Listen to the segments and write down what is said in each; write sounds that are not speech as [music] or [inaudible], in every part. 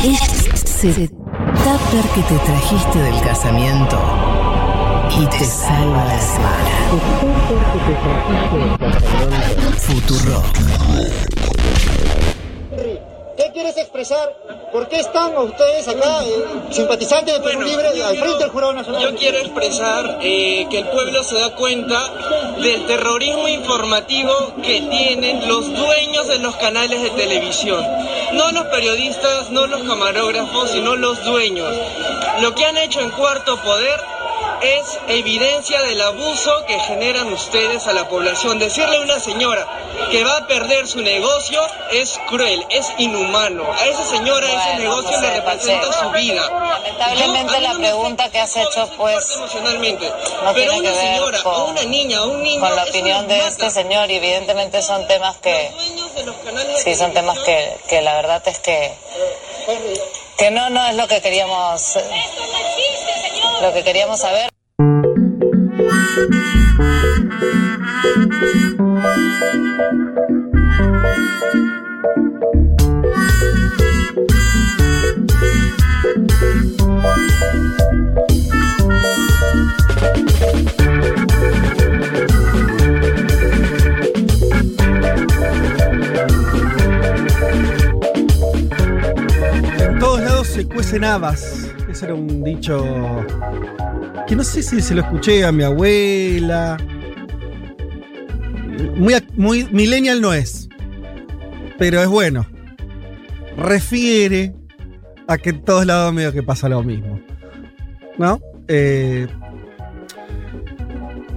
Ese tupper que te trajiste del casamiento y te salva la semana. Futuro. ¿Qué quieres expresar? ¿Por qué están ustedes acá, eh, simpatizantes de Perú Bueno, Libre, al frente del Jurado Nacional? Yo quiero expresar eh, que el pueblo se da cuenta del terrorismo informativo que tienen los dueños de los canales de televisión. No los periodistas, no los camarógrafos, sino los dueños. Lo que han hecho en Cuarto Poder es evidencia del abuso que generan ustedes a la población. Decirle a una señora que va a perder su negocio es cruel, es inhumano. A esa señora ese negocio José le representa Pacheco. su vida. Lamentablemente Yo- la no pregunta que has hecho, pues, emocionalmente. no Pero tiene a una que ver señora, con, una niña, un niño, con la opinión de mata. este señor y evidentemente son temas que, Los de los sí, son temas que, que la verdad es que, que no, no es lo que queríamos, eh, lo que queríamos saber. Cuecen habas. Ese era un dicho que no sé si se lo escuché a mi abuela. Muy, muy millennial no es, pero es bueno. Refiere a que en todos lados medio que pasa lo mismo. ¿No? Eh,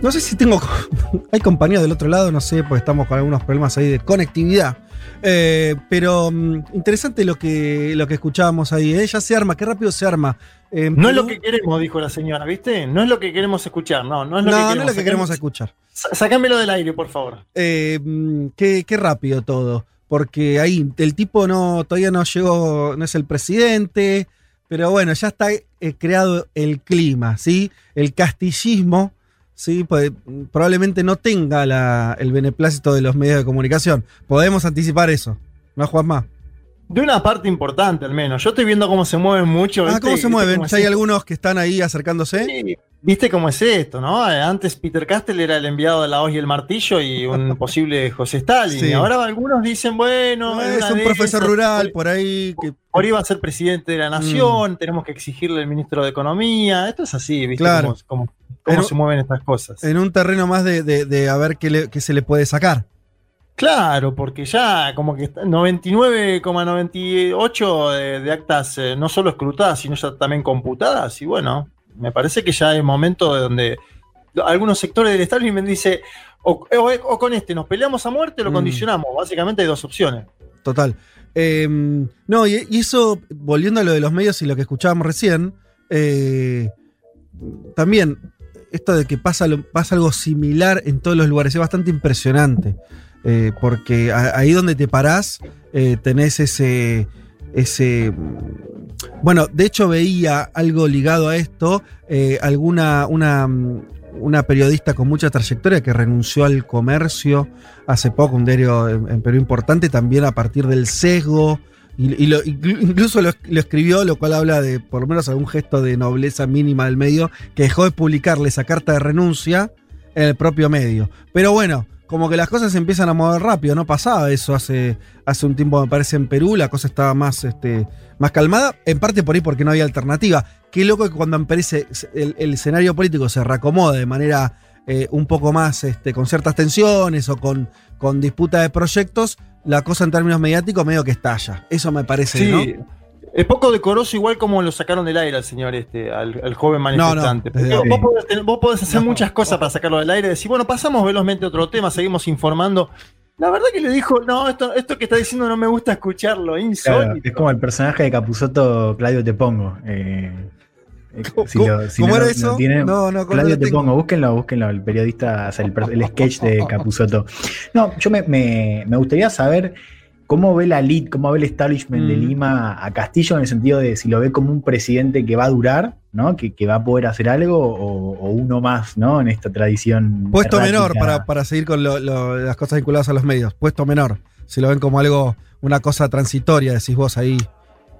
no sé si tengo. [laughs] Hay compañía del otro lado, no sé, porque estamos con algunos problemas ahí de conectividad. Eh, pero mm, interesante lo que, lo que escuchábamos ahí. ¿eh? Ya se arma, qué rápido se arma. No es lo que queremos, dijo la señora, ¿viste? No es lo que queremos escuchar, no, no es lo no, que no queremos. es lo que queremos Sacame- escuchar. Sácamelo del aire, por favor. Eh, mm, qué, qué rápido todo. Porque ahí el tipo no, todavía no llegó, no es el presidente. Pero bueno, ya está eh, creado el clima, ¿sí? El castillismo, ¿sí? Pues, probablemente no tenga la- el beneplácito de los medios de comunicación. Podemos anticipar eso. ¿No, Juanma? De una parte importante, al menos. Yo estoy viendo cómo se mueven mucho. Ah, ¿viste? ¿cómo se ¿Viste mueven? cómo Ya hay algunos que están ahí acercándose. Sí, ¿Viste cómo es esto, no? Eh, Antes Peter Castell era el enviado de la hoz y el martillo y un [laughs] posible José Stalin. Sí. Y ahora algunos dicen, bueno, en es un profesor esas, rural por- ahí. Que, Por ahí va a ser presidente de la nación, Mm. tenemos que exigirle al ministro de Economía. Esto es así, ¿viste? Claro. Cómo- cómo se mueven estas cosas. en un terreno más de, de- de a ver qué, le- qué se le puede sacar. Claro, porque ya como que está- 99,98 de, de actas eh, no solo escrutadas, sino ya también computadas. Y bueno, me parece que ya hay momento de donde algunos sectores del establishment dice o, o- o con este nos peleamos a muerte o lo Mm. condicionamos. Básicamente hay dos opciones. Total. Eh, no, y, y eso, volviendo a lo de los medios y lo que escuchábamos recién, eh, también esto de que pasa, pasa algo similar en todos los lugares es bastante impresionante. Eh, porque ahí donde te parás, eh, tenés ese. ese bueno, de hecho veía algo ligado a esto, eh, alguna una, una periodista con mucha trayectoria que renunció al comercio hace poco, un diario en, en Perú importante, también a partir del sesgo, y, lo- inclu- incluso lo, escribió, lo cual habla de por lo menos algún gesto de nobleza mínima del medio, que dejó de publicarle esa carta de renuncia en el propio medio. Pero bueno, como que las cosas se empiezan a mover rápido, no pasaba eso hace, hace un tiempo, me parece, en Perú, la cosa estaba más, este, más calmada, en parte por ahí porque no había alternativa. Qué loco que cuando aparece el, el escenario político se reacomoda de manera eh, un poco más este, con ciertas tensiones o con, con disputa de proyectos, la cosa en términos mediáticos medio que estalla. Eso me parece, Sí. ¿no? Es poco decoroso, igual como lo sacaron del aire al señor este, al, al joven manifestante. No, no, vos, podés, tener- vos podés hacer No. muchas cosas para sacarlo del aire, decir, bueno, pasamos velozmente a otro tema, seguimos informando. La verdad que le dijo, no, esto, esto que está diciendo no me gusta escucharlo, Claro, insólito. es como el personaje de Capuzoto, Claudio Te Pongo. eh, ¿Cómo- si lo- si cómo no era eso? lo tienen, No, no, ¿cómo Claudio Te tengo? Pongo, búsquenlo, búsquenlo, el periodista, o sea, el, sketch de [laughs] Capuzoto. No, yo me, me- me gustaría saber cómo ve la elite, cómo ve el establishment de Mm. Lima a Castillo en el sentido de si lo ve como un presidente que va a durar, ¿no? Que, que va a poder hacer algo o, o uno más, ¿no? En esta tradición. Puesto errática. menor para, para seguir con lo- lo- las cosas vinculadas a los medios. Puesto menor. Si lo ven como algo, una cosa transitoria, decís vos ahí.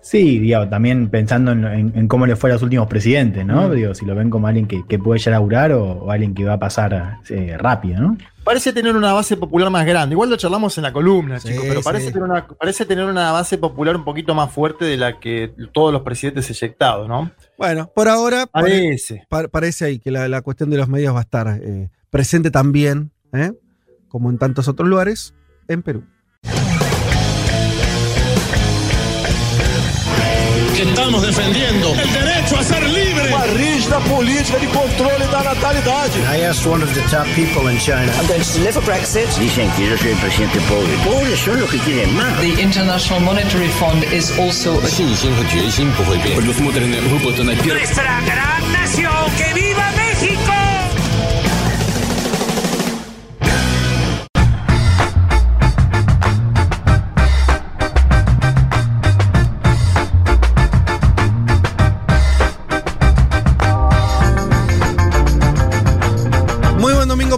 Sí, digo, también pensando en, en- en cómo le fue a los últimos presidentes, ¿no? Mm. Digo, si lo ven como alguien que, que puede llegar a durar o, o alguien que va a pasar eh, rápido, ¿no? Parece tener una base popular más grande. Igual lo charlamos en la columna, Sí, chicos, pero parece sí. tener, una, parece tener una base popular un poquito más fuerte de la que todos los presidentes eyectados, ¿no? Bueno, por ahora pare- Parece. pa- parece ahí que la, la cuestión de los medios va a estar eh, presente también, ¿eh? como en tantos otros lugares, en Perú. que estamos defendiendo el derecho a ser libre. Uma rígida política de controle da natalidade. I asked one of the top people in China. I'm going to deliver Brexit. Dicen que yo soy el presidente pobre. Pobres son los que quieren más. The International Monetary Fund is also a 信心和决心不会变。Предусмотрены выплаты на первый. Nuestra gran nación, que viva México!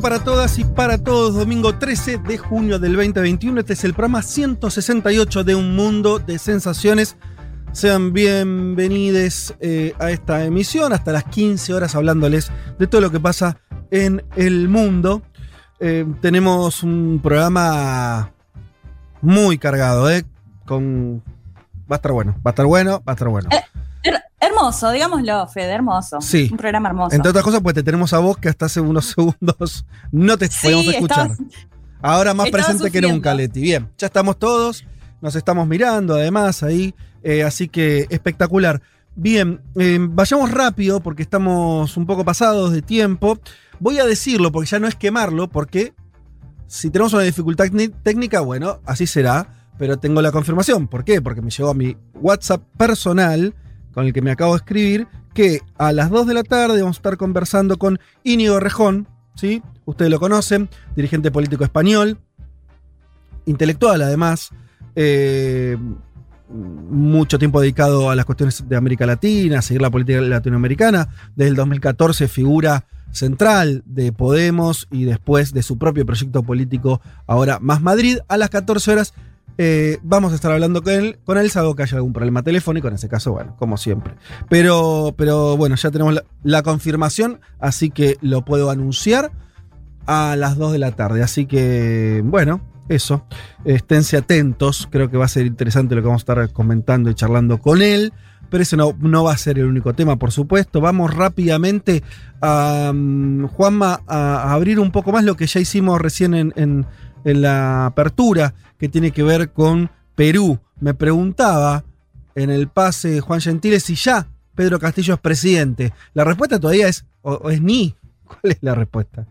Para todas y para todos. Domingo 13 de junio del 2021. Este es el programa 168 de Un Mundo de Sensaciones. Sean bienvenidos eh, a esta emisión, hasta las 15 horas hablándoles de todo lo que pasa en el mundo. Eh, tenemos un programa muy cargado, ¿eh? Con... Va a estar bueno, va a estar bueno, va a estar bueno. Her- hermoso, digámoslo, Fede, hermoso. Sí. Un programa hermoso. Entre otras cosas, pues te tenemos a vos que hasta hace unos [laughs] segundos no te Sí, podemos escuchar. estabas- Ahora más presente que sufriendo. nunca, Leti. Bien, ya estamos todos, nos estamos mirando además ahí, eh, así que espectacular. Bien, eh, vayamos rápido porque estamos un poco pasados de tiempo. Voy a decirlo porque ya no es quemarlo, porque si tenemos una dificultad técnica, bueno, así será, pero tengo la confirmación. ¿Por qué? Porque me llegó a mi WhatsApp personal, con el que me acabo de escribir, que a las 2 de la tarde vamos a estar conversando con Íñigo Rejón, ¿sí? Ustedes lo conocen, dirigente político español, intelectual además, eh, mucho tiempo dedicado a las cuestiones de América Latina, a seguir la política latinoamericana. Desde el 2014 figura central de Podemos y después de su propio proyecto político, ahora Más Madrid. A las 14 horas eh, vamos a estar hablando con él, con él, salvo que haya algún problema telefónico, en ese caso, bueno, como siempre. Pero, pero bueno, ya tenemos la, confirmación, así que lo puedo anunciar a las 2 de la tarde. Así que, bueno, eso. Esténse atentos. Creo que va a ser interesante lo que vamos a estar comentando y charlando con él. Pero ese no, no va a ser el único tema, por supuesto. Vamos rápidamente a, mm, Juanma, a, abrir un poco más lo que ya hicimos recién en- en la apertura, que tiene que ver con Perú. Me preguntaba en el pase Juan Gentiles si ya Pedro Castillo es presidente. La respuesta todavía es, o, o es ni. [laughs] ¿Cuál es la respuesta?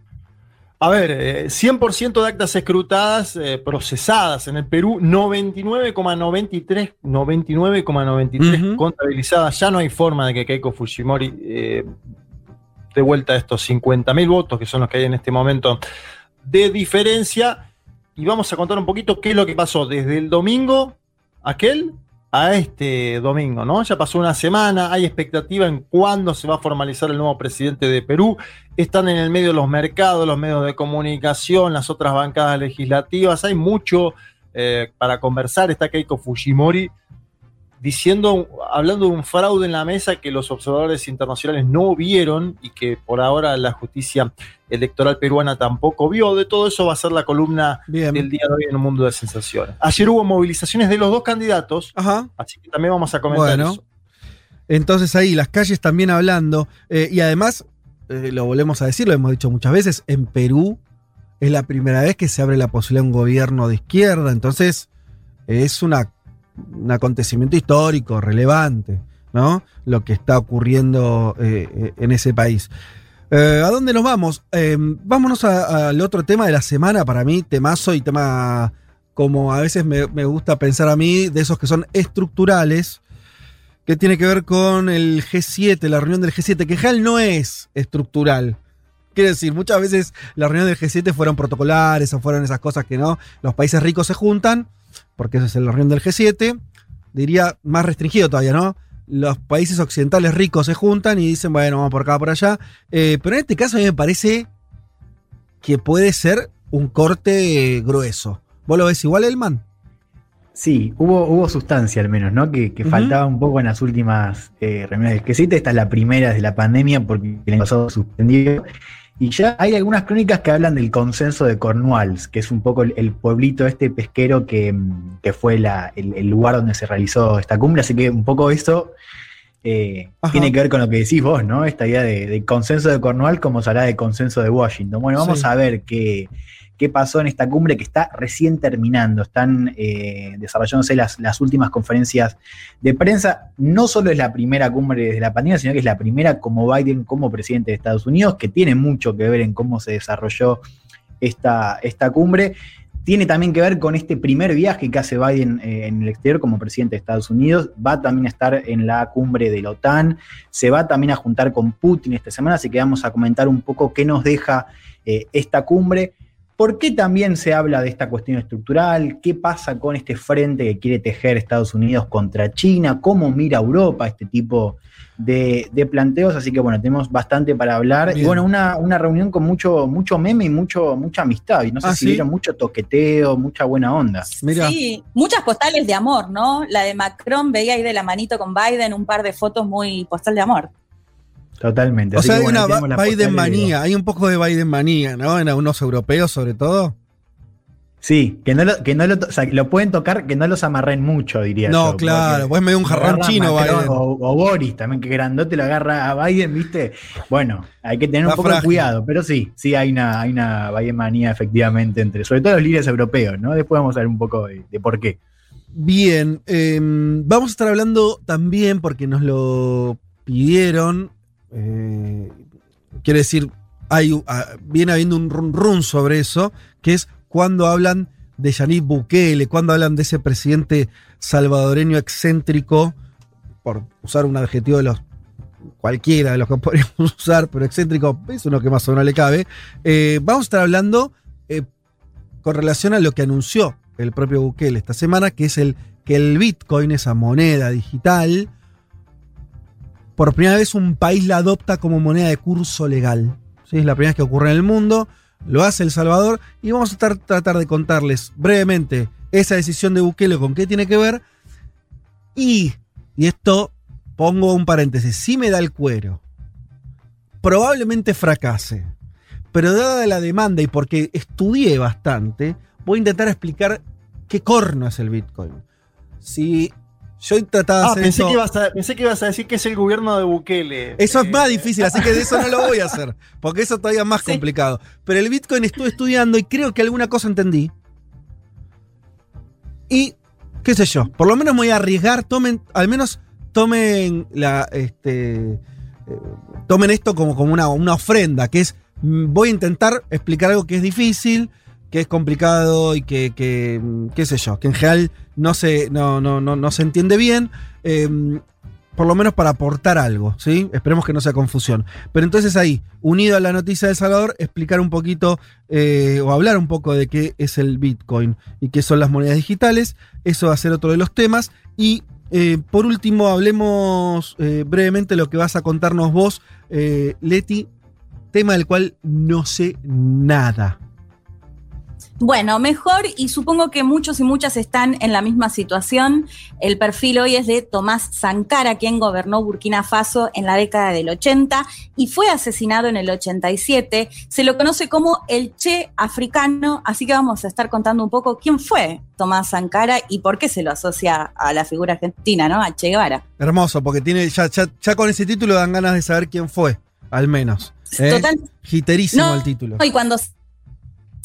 A ver, eh, 100% de actas escrutadas eh, procesadas en el Perú, 99,93 99,93 Ujú. contabilizadas. Ya no hay forma de que Keiko Fujimori eh, dé vuelta a estos 50.000 votos, que son los que hay en este momento de diferencia. Y vamos a contar un poquito qué es lo que pasó desde el domingo aquel a este domingo, ¿no? Ya pasó una semana, hay expectativa en cuándo se va a formalizar el nuevo presidente de Perú. Están en el medio los mercados, los medios de comunicación, las otras bancadas legislativas. Hay mucho eh, para conversar. Está Keiko Fujimori diciendo, hablando de un fraude en la mesa que los observadores internacionales no vieron y que por ahora la justicia electoral peruana tampoco vio. De todo eso va a ser la columna Bien. del día de hoy en un mundo de sensaciones. Ayer hubo movilizaciones de los dos candidatos, Ajá. así que también vamos a comentar Bueno. eso. Entonces ahí, las calles también hablando. eh, y además, eh, lo volvemos a decir, lo hemos dicho muchas veces, en Perú es la primera vez que se abre la posibilidad de un gobierno de izquierda. Entonces, es una, un acontecimiento histórico, relevante, ¿no? Lo que está ocurriendo eh, eh, en ese país. Eh, ¿A dónde nos vamos? Eh, vámonos al otro tema de la semana, para mí, temazo y tema como a veces me, gusta pensar a mí, de esos que son estructurales, que tiene que ver con el G7, la reunión del G7, que general no es estructural. Quiere decir, muchas veces las reuniones del G7 fueron protocolares o fueron esas cosas que no, los países ricos se juntan, porque esa es la reunión del G7, diría más restringido todavía, ¿no? Los países occidentales ricos se juntan y dicen, bueno, vamos por acá, por allá. Eh, pero en este caso a mí me parece que puede ser un corte grueso. ¿Vos lo ves igual, Elman? Sí, hubo, hubo sustancia al menos, ¿no? Que, que faltaba un poco en las últimas eh, reuniones del G7. Esta es la primera desde la pandemia porque el año pasado suspendió. Y ya hay algunas crónicas que hablan del consenso de Cornwalls, que es un poco el, el pueblito este pesquero que, mm, que fue la- el, el lugar donde se realizó esta cumbre. Así que un poco eso eh, tiene que ver con lo que decís vos, ¿no? Esta idea de, de consenso de Cornwall como se habla de consenso de Washington. Bueno, vamos Sí. a ver qué, qué pasó en esta cumbre que está recién terminando. Están eh, desarrollándose las, las últimas conferencias de prensa. No solo es la primera cumbre desde la pandemia, sino que es la primera como Biden como presidente de Estados Unidos, que tiene mucho que ver en cómo se desarrolló esta, esta cumbre. Tiene también que ver con este primer viaje que hace Biden eh, en el exterior como presidente de Estados Unidos. Va también a estar en la cumbre de la OTAN. Se va también a juntar con Putin esta semana, así que vamos a comentar un poco qué nos deja eh, esta cumbre. ¿Por qué también se habla de esta cuestión estructural? ¿Qué pasa con este frente que quiere tejer Estados Unidos contra China? ¿Cómo mira Europa este tipo de, de planteos? Así que bueno, tenemos bastante para hablar. Bien. Y bueno, una, una reunión con mucho, mucho meme y mucho, mucha amistad. Y no sé Ah, si ¿sí? vieron mucho toqueteo, mucha buena onda. Mira, Sí, muchas postales de amor, ¿no? La de Macron veía ahí de la manito con Biden, un par de fotos muy postal de amor. Totalmente. o sea, hay bueno, una Biden manía, hay un poco de Biden manía, ¿no? En algunos europeos sobre todo. Sí, que no lo, que no lo, o sea, lo pueden tocar, que no los amarren mucho, diría No, yo, claro, porque pues medio un jarrón chino Macron Biden. O, o Boris también, que grandote lo agarra a Biden, ¿viste? Bueno, hay que tener Está un poco de cuidado, pero sí, sí hay una, hay una Biden manía efectivamente entre, sobre todo los líderes europeos, ¿no? Después vamos a ver un poco de, de por qué. Bien, eh, vamos a estar hablando también porque nos lo pidieron. Eh, quiere decir, ah, viene habiendo un run, sobre eso, que es cuando hablan de Yanit Bukele, cuando hablan de ese presidente salvadoreño excéntrico, por usar un adjetivo de los cualquiera de los que [laughs] podríamos usar, pero excéntrico es uno que más o menos le cabe. eh, vamos a estar hablando eh, con relación a lo que anunció el propio Bukele esta semana, que es el que el Bitcoin, esa moneda digital, por primera vez un país la adopta como moneda de curso legal. ¿Sí? Es la primera vez que ocurre en el mundo, lo hace El Salvador y vamos a tratar de contarles brevemente esa decisión de Bukele con qué tiene que ver. Y, y esto pongo un paréntesis, si me da el cuero, probablemente fracase. Pero dada la demanda y porque estudié bastante, voy a intentar explicar qué corno es el Bitcoin. Si yo trataba de Ah, hacer pensé esto- que, ibas a, pensé que ibas a decir que es el gobierno de Bukele. eso es Eh, más difícil, así que de eso no lo voy a hacer, [laughs] porque eso todavía es más complicado. Pero el Bitcoin estuve estudiando y creo que alguna cosa entendí. Y, qué sé yo, por lo menos me voy a arriesgar, tomen, al menos tomen la, este, eh, tomen esto como, como una, una ofrenda, que es, mm, voy a intentar explicar algo que es difícil, que es complicado y que, que, qué sé yo, que en general no se, no, no, no, no se entiende bien. eh, por lo menos para aportar algo, ¿sí? Esperemos que no sea confusión. Pero entonces ahí, unido a la noticia de Salvador, explicar un poquito eh, o hablar un poco de qué es el Bitcoin y qué son las monedas digitales. Eso va a ser otro de los temas. Y eh, por último, hablemos eh, brevemente lo que vas a contarnos vos, Leti, tema del cual no sé nada. Bueno, mejor y supongo que muchos y muchas están en la misma situación. El perfil hoy es de Tomás Sankara, quien gobernó Burkina Faso en la década del 80 y fue asesinado en el 87. Se lo conoce como el Che africano, así que vamos a estar contando un poco quién fue Tomás Sankara y por qué se lo asocia a la figura argentina, ¿no? A Che Guevara. Hermoso, porque tiene ya, ya, ya con ese título dan ganas de saber quién fue, al menos. ¿eh? Total. Giterísimo No, el título. Y cuando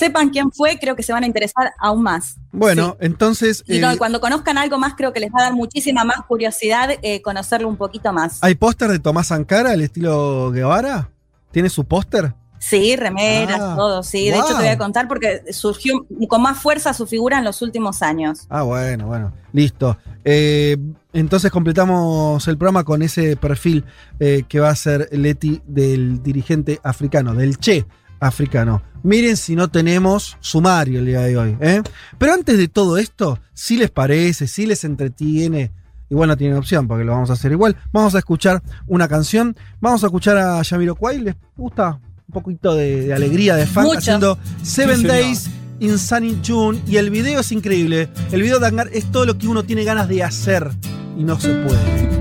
sepan quién fue, creo que se van a interesar aún más. Bueno, entonces. Y, no, eh, cuando conozcan algo más, creo que les va a dar muchísima más curiosidad eh, conocerlo un poquito más. ¿Hay póster de Tomás Sankara, al estilo Guevara? ¿Tiene su póster? Sí, remeras, Ah, todo, sí. De wow. hecho, te voy a contar porque surgió con más fuerza su figura en los últimos años. Ah, bueno, bueno. Listo. Eh, entonces completamos el programa con ese perfil eh, que va a ser Leti del dirigente africano, del Che africano. Miren si no tenemos sumario el día de hoy. ¿eh? Pero antes de todo esto, si les parece, si les entretiene, igual no tienen opción porque lo vamos a hacer igual, vamos a escuchar una canción. Vamos a escuchar a Yamiro Kwai. ¿Les gusta? Un poquito de, de alegría, de Mucho. haciendo Seven Sí. Days Insane June y el video es increíble. El video de Hangar es todo lo que uno tiene ganas de hacer y no se puede.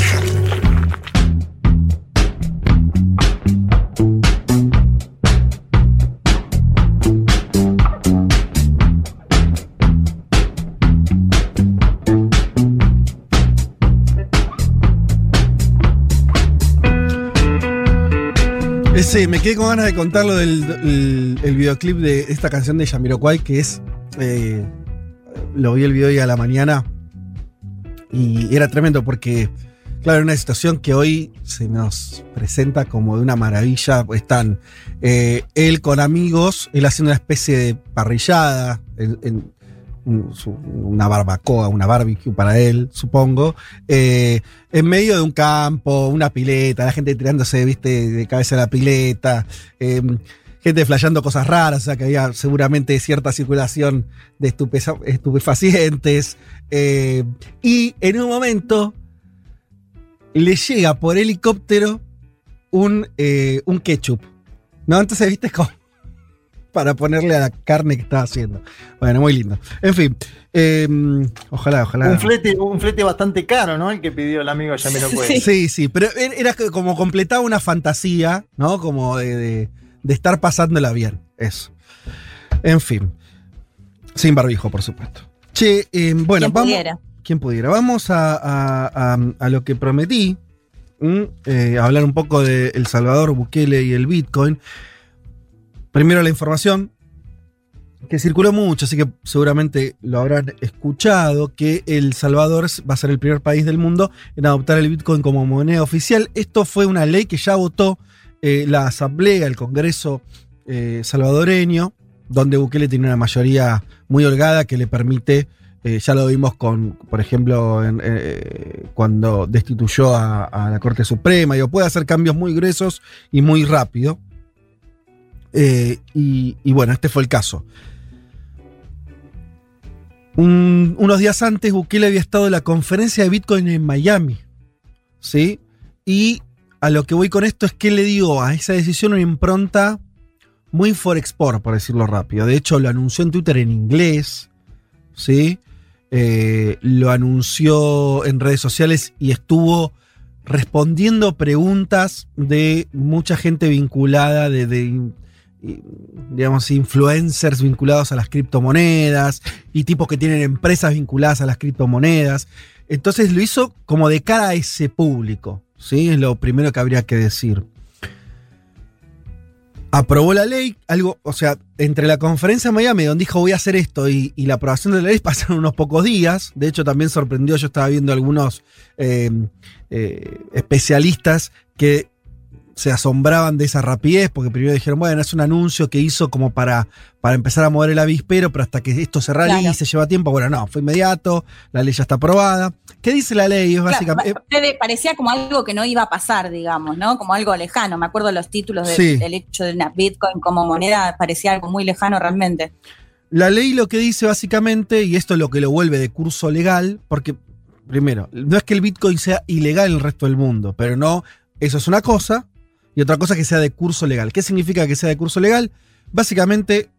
Sí, me quedé con ganas de contar lo del el, videoclip de esta canción de Jamiroquai, que es. eh, lo vi el video hoy a la mañana y era tremendo porque, claro, era una situación que hoy se nos presenta como de una maravilla. pues Están eh, él con amigos, él haciendo una especie de parrillada, en una barbacoa, una barbecue para él, supongo, eh, en medio de un campo, una pileta, la gente tirándose, viste, de cabeza a la pileta, eh, gente flasheando cosas raras, o sea que había seguramente cierta circulación de estupefacientes. eh, y en un momento le llega por helicóptero un, eh, un ketchup. ¿No? Entonces, viste, como para ponerle a la carne que estaba haciendo. Bueno, muy lindo. En fin, eh, ojalá, ojalá. Un flete, un flete bastante caro, ¿no? El que pidió el amigo Jamiroquai. Sí, sí, pero er- era que como completaba una fantasía, ¿no? Como de, de- de estar pasándola bien. Eso. En fin. Sin barbijo, por supuesto. Che, eh, bueno, Quien vamos. pudiera. Quien pudiera. Vamos a, a- a- a lo que prometí. Eh, hablar un poco de El Salvador, Bukele y el Bitcoin. Primero la información que circuló mucho, así que seguramente lo habrán escuchado, que El Salvador va a ser el primer país del mundo en adoptar el Bitcoin como moneda oficial. Esto fue una ley que ya votó eh, la Asamblea, el Congreso eh, salvadoreño, donde Bukele tiene una mayoría muy holgada que le permite, eh, ya lo vimos con, por ejemplo, cuando destituyó a, a la Corte Suprema, digo, puede hacer cambios muy gruesos y muy rápido. Eh, y, bueno, este fue el caso. Un- unos días antes, Bukele había estado en la conferencia de Bitcoin en Miami. ¿Sí? Y a lo que voy con esto es que le dio a esa decisión una impronta muy forexport, por decirlo rápido. De hecho, lo anunció en Twitter en inglés. ¿Sí? Eh, lo anunció en redes sociales y estuvo respondiendo preguntas de mucha gente vinculada, de, digamos, influencers vinculados a las criptomonedas y tipos que tienen empresas vinculadas a las criptomonedas. Entonces lo hizo como de cara a ese público, ¿sí? Es lo primero que habría que decir. Aprobó la ley, algo, o sea, entre la conferencia de Miami, donde dijo voy a hacer esto, y, la aprobación de la ley [laughs] pasaron unos pocos días. De hecho, también sorprendió, yo estaba viendo algunos eh, eh, especialistas que se asombraban de esa rapidez, porque primero dijeron, bueno, es un anuncio que hizo como para, para empezar a mover el avispero, pero hasta que esto se realice Claro. lleva tiempo. Bueno, no, fue inmediato, la ley ya está aprobada. ¿Qué dice la ley? Es básicamente. pa- pare- parecía como algo que no iba a pasar, digamos, ¿no? Como algo lejano. Me acuerdo los títulos Sí. del hecho de una Bitcoin como moneda, parecía algo muy lejano realmente. La ley lo que dice básicamente, y esto es lo que lo vuelve de curso legal, porque, primero, no es que el Bitcoin sea ilegal en el resto del mundo, pero no, eso es una cosa, y otra cosa que sea de curso legal. ¿Qué significa que sea de curso legal? Básicamente,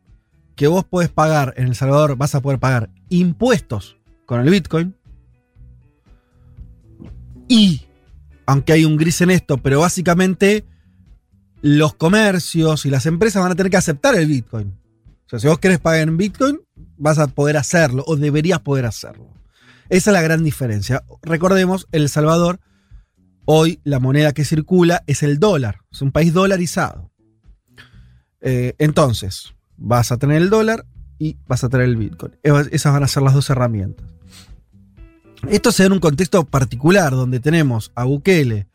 que vos podés pagar, en El Salvador vas a poder pagar impuestos con el Bitcoin, y, aunque hay un gris en esto, pero básicamente los comercios y las empresas van a tener que aceptar el Bitcoin. O sea, si vos querés pagar en Bitcoin, vas a poder hacerlo o deberías poder hacerlo. Esa es la gran diferencia. Recordemos, El Salvador, hoy la moneda que circula es el dólar. Es un país dolarizado. Eh, entonces, vas a tener el dólar y vas a tener el Bitcoin. Esas van a ser las dos herramientas. Esto se da en un contexto particular donde tenemos a Bukele,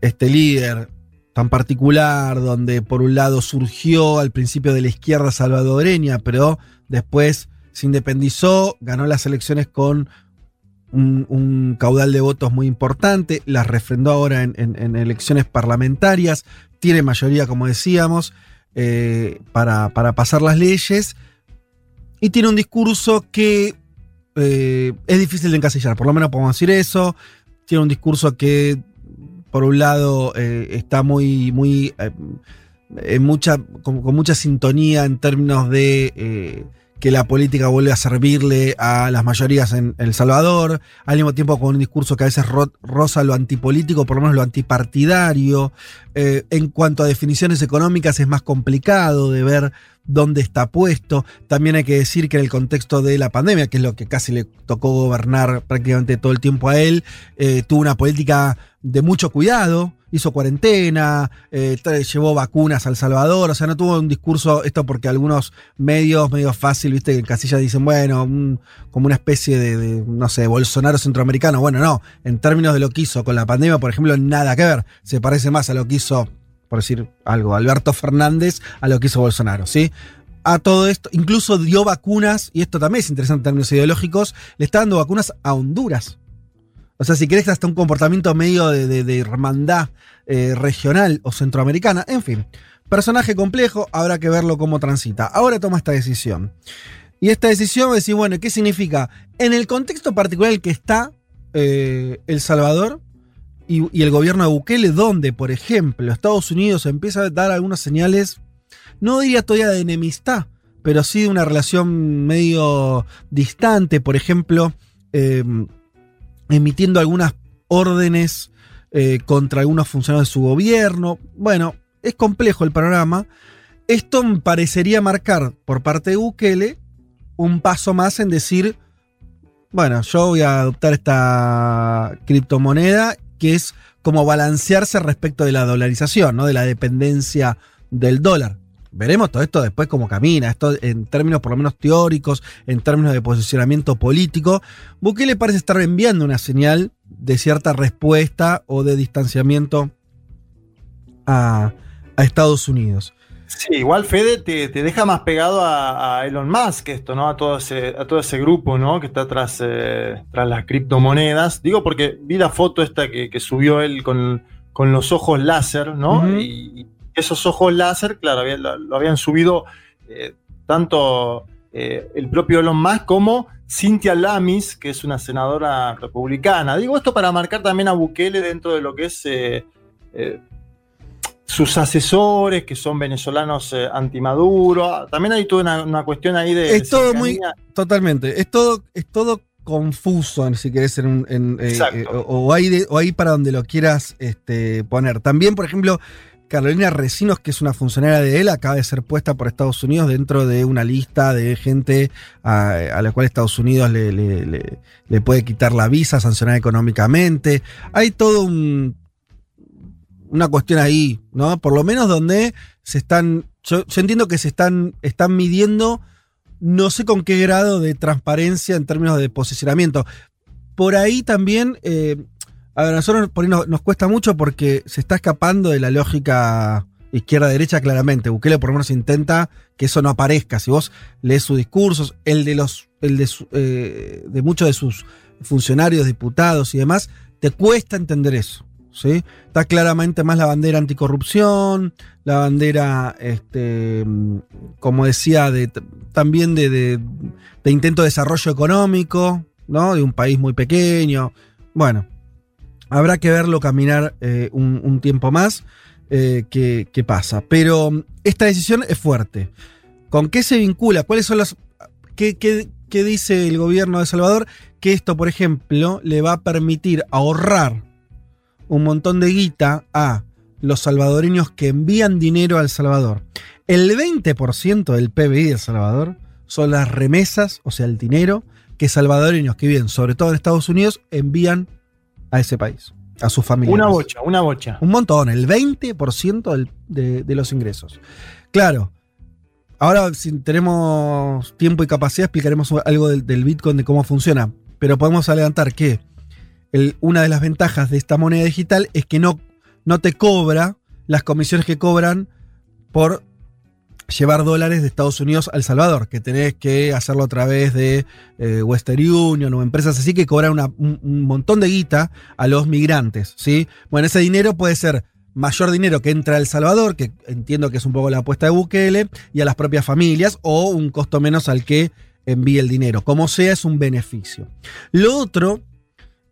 este líder tan particular, donde por un lado surgió al principio de la izquierda salvadoreña, pero después se independizó, ganó las elecciones con un, caudal de votos muy importante, las refrendó ahora en, elecciones parlamentarias, tiene mayoría, como decíamos, eh, para, para pasar las leyes, y tiene un discurso que eh, es difícil de encasillar, por lo menos podemos decir eso, tiene un discurso que por un lado eh, está muy, muy en mucha, con, mucha sintonía en términos de que la política vuelve a servirle a las mayorías en El Salvador, al mismo tiempo con un discurso que a veces ro- roza lo antipolítico, por lo menos lo antipartidario. Eh, en cuanto a definiciones económicas es más complicado de ver dónde está puesto. También hay que decir que en el contexto de la pandemia, que es lo que casi le tocó gobernar prácticamente todo el tiempo a él, eh, tuvo una política de mucho cuidado, hizo cuarentena, eh, llevó vacunas al Salvador, o sea, no tuvo un discurso, esto porque algunos medios, medio fácil, viste, que en Casilla dicen, bueno, como una especie de, de, no sé, Bolsonaro centroamericano. Bueno, no, en términos de lo que hizo con la pandemia, por ejemplo, nada que ver. Se parece más a lo que hizo, por decir algo, Alberto Fernández a lo que hizo Bolsonaro, ¿sí? A todo esto, incluso dio vacunas, y esto también es interesante en términos ideológicos, le está dando vacunas a Honduras. O sea, si querés, hasta un comportamiento medio de, de- hermandad eh, regional o centroamericana. En fin, personaje complejo, habrá que verlo cómo transita. Ahora toma esta decisión. Y esta decisión decir, bueno, ¿qué significa? En el contexto particular que está eh, El Salvador y, el gobierno de Bukele, donde, por ejemplo, Estados Unidos empieza a dar algunas señales, no diría todavía de enemistad, pero sí de una relación medio distante, por ejemplo, eh, emitiendo algunas órdenes eh, contra algunos funcionarios de su gobierno. Bueno, es complejo el panorama. Esto parecería marcar por parte de Bukele un paso más en decir, bueno, yo voy a adoptar esta criptomoneda que es como balancearse respecto de la dolarización, ¿no? de la dependencia del dólar. Veremos todo esto después cómo camina, esto en términos por lo menos teóricos, en términos de posicionamiento político. Bukele parece estar enviando una señal de cierta respuesta o de distanciamiento a, a Estados Unidos. Sí, igual Fede te, te deja más pegado a, a Elon Musk esto, ¿no? A todo ese, a todo ese grupo, ¿no? Que está tras, eh, tras las criptomonedas. Digo porque vi la foto esta que, que subió él con, con los ojos láser, ¿no? Y esos ojos láser, claro, lo, lo habían subido eh, tanto eh, el propio Elon Musk como Cynthia Lamis, que es una senadora republicana. Digo esto para marcar también a Bukele dentro de lo que es eh, sus asesores, que son venezolanos antimaduro. También hay toda una, una cuestión ahí de. Es todo muy. Totalmente. Es todo, es todo confuso, si querés, en, en, eh, eh, o, o ahí de- o ahí para donde lo quieras este, poner. También, por ejemplo, Carolina Recinos, que es una funcionaria de él, acaba de ser puesta por Estados Unidos dentro de una lista de gente a, la cual Estados Unidos le, puede quitar la visa, sancionar económicamente. Hay todo un, una cuestión ahí, ¿no? Por lo menos donde se están. Yo, yo entiendo que se están, están midiendo, no sé con qué grado de transparencia en términos de posicionamiento. Por ahí también. eh, a ver, a nosotros por ahí nos, cuesta mucho porque se está escapando de la lógica izquierda-derecha claramente. Bukele por lo menos intenta que eso no aparezca. Si vos lees sus discursos, el de los, el de, su- eh, de muchos de sus funcionarios, diputados y demás, te cuesta entender eso. ¿sí? Está claramente más la bandera anticorrupción, la bandera, este, como decía, de, también de, de- de intento de desarrollo económico, ¿no? De un país muy pequeño. Bueno, habrá que verlo caminar eh, un, tiempo más. eh, qué, qué pasa. Pero mm, esta decisión es fuerte. ¿Con qué se vincula? ¿Cuáles son los. ¿Qué, qué- qué dice el gobierno de Salvador? Que esto, por ejemplo, le va a permitir ahorrar un montón de guita a los salvadoreños que envían dinero a El Salvador. El 20% del PBI de El Salvador son las remesas, o sea, el dinero que salvadoreños que viven, sobre todo en Estados Unidos, envían a ese país. a sus familias. Una bocha, una bocha. Un montón, el 20% del- de, de los ingresos. Claro, ahora si tenemos tiempo y capacidad explicaremos algo del, del Bitcoin, de cómo funciona, pero podemos adelantar que el- una de las ventajas de esta moneda digital es que no, no te cobra las comisiones que cobran por llevar dólares de Estados Unidos a El Salvador, que tenés que hacerlo a través de eh, Western Union o empresas así que cobran un montón de guita a los migrantes, ¿sí? Bueno, ese dinero puede ser mayor dinero que entra a El Salvador, que entiendo que es un poco la apuesta de Bukele, y a las propias familias, o un costo menos al que envíe el dinero. Como sea, es un beneficio. Lo otro,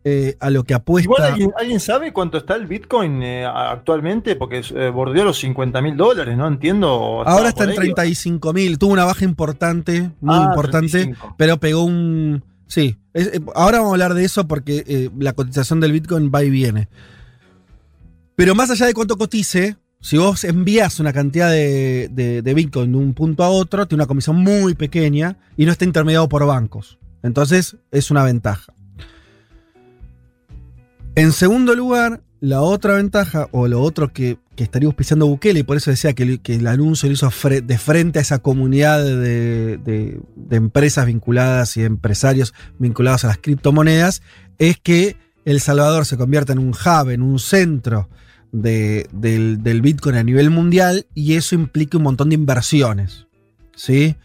eh, a lo que apuesta... Igual alguien, ¿alguien sabe cuánto está el Bitcoin eh, actualmente, porque eh, bordeó los 50 mil dólares, ¿no? Entiendo. Ahora está en ahí. 35 mil. Tuvo una baja importante, muy Ah, importante, 35. pero pegó un. Sí, es- eh, ahora vamos a hablar de eso porque la cotización del Bitcoin va y viene. Pero más allá de cuánto cotice, si vos envías una cantidad de, de- de Bitcoin de un punto a otro, tiene una comisión muy pequeña y no está intermediado por bancos. Entonces es una ventaja. En segundo lugar, la otra ventaja o lo otro que, que estaría auspiciando Bukele, y por eso decía que, el- anuncio lo hizo de frente a esa comunidad de, empresas vinculadas y empresarios vinculados a las criptomonedas, es que El Salvador se convierta en un hub, en un centro de- del, del Bitcoin a nivel mundial y eso implica un montón de inversiones. ¿Sí?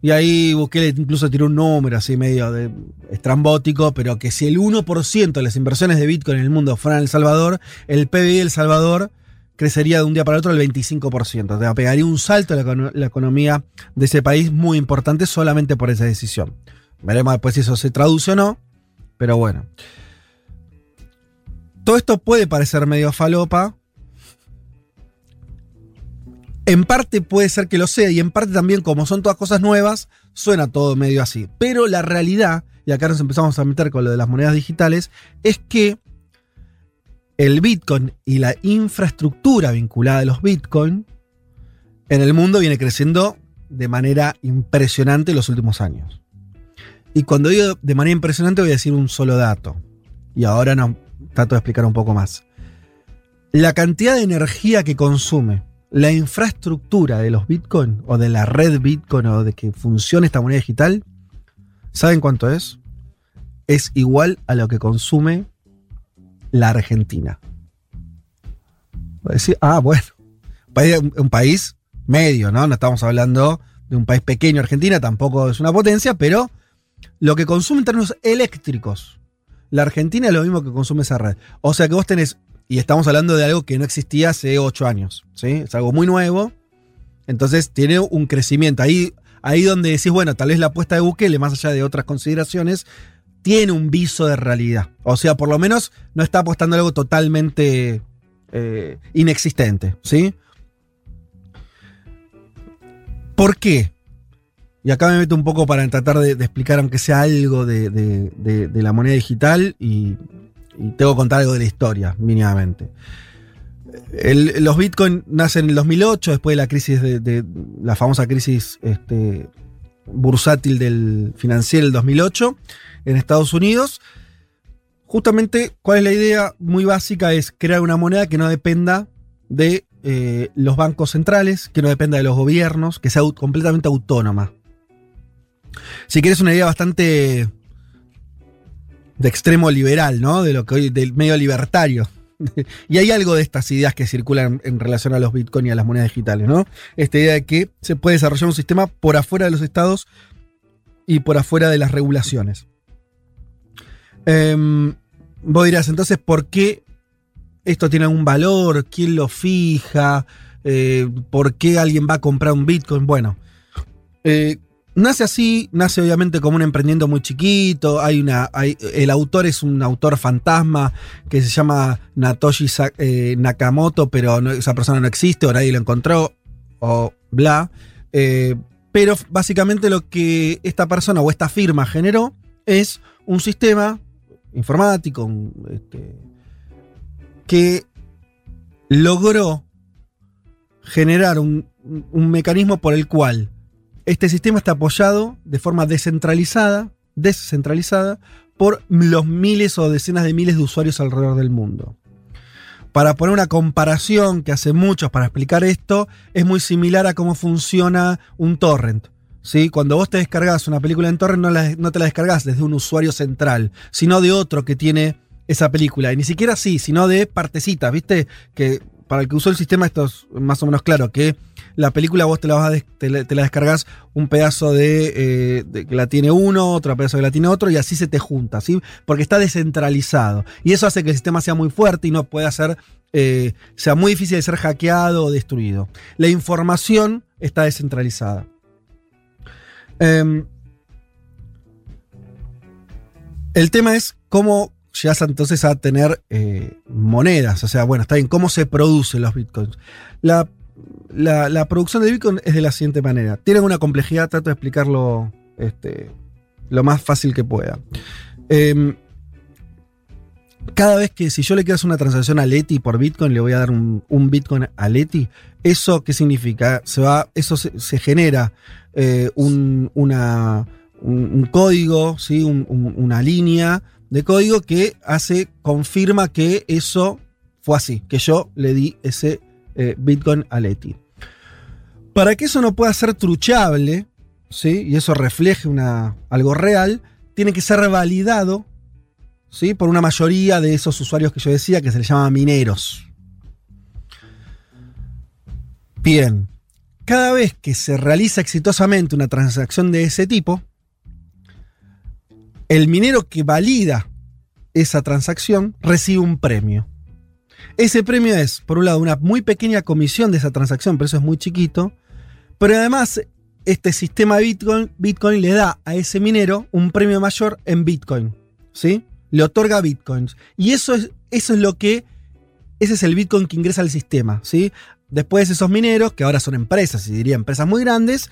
Y ahí Bukele incluso tiró un número así medio de estrambótico, pero que si el 1% de las inversiones de Bitcoin en el mundo fueran El Salvador, el PBI de El Salvador crecería de un día para otro el 25%. O sea, pegaría un salto en la, la economía de ese país muy importante solamente por esa decisión. Veremos después si eso se traduce o no, pero bueno. Todo esto puede parecer medio falopa, en parte puede ser que lo sea y en parte también como son todas cosas nuevas, suena todo medio así. Pero la realidad, y acá nos empezamos a meter con lo de las monedas digitales, es que el Bitcoin y la infraestructura vinculada a los Bitcoin en el mundo viene creciendo de manera impresionante en los últimos años. Y cuando digo de manera impresionante voy a decir un solo dato. Y ahora no, trato de explicar un poco más. La cantidad de energía que consume la infraestructura de los Bitcoin o de la red Bitcoin o de que funcione esta moneda digital, ¿saben cuánto es? Es igual a lo que consume la Argentina. Voy decir, ah, bueno, un país medio, ¿no? No estamos hablando de un país pequeño, Argentina, tampoco es una potencia, pero lo que consume en términos eléctricos, la Argentina es lo mismo que consume esa red. O sea que vos tenés, y estamos hablando de algo que no existía hace ocho años, ¿sí? Es algo muy nuevo, entonces tiene un crecimiento. Ahí, ahí donde decís, bueno, tal vez la apuesta de Bukele, más allá de otras consideraciones, tiene un viso de realidad. O sea, por lo menos no está apostando algo totalmente eh, inexistente, ¿sí? ¿Por qué? Y acá me meto un poco para tratar de, explicar, aunque sea algo de- de- de la moneda digital, y, y tengo que contar algo de la historia, mínimamente. Los Bitcoin nacen en el 2008, después de la crisis de, la famosa crisis este, bursátil del financiero del 2008 en Estados Unidos. Justamente, ¿cuál es la idea muy básica? Es crear una moneda que no dependa de eh, los bancos centrales, que no dependa de los gobiernos, que sea completamente autónoma. Si quieres una idea bastante de extremo liberal, ¿no? De lo que hoy, del medio libertario. [laughs] y hay algo de estas ideas que circulan en relación a los bitcoin y a las monedas digitales, ¿no? Esta idea de que se puede desarrollar un sistema por afuera de los estados y por afuera de las regulaciones. Em, vos dirás, entonces, ¿por qué esto tiene algún valor? ¿Quién lo fija? Eh, ¿Por qué alguien va a comprar un Bitcoin? Bueno, eh, nace así, nace obviamente como un emprendimiento muy chiquito. Hay una, el autor es un autor fantasma que se llama Natoshi eh, Nakamoto, pero esa persona no existe o nadie lo encontró o bla. Eh, pero básicamente lo que esta persona o esta firma generó es un sistema informático este, que logró generar un mecanismo por el cual este sistema está apoyado de forma descentralizada, descentralizada por los miles o decenas de miles de usuarios alrededor del mundo. Para poner una comparación que hace muchos para explicar esto, es muy similar a cómo funciona un torrent. ¿sí? Cuando vos te descargas una película en torrent, no, la- no te la descargas desde un usuario central, sino de otro que tiene esa película. Y ni siquiera así, sino de partecitas, ¿viste? Que para el que usó el sistema esto es más o menos claro, que la película vos te la, a la, descargas un pedazo de, eh, de que la tiene uno, otro pedazo que la tiene otro, y así se te junta, ¿sí? Porque está descentralizado. Y eso hace que el sistema sea muy fuerte y no pueda ser, eh, sea muy difícil de ser hackeado o destruido. La información está descentralizada. Em, el tema es cómo llegas entonces a tener eh, monedas. O sea, bueno, está bien, cómo se producen los bitcoins. La, la- producción de bitcoin es de la siguiente manera. Tiene una complejidad, trato de explicarlo este, lo más fácil que pueda. Em, cada vez que si yo le quiero hacer una transacción a Leti por Bitcoin, le voy a dar un, Bitcoin a Leti. ¿Eso qué significa? Se va, eso se, genera eh, un, un- un código, ¿sí? Un- un- una línea de código que hace, confirma que eso fue así, que yo le di ese eh, Bitcoin a Leti. Para que eso no pueda ser truchable, ¿sí? y eso refleje una, algo real, tiene que ser validado ¿sí? por una mayoría de esos usuarios que yo decía que se les llama mineros. Bien, cada vez que se realiza exitosamente una transacción de ese tipo, el minero que valida esa transacción recibe un premio. Ese premio es, por un lado, una muy pequeña comisión de esa transacción, pero eso es muy chiquito. Pero además, este sistema Bitcoin, Bitcoin le da a ese minero un premio mayor en Bitcoin. ¿Sí? Le otorga Bitcoins. Y eso es, eso es lo que. Ese es el Bitcoin que ingresa al sistema. ¿sí? Después esos mineros, que ahora son empresas, y diría empresas muy grandes,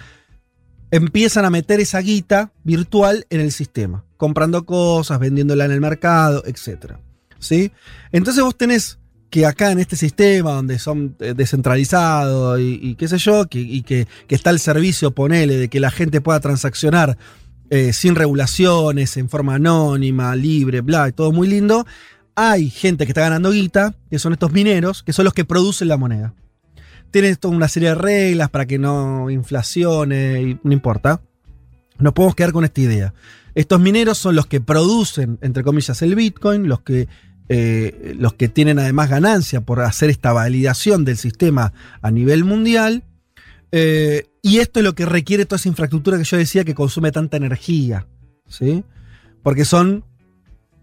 empiezan a meter esa guita virtual en el sistema, comprando cosas, vendiéndola en el mercado, etc. ¿Sí? Entonces vos tenés que acá en este sistema donde son eh, descentralizados y, qué sé yo, que, y que, que está el servicio, ponele, de que la gente pueda transaccionar eh, sin regulaciones, en forma anónima, libre, bla, y todo muy lindo, hay gente que está ganando guita, que son estos mineros, que son los que producen la moneda. Tienen toda una serie de reglas para que no inflacione, y no importa. Nos podemos quedar con esta idea. Estos mineros son los que producen, entre comillas, el Bitcoin, los que, eh, los que tienen además ganancia por hacer esta validación del sistema a nivel mundial. Eh, y esto es lo que requiere toda esa infraestructura que yo decía que consume tanta energía. ¿sí? Porque son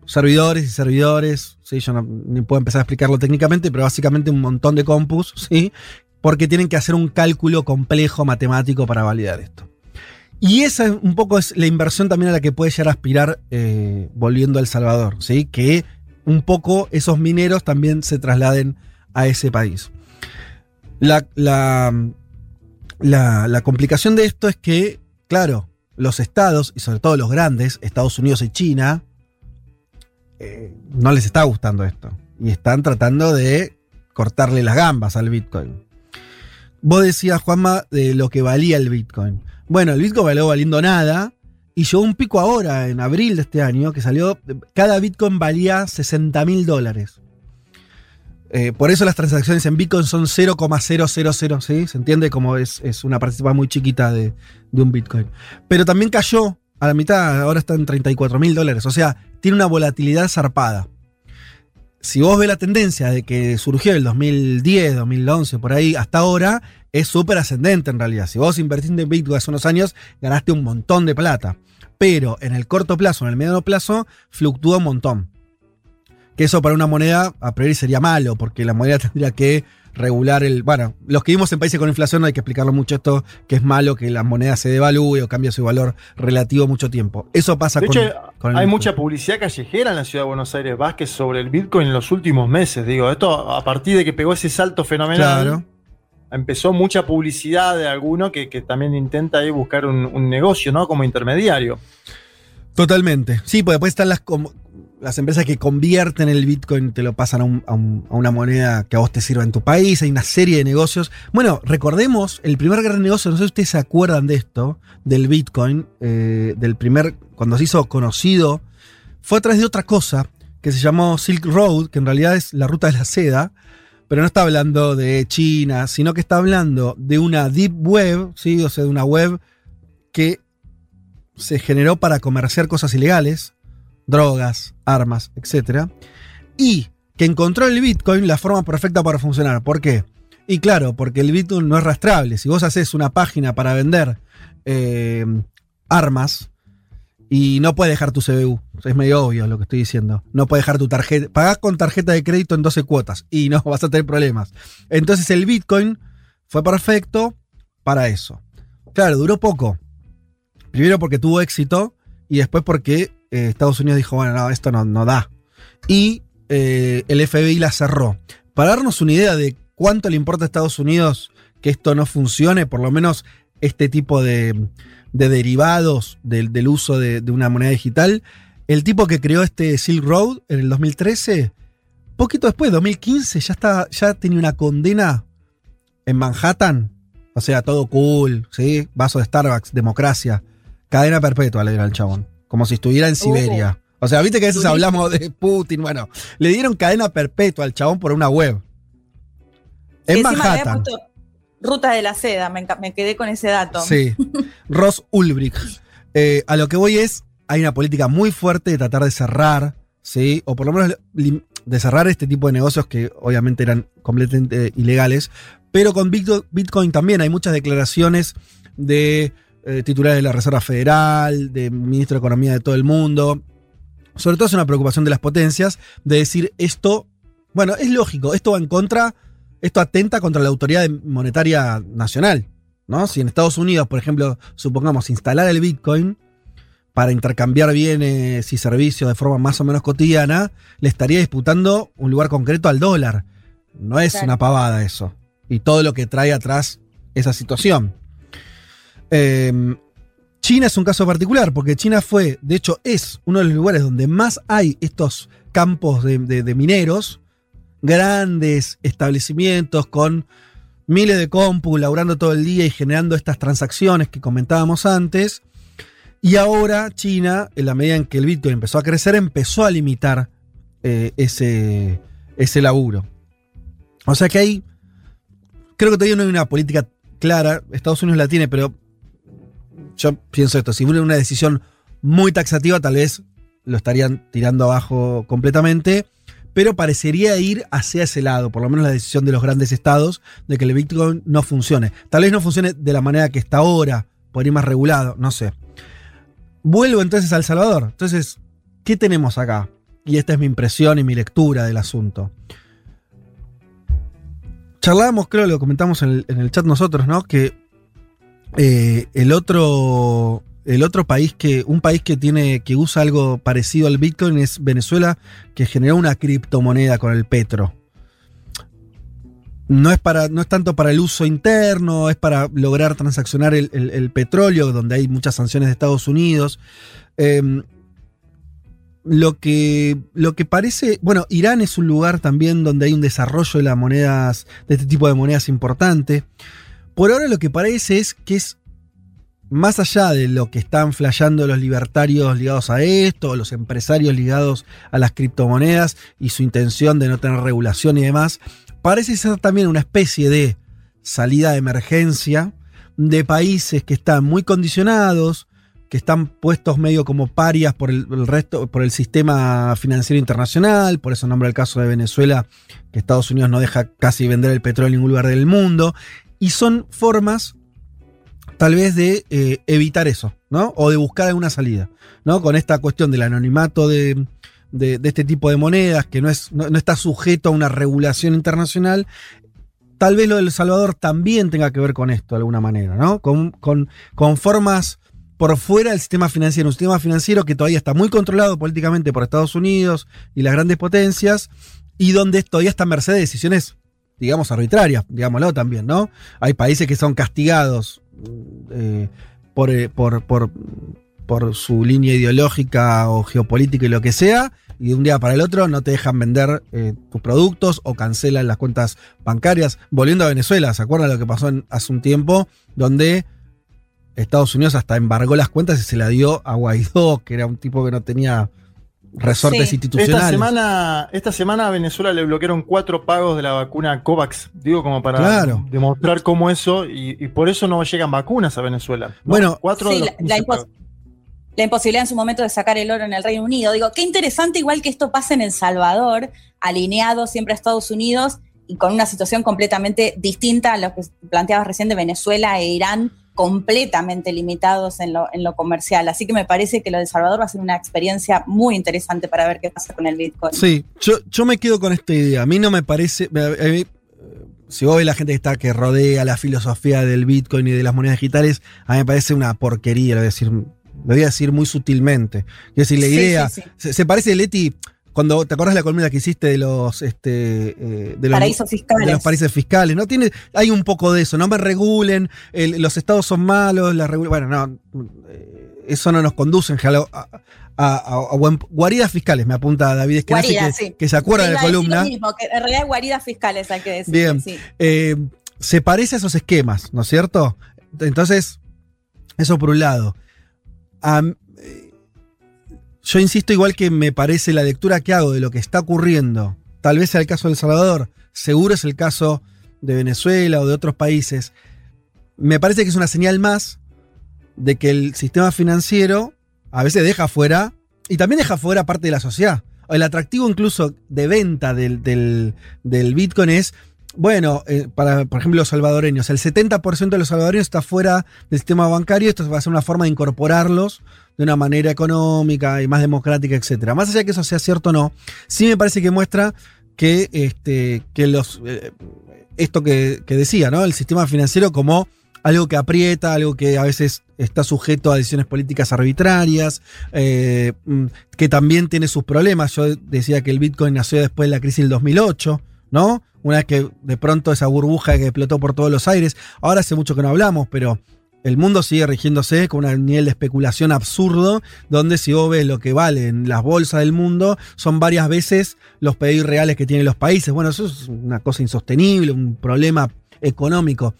servidores y servidores. ¿sí? Yo no, ni puedo empezar a explicarlo técnicamente, pero básicamente un montón de compus. ¿sí? Porque tienen que hacer un cálculo complejo matemático para validar esto. Y esa es un poco es la inversión también a la que puede llegar a aspirar eh, volviendo a El Salvador, ¿sí? Que un poco esos mineros también se trasladen a ese país. La, la, la, la complicación de esto es que, claro, los estados, y sobre todo los grandes, Estados Unidos y China, eh, no les está gustando esto. Y están tratando de cortarle las gambas al Bitcoin. Vos decías, Juanma, de lo que valía el Bitcoin. Bueno, el Bitcoin valió valiendo nada. Y llegó un pico ahora, en abril de este año, que salió. Cada Bitcoin valía 60 mil dólares. Eh, por eso las transacciones en Bitcoin son 0,000, ¿sí? Se entiende como es, es una participación muy chiquita de, de un Bitcoin. Pero también cayó a la mitad, ahora está en 34 mil dólares. O sea, tiene una volatilidad zarpada. Si vos ves la tendencia de que surgió el 2010, 2011, por ahí, hasta ahora, es súper ascendente en realidad. Si vos invertiste en Bitcoin hace unos años, ganaste un montón de plata. Pero en el corto plazo, en el mediano plazo, fluctúa un montón. Que eso para una moneda a priori sería malo, porque la moneda [laughs] tendría que regular el. Bueno, los que vivimos en países con inflación no hay que explicarlo mucho esto, que es malo que la moneda se devalúe o cambie su valor relativo mucho tiempo. Eso pasa De con, hecho, con el hay Bitcoin. mucha publicidad callejera en la ciudad de Buenos Aires Vázquez sobre el Bitcoin en los últimos meses. Digo, esto a partir de que pegó ese salto fenomenal. Claro. Empezó mucha publicidad de alguno que, que también intenta ahí buscar un, un negocio, ¿no? Como intermediario. Totalmente. Sí, pues después están las, las empresas que convierten el Bitcoin, te lo pasan a, un- a un- a una moneda que a vos te sirva en tu país. Hay una serie de negocios. Bueno, recordemos el primer gran negocio, no sé si ustedes se acuerdan de esto, del Bitcoin, eh, del primer, cuando se hizo conocido, fue a través de otra cosa que se llamó Silk Road, que en realidad es la ruta de la seda, pero no está hablando de China, sino que está hablando de una deep web, ¿sí? o sea, de una web que se generó para comerciar cosas ilegales, drogas, armas, etc. Y que encontró el Bitcoin la forma perfecta para funcionar. ¿Por qué? Y claro, porque el Bitcoin no es rastrable. Si vos haces una página para vender eh, armas y no puedes dejar tu CBU, es medio obvio lo que estoy diciendo. No puedes dejar tu tarjeta. Pagás con tarjeta de crédito en 12 cuotas y no [laughs] vas a tener problemas. Entonces el Bitcoin fue perfecto para eso. Claro, duró poco. Primero porque tuvo éxito y después porque eh, Estados Unidos dijo, bueno, no, esto no, no da. Y eh, el FBI la cerró. Para darnos una idea de cuánto le importa a Estados Unidos que esto no funcione, por lo menos este tipo de, de derivados del, uso de, una moneda digital, el tipo que creó este Silk Road en el 2013, poquito después, 2015, ya, está, ya tenía una condena en Manhattan. O sea, todo cool, ¿sí? Vaso de Starbucks, democracia. Cadena perpetua le dieron chabón. Como si estuviera en Siberia. O sea, viste que a veces hablamos de Putin. Bueno, le dieron cadena perpetua al chabón por una web. En Manhattan. Ruta de la seda, me, me, quedé con ese dato. Sí. [laughs] Ross Ulbricht. Eh, a lo que voy es, hay una política muy fuerte de tratar de cerrar, ¿sí? O por lo menos de cerrar este tipo de negocios que obviamente eran completamente ilegales. Pero con Bitcoin también hay muchas declaraciones de eh, titulares de la Reserva Federal, de ministro de Economía de todo el mundo. Sobre todo es una preocupación de las potencias de decir esto, bueno, es lógico, esto va en contra, esto atenta contra la autoridad monetaria nacional. ¿no? Si en Estados Unidos, por ejemplo, supongamos instalar el Bitcoin para intercambiar bienes y servicios de forma más o menos cotidiana, le estaría disputando un lugar concreto al dólar. No es claro. una pavada eso. Y todo lo que trae atrás esa situación. Eh, China es un caso particular, porque China fue, de hecho, es uno de los lugares donde más hay estos campos de, mineros, grandes establecimientos con miles de compu laburando todo el día y generando estas transacciones que comentábamos antes. Y ahora China, en la medida en que el Bitcoin empezó a crecer, empezó a limitar eh, ese, laburo. O sea que hay, creo que todavía no hay una política clara, Estados Unidos la tiene, pero yo pienso esto, si hubiera una decisión muy taxativa, tal vez lo estarían tirando abajo completamente, pero parecería ir hacia ese lado, por lo menos la decisión de los grandes estados de que el Bitcoin no funcione. Tal vez no funcione de la manera que está ahora, por ir más regulado, no sé. Vuelvo entonces a El Salvador. Entonces, ¿qué tenemos acá? Y esta es mi impresión y mi lectura del asunto. Charlábamos, creo, lo comentamos en el, en el chat nosotros, ¿no? Que eh, el otro el otro país que un país que tiene que usa algo parecido al Bitcoin es Venezuela que generó una criptomoneda con el petro no es para no es tanto para el uso interno es para lograr transaccionar el, petróleo donde hay muchas sanciones de Estados Unidos eh, lo que, lo que parece, bueno, Irán es un lugar también donde hay un desarrollo de las monedas, de este tipo de monedas importante. Por ahora lo que parece es que es más allá de lo que están flayando los libertarios ligados a esto, los empresarios ligados a las criptomonedas y su intención de no tener regulación y demás, parece ser también una especie de salida de emergencia de países que están muy condicionados, que están puestos medio como parias por el, resto, por el sistema financiero internacional, por eso nombra el caso de Venezuela, que Estados Unidos no deja casi vender el petróleo en ningún lugar del mundo, y son formas tal vez de eh, evitar eso, ¿no? O de buscar alguna salida, ¿no? Con esta cuestión del anonimato de, este tipo de monedas, que no, es, no, está sujeto a una regulación internacional. Tal vez lo del Salvador también tenga que ver con esto de alguna manera, ¿no? Con, con, con formas por fuera del sistema financiero, un sistema financiero que todavía está muy controlado políticamente por Estados Unidos y las grandes potencias, y donde todavía está a merced de decisiones, digamos, arbitrarias, digámoslo también, ¿no? Hay países que son castigados eh, por, por, por, por, su línea ideológica o geopolítica y lo que sea, y de un día para el otro no te dejan vender eh, tus productos o cancelan las cuentas bancarias. Volviendo a Venezuela, ¿se acuerdan lo que pasó hace un tiempo? Donde Estados Unidos hasta embargó las cuentas y se la dio a Guaidó, que era un tipo que no tenía resortes Sí. institucionales. Esta semana, esta semana a Venezuela le bloquearon cuatro pagos de la vacuna COVAX. Digo, como para Claro. demostrar cómo eso, y, y por eso no llegan vacunas a Venezuela. ¿no? Bueno, cuatro Sí, de los la- 15 la impos- pagos. la imposibilidad en su momento de sacar el oro en el Reino Unido. Digo, qué interesante igual que esto pase en El Salvador, alineado siempre a Estados Unidos y con una situación completamente distinta a lo que planteabas recién de Venezuela e Irán, completamente limitados en lo, en lo comercial. Así que me parece que lo de El Salvador va a ser una experiencia muy interesante para ver qué pasa con el Bitcoin. Sí, yo, yo me quedo con esta idea. A mí no me parece. a- a mí, eh, si vos ves la gente que está que rodea la filosofía del Bitcoin y de las monedas digitales, a mí me parece una porquería, lo voy a decir, lo voy a decir muy sutilmente. Es decir, la Sí, idea. sí, sí. Se, se parece, Leti, cuando te de la columna que hiciste de los, este, eh, de los Paraísos fiscales. de los países fiscales, ¿no? Tiene, hay un poco de eso, no me regulen, el- los estados son malos, la bueno, no, eh, eso no nos conduce en general a, a- a- a buen- guaridas fiscales, me apunta David Esquenazi, que, sí. que se acuerda de la columna. mismo, que en realidad hay guaridas fiscales, hay que decir. Bien. Sí. Eh, se parece a esos esquemas, ¿no es cierto? Entonces, eso por un lado. Eh, yo insisto, igual que me parece la lectura que hago de lo que está ocurriendo, tal vez sea el caso de El Salvador, seguro es el caso de Venezuela o de otros países, me parece que es una señal más de que el sistema financiero a veces deja fuera, y también deja fuera parte de la sociedad. El atractivo incluso de venta del, del- del Bitcoin es, bueno, eh, para, por ejemplo, los salvadoreños, el 70% de los salvadoreños está fuera del sistema bancario, esto va a ser una forma de incorporarlos de una manera económica y más democrática, etcétera. Más allá de que eso sea cierto o no, sí me parece que muestra que, este, que los, eh, esto que, que decía, ¿no? El sistema financiero como algo que aprieta, algo que a veces está sujeto a decisiones políticas arbitrarias, eh, mm, que también tiene sus problemas. Yo decía que el Bitcoin nació después de la crisis del 2008, ¿no? Una vez que de pronto esa burbuja que explotó por todos los aires, ahora hace mucho que no hablamos, pero el mundo sigue rigiéndose con un nivel de especulación absurdo, donde si vos ves lo que valen las bolsas del mundo, son varias veces los pedidos reales que tienen los países. Bueno, eso es una cosa insostenible, un problema económico.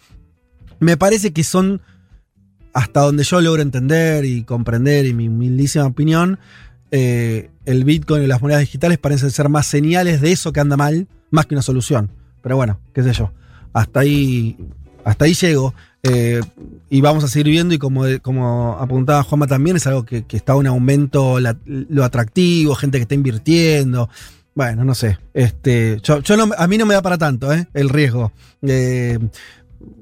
Me parece que son, hasta donde yo logro entender y comprender, y mi humildísima opinión, eh, el Bitcoin y las monedas digitales parecen ser más señales de eso que anda mal, más que una solución. Pero bueno, qué sé yo. Hasta ahí, hasta ahí llego. eh, y vamos a seguir viendo, y como, como apuntaba Juanma también, es algo que, está un aumento lo atractivo, gente que está invirtiendo. Bueno, no sé. Este, yo, yo no, a mí no me da para tanto, ¿eh? El riesgo. Eh,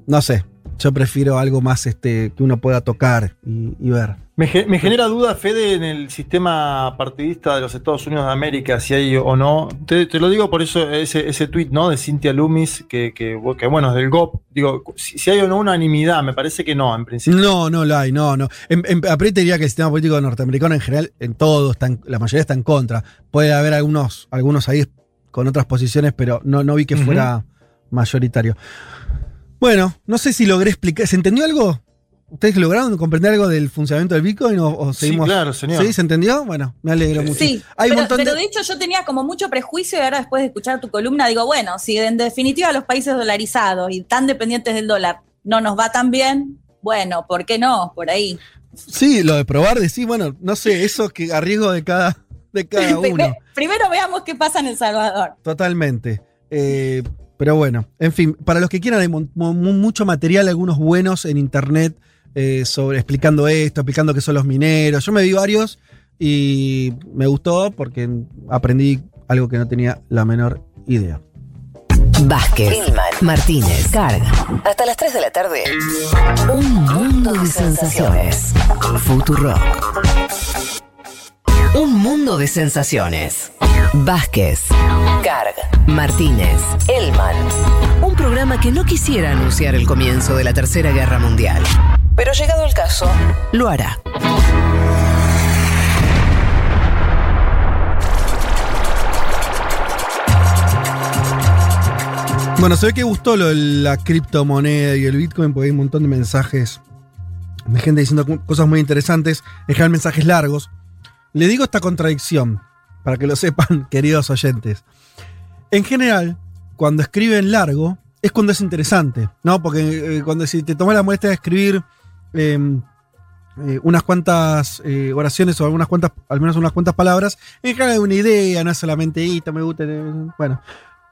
no sé. Yo prefiero algo más este, que uno pueda tocar y, y ver. Me, ge- me genera duda, Fede, en el sistema partidista de los Estados Unidos de América, si hay o no. Te, te lo digo por eso, ese, ese tuit ¿no? de Cynthia Loomis, que, que, que, bueno, es del GOP. Digo, si, si hay o no unanimidad, me parece que no, en principio. No, no lo hay, no, no. En, en, apriete diría que el sistema político norteamericano en general, en todo, está en- la mayoría está en contra. Puede haber algunos, algunos ahí con otras posiciones, pero no, no vi que fuera mayoritario. Bueno, no sé si logré explicar. ¿Se entendió algo? ¿Ustedes lograron comprender algo del funcionamiento del Bitcoin o, o Sí, seguimos? claro, señor. ¿Sí? ¿Se entendió? Bueno, me alegro mucho. Sí, Hay un pero, montón de- pero de hecho yo tenía como mucho prejuicio y ahora después de escuchar tu columna digo, bueno, si en definitiva los países dolarizados y tan dependientes del dólar no nos va tan bien, bueno, ¿por qué no? Por ahí. Sí, lo de probar, de sí, bueno, no sé, eso que a riesgo de cada, de [laughs] cada uno. Primero, primero veamos qué pasa en El Salvador. Totalmente. Eh, pero bueno, en fin, para los que quieran, hay mu- mu- mucho material, algunos buenos en internet eh, sobre explicando esto, explicando qué son los mineros. Yo me vi varios y me gustó porque aprendí algo que no tenía la menor idea. Vázquez, Martínez, Carga. Hasta las 3 de la tarde. Un mundo de sensaciones. Futuro. Un mundo de sensaciones. Vázquez, Carg, Martínez, Elman. Un programa que no quisiera anunciar el comienzo de la Tercera Guerra Mundial. Pero llegado el caso, lo hará. Bueno, se ve que gustó la criptomoneda y el Bitcoin porque hay un montón de mensajes de gente diciendo cosas muy interesantes, en general mensajes largos. Le digo esta contradicción, para que lo sepan, [laughs] queridos oyentes. En general, cuando escriben largo, es cuando es interesante, ¿no? Porque eh, cuando si te tomas la molestia de escribir em, eh, unas cuantas eh, oraciones o algunas cuantas, al menos unas cuantas palabras, en general hay una idea, no es solamente "Ita, me gusta, eh", bueno.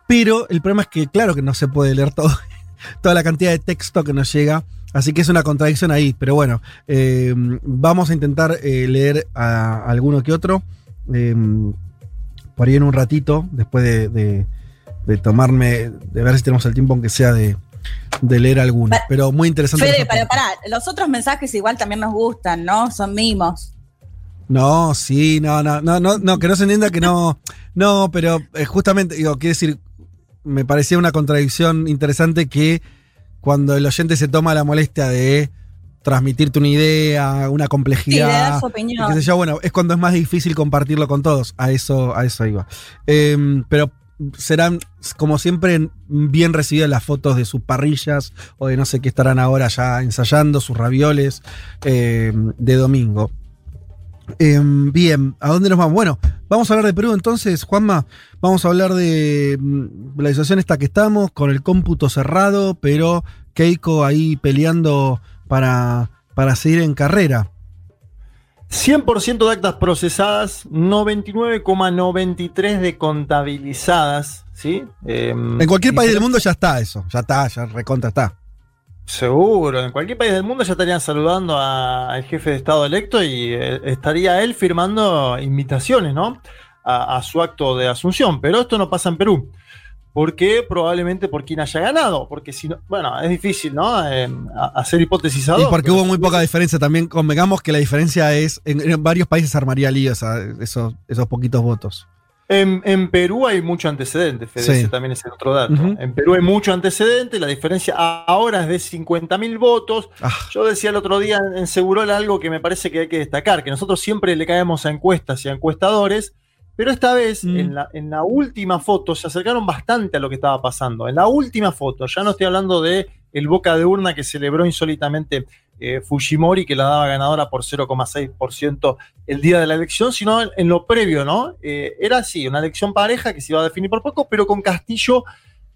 Pero el problema es que, claro, que no se puede leer todo, [laughs] toda la cantidad de texto que nos llega, así que es una contradicción ahí, pero bueno, eh, vamos a intentar eh, leer a, a alguno que otro, eh, por ahí en un ratito, después de, de- de tomarme, de ver si tenemos el tiempo aunque sea de, de leer alguno, Pa- pero muy interesante. Fede, parte. para, los otros mensajes igual también nos gustan, ¿no? Son mimos. No, sí, no, no, no, no, no, que no se entienda que no, no, pero justamente, digo, quiero decir, me parecía una contradicción interesante que cuando el oyente se toma la molestia de transmitirte una idea, una Sí, de complejidad, dar su y opinión. qué sé yo, bueno, es cuando es más difícil compartirlo con todos, a eso, a eso iba. Em, pero serán, como siempre, bien recibidas las fotos de sus parrillas o de no sé qué estarán ahora ya ensayando, sus ravioles em, de domingo. Em, bien, ¿a dónde nos vamos? Bueno, vamos a hablar de Perú entonces, Juanma. Vamos a hablar de mm, la situación esta que estamos, con el cómputo cerrado, pero Keiko ahí peleando para, para seguir en carrera. 100% de actas procesadas, 99,93 de contabilizadas, ¿sí? Em, En cualquier país del mundo ya está eso, ya está, ya recontra está. Seguro, en cualquier país del mundo ya estarían saludando a- al jefe de Estado electo y eh, estaría él firmando invitaciones, ¿no? A, a su acto de asunción. Pero esto no pasa en Perú. ¿Por qué? Probablemente por quien haya ganado. Porque si no, bueno, es difícil, ¿no? Eh, hacer hipótesis a Y porque hubo muy poca diferencia también, convengamos que la diferencia es, en, en varios países armaría líos a esos, esos poquitos votos. En, en Perú hay mucho antecedente, Fede, Sí. ese también es el otro dato. En Perú hay mucho antecedente, la diferencia ahora es de 50.000 votos. Ah. Yo decía el otro día en Segurola algo que me parece que hay que destacar, que nosotros siempre le caemos a encuestas y a encuestadores, pero esta vez Mm. en, la, en la última foto se acercaron bastante a lo que estaba pasando. En la última foto, ya no estoy hablando de el boca de urna que celebró insólitamente eh, Fujimori, que la daba ganadora por 0,6% el día de la elección, sino en, lo previo, ¿no? Eh, era así, una elección pareja que se iba a definir por poco, pero con Castillo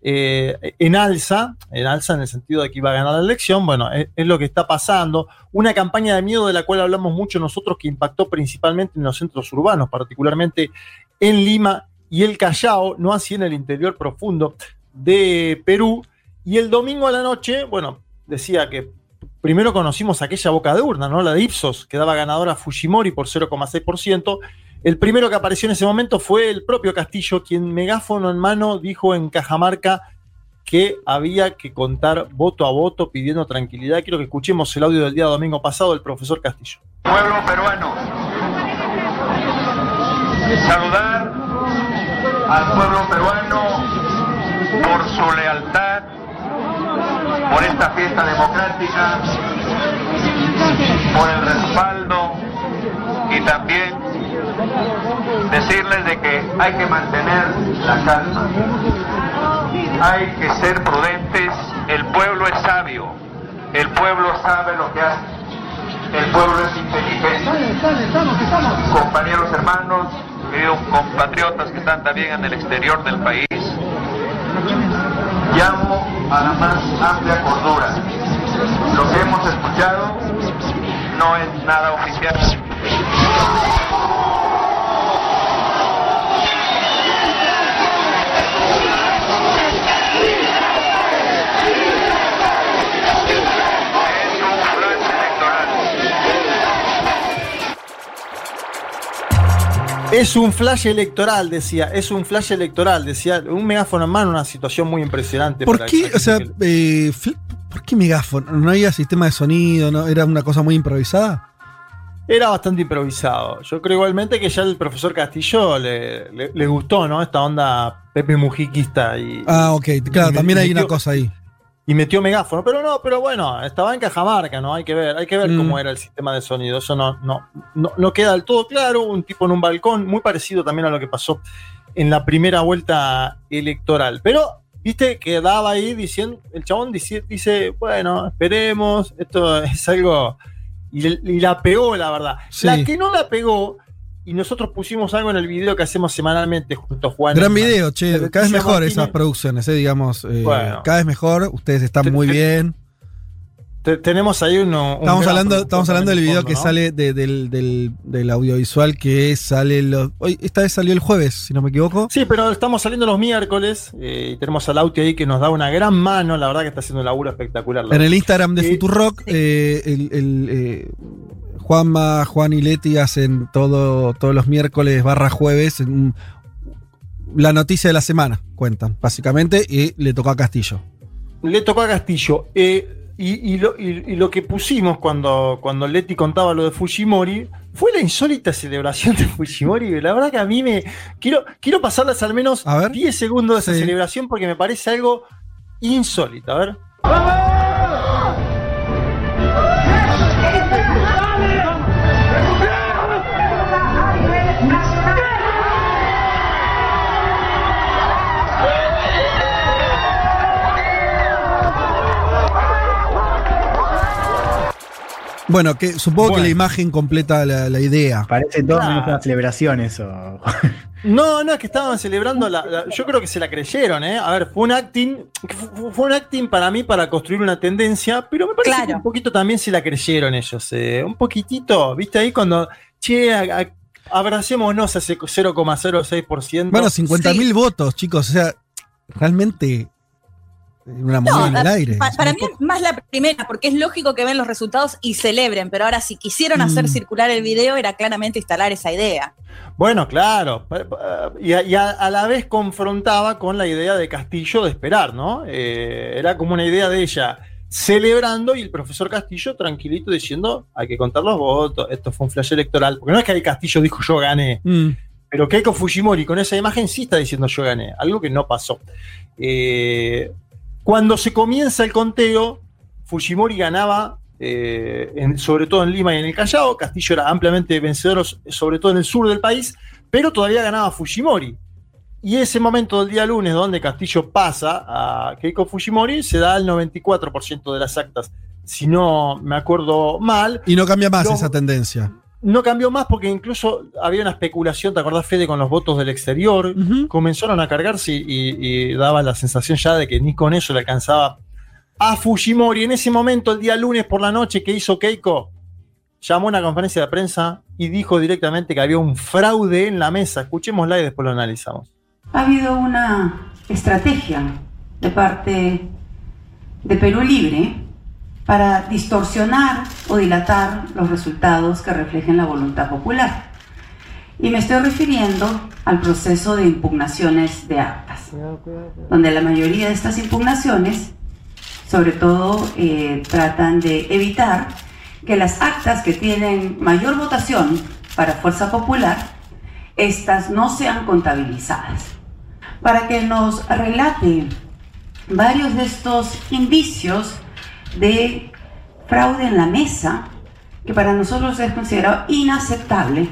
eh, en alza, en alza en el sentido de que iba a ganar la elección, bueno, es lo que está pasando. Una campaña de miedo de la cual hablamos mucho nosotros que impactó principalmente en los centros urbanos, particularmente en Lima y el Callao, no así en el interior profundo de Perú. Y el domingo a la noche, bueno, decía que primero conocimos aquella boca de urna, ¿no? La de Ipsos, que daba ganadora a Fujimori por 0,6%. El primero que apareció en ese momento fue el propio Castillo, quien megáfono en mano dijo en Cajamarca que había que contar voto a voto pidiendo tranquilidad. Quiero que escuchemos el audio del día domingo pasado del profesor Castillo. Pueblo peruano, saludar al pueblo peruano por su lealtad, por esta fiesta democrática, por el respaldo y también decirles de que hay que mantener la calma, hay que ser prudentes, el pueblo es sabio, el pueblo sabe lo que hace. El pueblo es inteligente. Compañeros hermanos, queridos compatriotas que están también en el exterior del país, llamo a la más amplia cordura. Lo que hemos escuchado no es nada oficial. Es un flash electoral, decía, es un flash electoral, decía, un megáfono en mano, una situación muy impresionante. ¿Por para qué, o sea, que- eh, ¿por qué megáfono? ¿No había sistema de sonido? ¿No? ¿Era una cosa muy improvisada? Era bastante improvisado. Yo creo igualmente que ya el profesor Castillo le, le- le gustó, ¿no? Esta onda Pepe Mujiquista y. Ah, ok, claro, y también hay una cosa ahí. Y metió megáfono. Pero no, pero bueno, estaba en Cajamarca, ¿no? Hay que ver, hay que ver Mm. cómo era el sistema de sonido. Eso no, no, no, no queda del todo claro. Un tipo en un balcón, muy parecido también a lo que pasó en la primera vuelta electoral. Pero, viste, quedaba ahí diciendo, el chabón dice, dice bueno, esperemos, esto es algo. Y, la pegó, la verdad. Sí. La que no la pegó, y nosotros pusimos algo en el video que hacemos semanalmente junto a Juan. Gran video, che, cada vez mejor Martínez. esas producciones, eh, digamos. eh, Bueno. cada vez mejor, ustedes están muy bien. te- tenemos ahí uno. un Estamos hablando, estamos hablando del video de que sale de- del, del- del audiovisual que sale los. Hoy, esta vez salió el jueves, si no me equivoco. Sí, pero estamos saliendo los miércoles eh, y tenemos al Lauti ahí que nos da una gran mano. La verdad que está haciendo un laburo espectacular. En el Instagram de. Futurock, eh, el, el, Juanma, Juan y Leti hacen todo, todos los miércoles barra jueves en la noticia de la semana, cuentan, básicamente, y le tocó a Castillo. Le tocó a Castillo. eh, y, y lo, y- y lo que pusimos cuando, cuando Leti contaba lo de Fujimori fue la insólita celebración de Fujimori. La verdad que a mí me. Quiero, quiero pasarles al menos 10 segundos de esa celebración porque me parece algo insólito. A ver. Bueno, que supongo que la imagen completa la, la idea. Parece todo Ah. menos una celebración eso. No, no, es que estaban celebrando la, la- Yo creo que se la creyeron, ¿eh? A ver, fue un acting. Fue, fue un acting para mí para construir una tendencia, pero me parece que un poquito también se la creyeron ellos. eh, Un poquitito, ¿viste? Ahí cuando. Che, a- a- abracémonos a ese 0,06%. Bueno, 50.000 votos, chicos, o sea, realmente una moneda en el aire. pa- para mí es más la primera, porque es lógico que ven los resultados y celebren, pero ahora si quisieron hacer Mm. circular el video era claramente instalar esa idea. Bueno, claro. Y, a, y a- a la vez confrontaba con la idea de Castillo de esperar, ¿no? Eh, era como una idea de ella celebrando y el profesor Castillo tranquilito diciendo hay que contar los votos, esto fue un flash electoral. Porque no es que ahí Castillo dijo yo gané, Mm. pero Keiko Fujimori con esa imagen sí está diciendo yo gané, algo que no pasó. Eh, cuando se comienza el conteo, Fujimori ganaba, eh, en- sobre todo en Lima y en el Callao. Castillo era ampliamente vencedor, sobre todo en el sur del país, pero todavía ganaba Fujimori. Y ese momento del día lunes, donde Castillo pasa a Keiko Fujimori, se da el 94% de las actas. Si no me acuerdo mal, Y no cambia más esa tendencia. No cambió más porque incluso había una especulación, ¿te acordás, Fede, con los votos del exterior? Comenzaron a cargarse y, y daba la sensación ya de que ni con eso le alcanzaba a Fujimori. En ese momento, el día lunes por la noche, que hizo Keiko? Llamó a una conferencia de prensa y dijo directamente que había un fraude en la mesa. Escuchémosla y después lo analizamos. Ha habido una estrategia de parte de Perú Libre para distorsionar o dilatar los resultados que reflejen la voluntad popular. Y me estoy refiriendo al proceso de impugnaciones de actas, donde la mayoría de estas impugnaciones, sobre todo, eh, tratan de evitar que las actas que tienen mayor votación para Fuerza Popular, estas no sean contabilizadas. Para que nos relate varios de estos indicios de fraude en la mesa, que para nosotros es considerado inaceptable,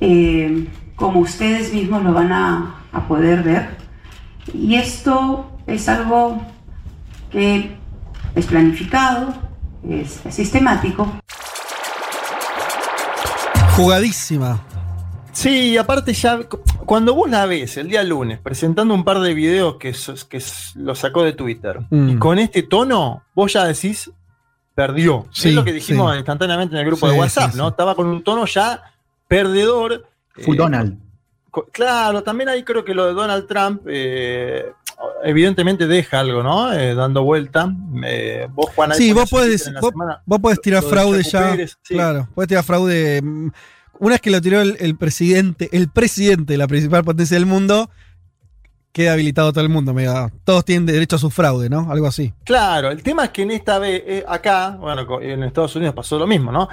eh, como ustedes mismos lo van a, a poder ver. Y esto es algo que es planificado, es sistemático. Jugadísima. Sí, aparte ya, cuando vos la ves el día lunes presentando un par de videos que, s- que lo sacó de Twitter, Mm. y con este tono, vos ya decís, perdió. Sí, es lo que dijimos sí. instantáneamente en el grupo Sí, de WhatsApp, ¿no? Estaba con un tono ya perdedor. Full Eh, Donald. co- Claro, también ahí creo que lo de Donald Trump eh, evidentemente deja algo, ¿no? Eh, dando vuelta. Eh, vos, Juan, Sí, vos podés, vos, vos podés tirar lo fraude ya. Sí. Claro, podés tirar fraude. Una vez que lo tiró el, el presidente, el presidente de la principal potencia del mundo, queda habilitado todo el mundo. mega. Todos tienen derecho a su fraude, ¿no? Algo así. Claro, el tema es que en esta vez, eh, acá, bueno, en Estados Unidos pasó lo mismo, ¿no?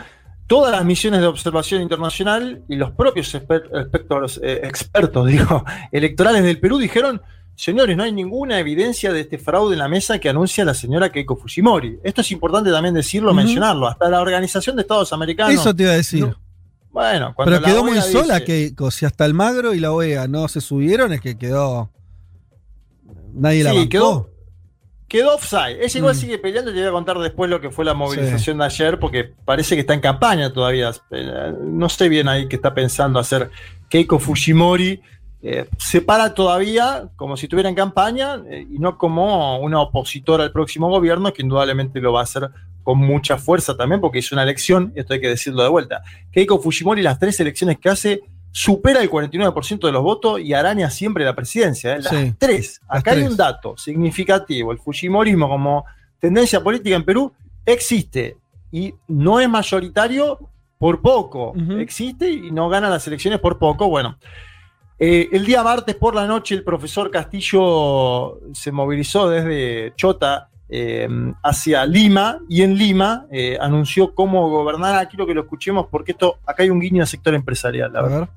Todas las misiones de observación internacional y los propios exper- expertos, eh, expertos [laughs] digo, electorales del Perú dijeron, señores, no hay ninguna evidencia de este fraude en la mesa que anuncia la señora Keiko Fujimori. Esto es importante también decirlo, mencionarlo. Hasta la Organización de Estados Americanos. Eso te iba a decir. No, bueno, cuando Pero la quedó muy sola dice- que si hasta el Magro y la OEA no se subieron, es que quedó. Nadie la Sí, bancó. quedó, quedó offside. Ella igual Mm. sigue peleando te voy a contar después lo que fue la movilización de ayer, porque parece que está en campaña todavía. Eh, No sé bien ahí qué está pensando hacer Keiko Fujimori. Eh, se para todavía como si estuviera en campaña eh, y no como una opositora al próximo gobierno, que indudablemente lo va a hacer con mucha fuerza también, porque hizo una elección, esto hay que decirlo de vuelta. Keiko Fujimori, las tres elecciones que hace, supera el 49% de los votos y araña siempre la presidencia. ¿eh? Las Sí, tres. las Acá hay tres. un dato significativo. El Fujimorismo como tendencia política en Perú existe y no es mayoritario por poco. Existe y no gana las elecciones por poco. Bueno, eh, el día martes por la noche el profesor Castillo se movilizó desde Chota eh, hacia Lima y en Lima eh, anunció cómo gobernar. Quiero que lo escuchemos porque esto acá hay un guiño al sector empresarial. A ver.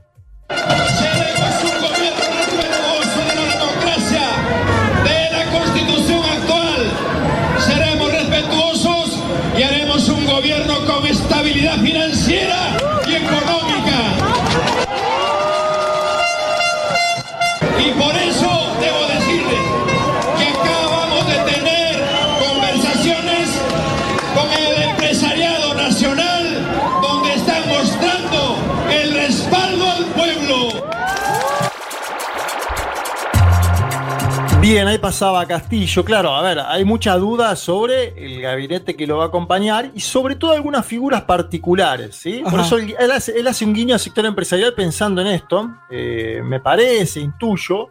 Bien, ahí pasaba Castillo. Claro, a ver, hay mucha duda sobre el gabinete que lo va a acompañar y sobre todo algunas figuras particulares, ¿sí? Por eso él, él hace, él hace un guiño al sector empresarial pensando en esto. Eh, me parece, intuyo.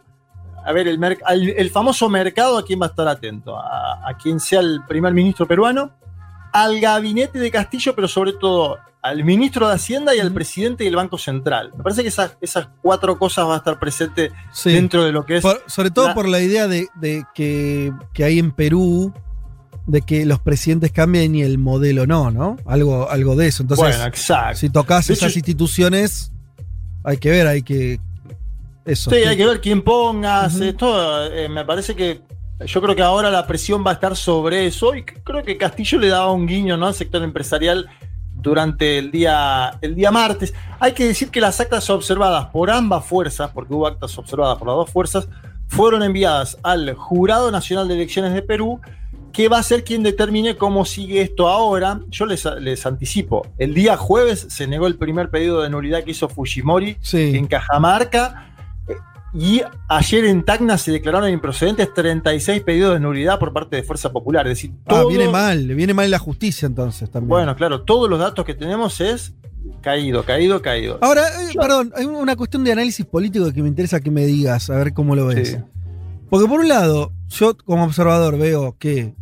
A ver, el famoso mercado, ¿a quién va a estar atento? A, a quien sea el primer ministro peruano, al gabinete de Castillo, pero sobre todo al ministro de Hacienda y al presidente del Banco Central. Me parece que esas, esas cuatro cosas van a estar presentes Sí. dentro de lo que es. Por- sobre todo la- por la idea de, de que, que hay en Perú de que los presidentes cambien y el modelo no, ¿no? Algo, algo de eso. Entonces, Bueno, exacto. si tocas esas hecho- instituciones, hay que ver, hay que. Eso. Sí, hay que ver quién pongas. Esto eh, me parece que. Yo creo que ahora la presión va a estar sobre eso. Y creo que Castillo le daba un guiño ¿no? al sector empresarial durante el día, el día martes. Hay que decir que las actas observadas por ambas fuerzas, porque hubo actas observadas por las dos fuerzas, fueron enviadas al Jurado Nacional de Elecciones de Perú, que va a ser quien determine cómo sigue esto ahora. Yo les, les anticipo, el día jueves se negó el primer pedido de nulidad que hizo Fujimori en Cajamarca. Y ayer en Tacna se declararon improcedentes 36 pedidos de nulidad por parte de Fuerza Popular. Es decir, Ah, todo- viene mal, viene mal la justicia entonces también. Bueno, claro, todos los datos que tenemos es caído, caído, caído. Ahora, eh, perdón, hay una cuestión de análisis político que me interesa que me digas, a ver cómo lo ves. Sí. Porque por un lado, yo como observador veo que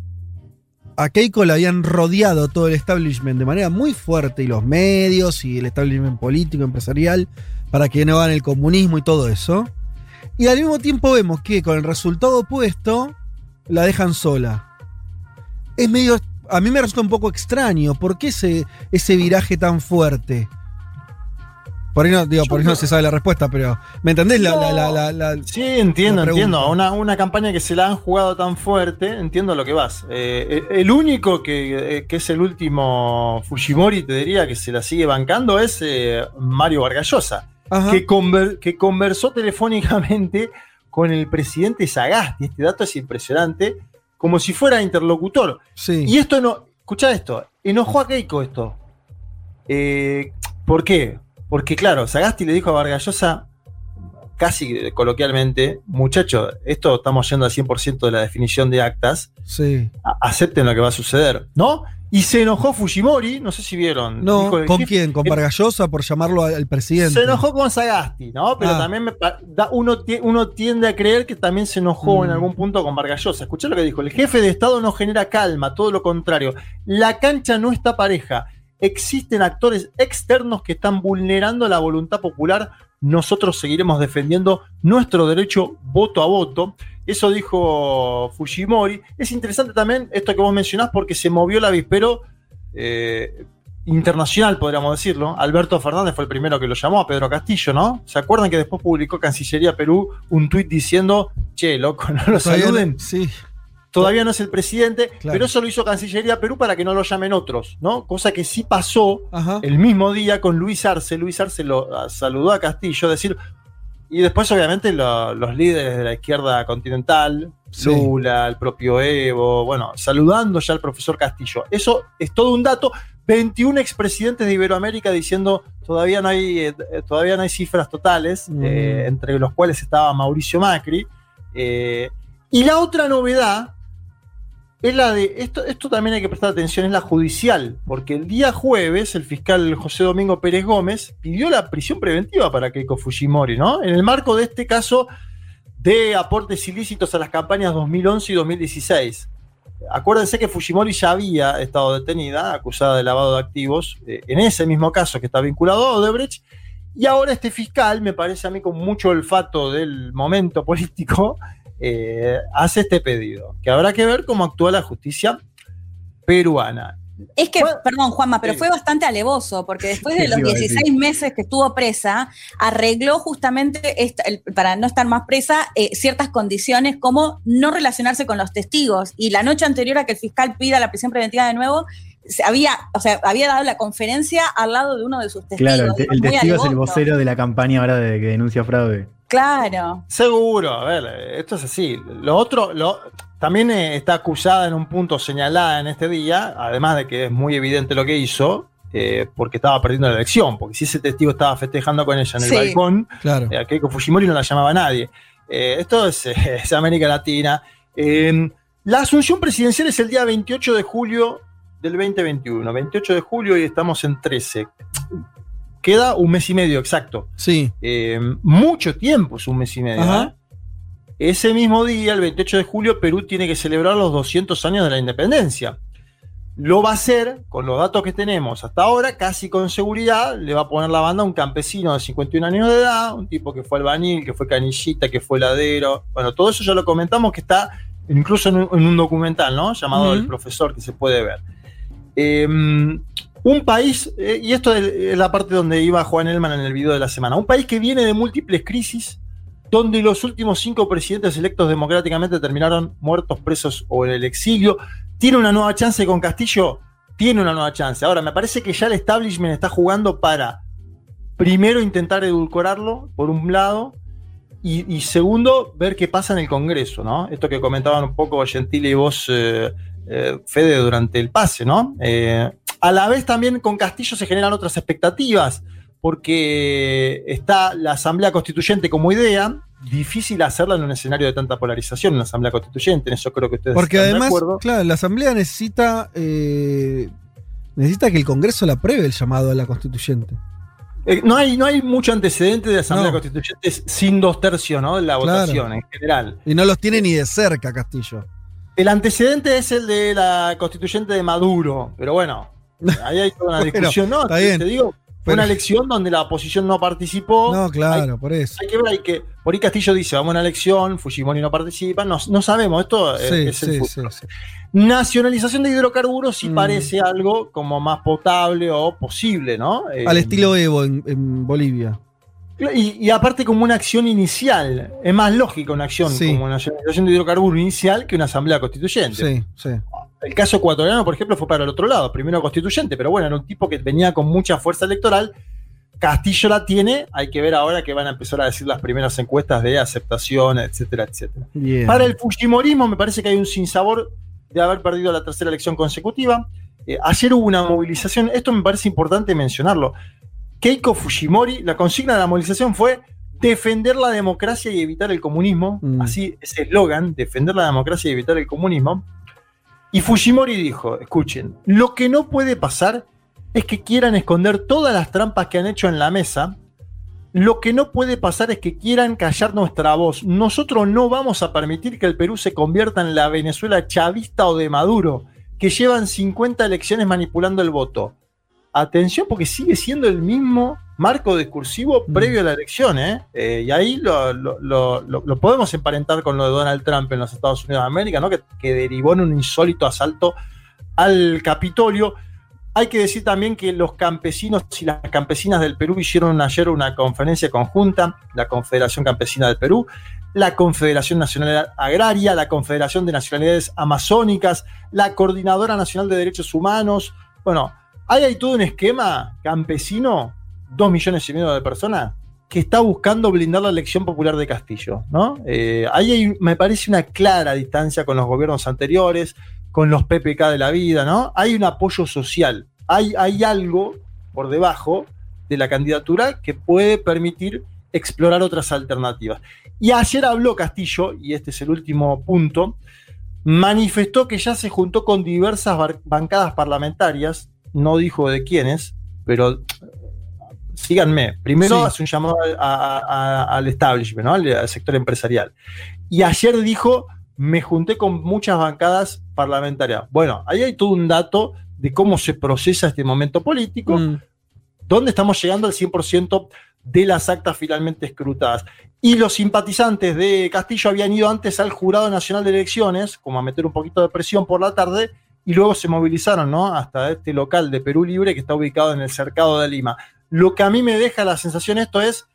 a Keiko le habían rodeado todo el establishment de manera muy fuerte, y los medios, y el establishment político, empresarial, para que no hagan el comunismo y todo eso. Y al mismo tiempo vemos que con el resultado opuesto, la dejan sola. Es medio. A mí me resulta un poco extraño. ¿Por qué ese, ese viraje tan fuerte? Por ahí no, digo, por ahí no se sabe la respuesta, pero. ¿Me entendés? La, la- la- la- Sí, entiendo, entiendo. Una, una campaña que se la han jugado tan fuerte, entiendo lo que vas. Eh, el único que, eh, que es el último Fujimori, te diría, que se la sigue bancando es eh, Mario Vargallosa. Que, conver- que conversó telefónicamente con el presidente Sagasti. Este dato es impresionante, como si fuera interlocutor. Sí. Y esto no. Escucha esto, enojó a Keiko esto. Eh, ¿Por qué? Porque, claro, Sagasti le dijo a Vargallosa, casi coloquialmente, muchacho, esto estamos yendo al 100% de la definición de actas, Sí. acepten lo que va a suceder, ¿no? Y se enojó Fujimori, no sé si vieron. No, dijo el ¿con quién? ¿Con Vargallosa por llamarlo al, presidente? se enojó con Sagasti, ¿no? Pero Ah. también me da- uno, tie- uno tiende a creer que también se enojó Mm. en algún punto con Vargallosa. Escuchá lo que dijo. El jefe de Estado no genera calma, todo lo contrario. La cancha no está pareja. Existen actores externos que están vulnerando la voluntad popular. Nosotros seguiremos defendiendo nuestro derecho voto a voto. Eso dijo Fujimori. Es interesante también esto que vos mencionás porque se movió el avispero eh, internacional, podríamos decirlo. Alberto Fernández fue el primero que lo llamó a Pedro Castillo, ¿no? ¿Se acuerdan que después publicó Cancillería Perú un tuit diciendo, che, loco, no lo saluden? Sí. Todavía no es el presidente, Claro. pero eso lo hizo Cancillería Perú para que no lo llamen otros, ¿no? Cosa que sí pasó Ajá. el mismo día con Luis Arce. Luis Arce lo ah, saludó a Castillo, decir. Y después, obviamente, lo- los líderes de la izquierda continental, Sí. Lula, el propio Evo, bueno, saludando ya al profesor Castillo. Eso es todo un dato. 21 expresidentes de Iberoamérica diciendo todavía no hay, eh, todavía no hay cifras totales, Mm. eh, entre los cuales estaba Mauricio Macri. Eh, y la otra novedad es la de. Esto, esto también hay que prestar atención, es la judicial, porque el día jueves el fiscal José Domingo Pérez Gómez pidió la prisión preventiva para Keiko Fujimori, ¿no? En el marco de este caso de aportes ilícitos a las campañas 2011 y 2016. Acuérdense que Fujimori ya había estado detenida, acusada de lavado de activos, eh, en ese mismo caso que está vinculado a Odebrecht, y ahora este fiscal, me parece a mí con mucho olfato del momento [laughs] político, eh, hace este pedido, que habrá que ver cómo actúa la justicia peruana. Es que, perdón, Juanma, pero fue bastante alevoso, porque después de [laughs] Sí, los iba a decir. 16 meses que estuvo presa, arregló justamente, esta- el- para no estar más presa, eh, ciertas condiciones como no relacionarse con los testigos. Y la noche anterior a que el fiscal pida la prisión preventiva de nuevo, se había, o sea, había dado la conferencia al lado de uno de sus testigos. Claro, el, te- el Muy testigo es el vocero de la campaña ahora de que denuncia fraude. Claro. Seguro, a ver, esto es así. Lo otro, lo, también eh, está acusada en un punto señalada en este día, además de que es muy evidente lo que hizo, eh, porque estaba perdiendo la elección, porque si ese testigo estaba festejando con ella en el Sí. balcón, Claro. eh, a Keiko Fujimori no la llamaba nadie. Eh, esto es, [laughs] es América Latina. Eh, la asunción presidencial es el día 28 de julio del 2021. 28 de julio y estamos en 13. Queda un mes y medio exacto. Sí. Eh, mucho tiempo es un mes y medio. Ajá. ¿eh? Ese mismo día, el 28 de julio, Perú tiene que celebrar los 200 años de la independencia. Lo va a hacer, con los datos que tenemos hasta ahora, casi con seguridad, le va a poner la banda a un campesino de 51 años de edad, un tipo que fue albañil, que fue canillita, que fue ladero. Bueno, todo eso ya lo comentamos que está incluso en un, en un documental, ¿no? Llamado. El Profesor, que se puede ver. Eh, un país, eh, y esto es la parte donde iba Juan Elman en el video de la semana, un país que viene de múltiples crisis, donde los últimos cinco presidentes electos democráticamente terminaron muertos, presos o en el exilio, tiene una nueva chance con Castillo, tiene una nueva chance. Ahora, me parece que ya el establishment está jugando para, primero, intentar edulcorarlo, por un lado, y, segundo, ver qué pasa en el Congreso, ¿no? Esto que comentaban un poco Gentile y vos, eh, eh, Fede, durante el pase, ¿no? A la vez también con Castillo se generan otras expectativas, porque está la Asamblea Constituyente como idea, difícil hacerla en un escenario de tanta polarización, en la Asamblea Constituyente, en eso creo que ustedes Porque están de además, acuerdo. claro, la Asamblea necesita eh, necesita que el Congreso la apruebe el llamado a la constituyente. Eh, no, hay, no hay mucho antecedente de Asamblea No. Constituyente sin dos tercios, ¿no? De la Claro. votación en general. Y no los tiene ni de cerca Castillo. El antecedente es el de la constituyente de Maduro, pero bueno, ahí hay toda una [laughs] Bueno, discusión, ¿no? está Te- bien. Te digo, fue Pero- una [laughs] elección donde la oposición no participó. No, claro, Hay, por eso. hay que ver, hay que. Por ahí Castillo dice, vamos a una elección, Fujimori no participa, no, no sabemos, esto es- Sí, es el sí. Nacionalización de hidrocarburos sí Mm. parece algo como más potable o posible, ¿no? Eh, Al estilo Evo en, en Bolivia. Y, y aparte como una acción inicial, es más lógica una acción como una nacionalización de hidrocarburos inicial que una asamblea constituyente. Sí, sí. El caso ecuatoriano, por ejemplo, fue para el otro lado, primero constituyente, pero bueno, era un tipo que venía con mucha fuerza electoral. Castillo la tiene, hay que ver ahora que van a empezar a decir las primeras encuestas de aceptación, etcétera, etcétera. Para el Fujimorismo me parece que hay un sinsabor de haber perdido la tercera elección consecutiva. Eh, ayer hubo una movilización, esto me parece importante mencionarlo. Keiko Fujimori, la consigna de la movilización fue defender la democracia y evitar el comunismo. Mm. Así es el eslogan, defender la democracia y evitar el comunismo. Y Fujimori dijo, escuchen, lo que no puede pasar es que quieran esconder todas las trampas que han hecho en la mesa. Lo que no puede pasar es que quieran callar nuestra voz. Nosotros no vamos a permitir que el Perú se convierta en la Venezuela chavista o de Maduro, que llevan 50 elecciones manipulando el voto. Atención, porque sigue siendo el mismo marco discursivo previo a la elección, ¿eh? Eh, y ahí lo, lo- lo- lo- lo podemos emparentar con lo de Donald Trump en los Estados Unidos de América, ¿no? Que, que derivó en un insólito asalto al Capitolio. Hay que decir también que los campesinos y las campesinas del Perú hicieron ayer una conferencia conjunta, la Confederación Campesina del Perú, la Confederación Nacional Agraria, la Confederación de Nacionalidades Amazónicas, la Coordinadora Nacional de Derechos Humanos. Bueno, ahí hay todo un esquema campesino, dos millones y medio de personas, que está buscando blindar la elección popular de Castillo. ¿no? Eh, ahí hay, me parece una clara distancia con los gobiernos anteriores, con los PPK de la vida, ¿no? Hay un apoyo social, hay, hay algo por debajo de la candidatura que puede permitir explorar otras alternativas. Y ayer habló Castillo, y este es el último punto, manifestó que ya se juntó con diversas bancadas parlamentarias, no dijo de quiénes, pero síganme. Primero hace un llamado a- a- a- al establishment, ¿no? al, al sector empresarial. Y ayer dijo, me junté con muchas bancadas parlamentarias. Bueno, ahí hay todo un dato de cómo se procesa este momento político, Mm. donde estamos llegando al 100% de las actas finalmente escrutadas. Y los simpatizantes de Castillo habían ido antes al Jurado Nacional de Elecciones, como a meter un poquito de presión por la tarde, y luego se movilizaron ¿no? hasta este local de Perú Libre que está ubicado en el cercado de Lima. Lo que a mí me deja la sensación esto es,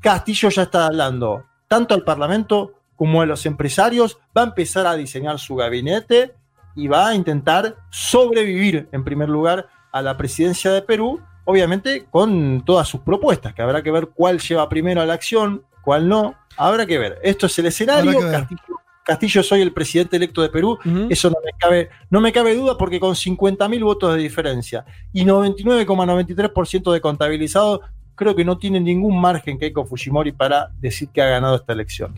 Castillo ya está hablando tanto al Parlamento como a los empresarios, va a empezar a diseñar su gabinete y va a intentar sobrevivir en primer lugar a la presidencia de Perú, obviamente con todas sus propuestas, que habrá que ver cuál lleva primero a la acción, cuál no, habrá que ver. Esto es el escenario. Castillo, Castillo soy el presidente electo de Perú, eso no me cabe, no me cabe duda porque con 50.000 votos de diferencia y 99,93% de contabilizado, creo que no tiene ningún margen Keiko Fujimori para decir que ha ganado esta elección.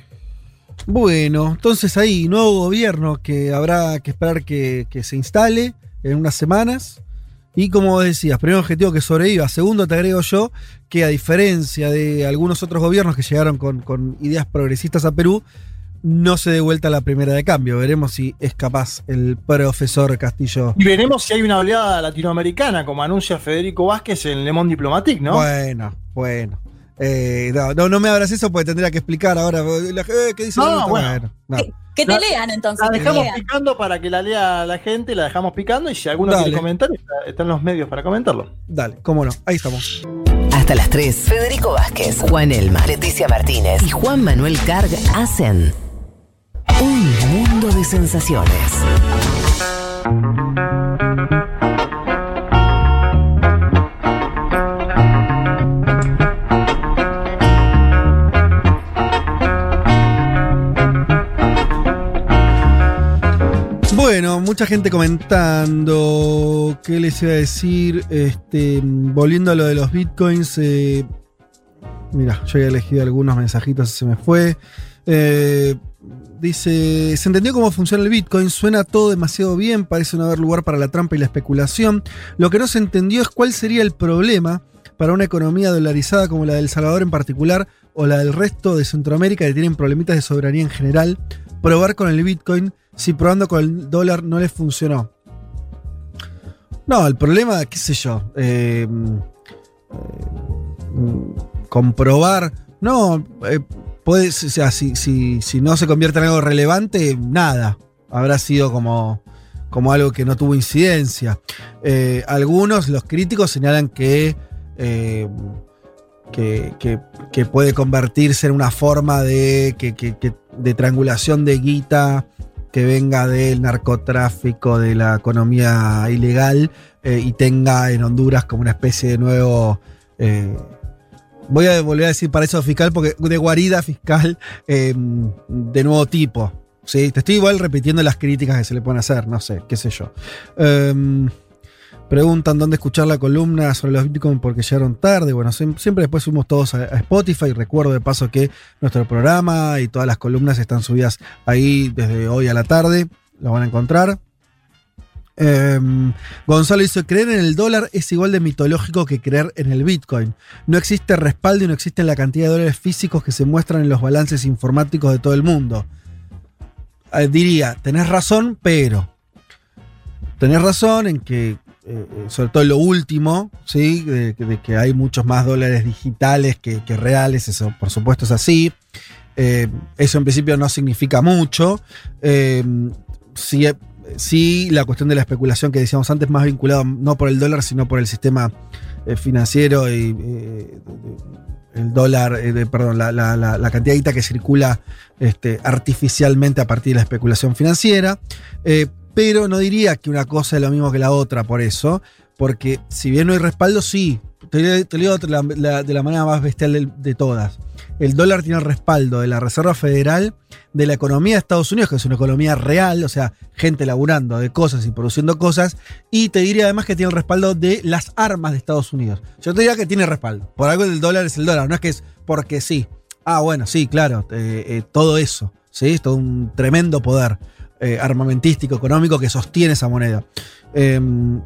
Bueno, entonces ahí, nuevo gobierno que habrá que esperar que, que se instale en unas semanas. Y como decías, primer objetivo que sobreviva. Segundo, te agrego yo que a diferencia de algunos otros gobiernos que llegaron con, con ideas progresistas a Perú, no se dé vuelta la primera de cambio. Veremos si es capaz el profesor Castillo. Y veremos si hay una oleada latinoamericana, como anuncia Federico Vázquez en Le Monde Diplomatique, ¿no? Bueno, bueno. Eh, no, no, no me abras eso porque tendría que explicar ahora. eh, ¿Qué dice No, bueno. no. Que te La- lean entonces. La dejamos lean. picando para que la lea la gente, la dejamos picando y si alguno Dale. quiere comentar, está- están los medios para comentarlo. Dale, cómo no. Ahí estamos. Hasta las 3. Federico Vázquez, Juan Elma, Leticia Martínez y Juan Manuel Carg hacen un mundo de sensaciones. Bueno, mucha gente comentando. ¿Qué les iba a decir? Este, volviendo a lo de los bitcoins. eh, mira, yo había elegido algunos mensajitos y se me fue. Eh, dice: Se entendió cómo funciona el bitcoin. Suena todo demasiado bien. Parece no haber lugar para la trampa y la especulación. Lo que no se entendió es cuál sería el problema para una economía dolarizada como la de El Salvador en particular o la del resto de Centroamérica que tienen problemitas de soberanía en general, probar con el Bitcoin si probando con el dólar no les funcionó. No, el problema, qué sé yo, eh, eh, comprobar, no, eh, puede, o sea, si, si- si no se convierte en algo relevante, nada, habrá sido como, como algo que no tuvo incidencia. Eh, algunos, los críticos, señalan que eh, que, que- que puede convertirse en una forma de, que- de triangulación de guita que venga del narcotráfico, de la economía ilegal eh, y tenga en Honduras como una especie de nuevo... voy a volver a decir paraíso fiscal porque de guarida fiscal eh, de nuevo tipo. ¿sí? Te estoy igual repitiendo las críticas que se le pueden hacer, no sé, qué sé yo. Em, Preguntan dónde escuchar la columna sobre los Bitcoin porque llegaron tarde. Bueno, siem- siempre después subimos todos a Spotify. Recuerdo de paso que nuestro programa y todas las columnas están subidas ahí desde hoy a la tarde. Lo van a encontrar. Em, Gonzalo dice, creer en el dólar es igual de mitológico que creer en el Bitcoin. No existe respaldo y no existe la cantidad de dólares físicos que se muestran en los balances informáticos de todo el mundo. Eh, diría, tenés razón, pero... Tenés razón en que, eh, eh, sobre todo lo último, ¿sí? De, que hay muchos más dólares digitales que, reales, eso por supuesto es así. Eso en principio no significa mucho. Eh, sí, la cuestión de la especulación que decíamos antes, más vinculado no por el dólar, sino por el sistema eh, financiero y eh, el dólar, eh, perdón, la, la- cantidad de que circula este, artificialmente a partir de la especulación financiera. Pero no diría que una cosa es lo mismo que la otra por eso, porque si bien no hay respaldo, sí. Te, lo digo de la, manera más bestial de, todas. El dólar tiene el respaldo de la Reserva Federal, de la economía de Estados Unidos, que es una economía real, o sea, gente laburando de cosas y produciendo cosas, y te diría además que tiene el respaldo de las armas de Estados Unidos. Yo te diría que tiene respaldo. Por algo el dólar es el dólar, no es que es porque sí. Ah, bueno, sí, claro, eh, eh, todo eso, ¿sí? Es todo un tremendo poder. eh, armamentístico, económico que sostiene esa moneda. Em,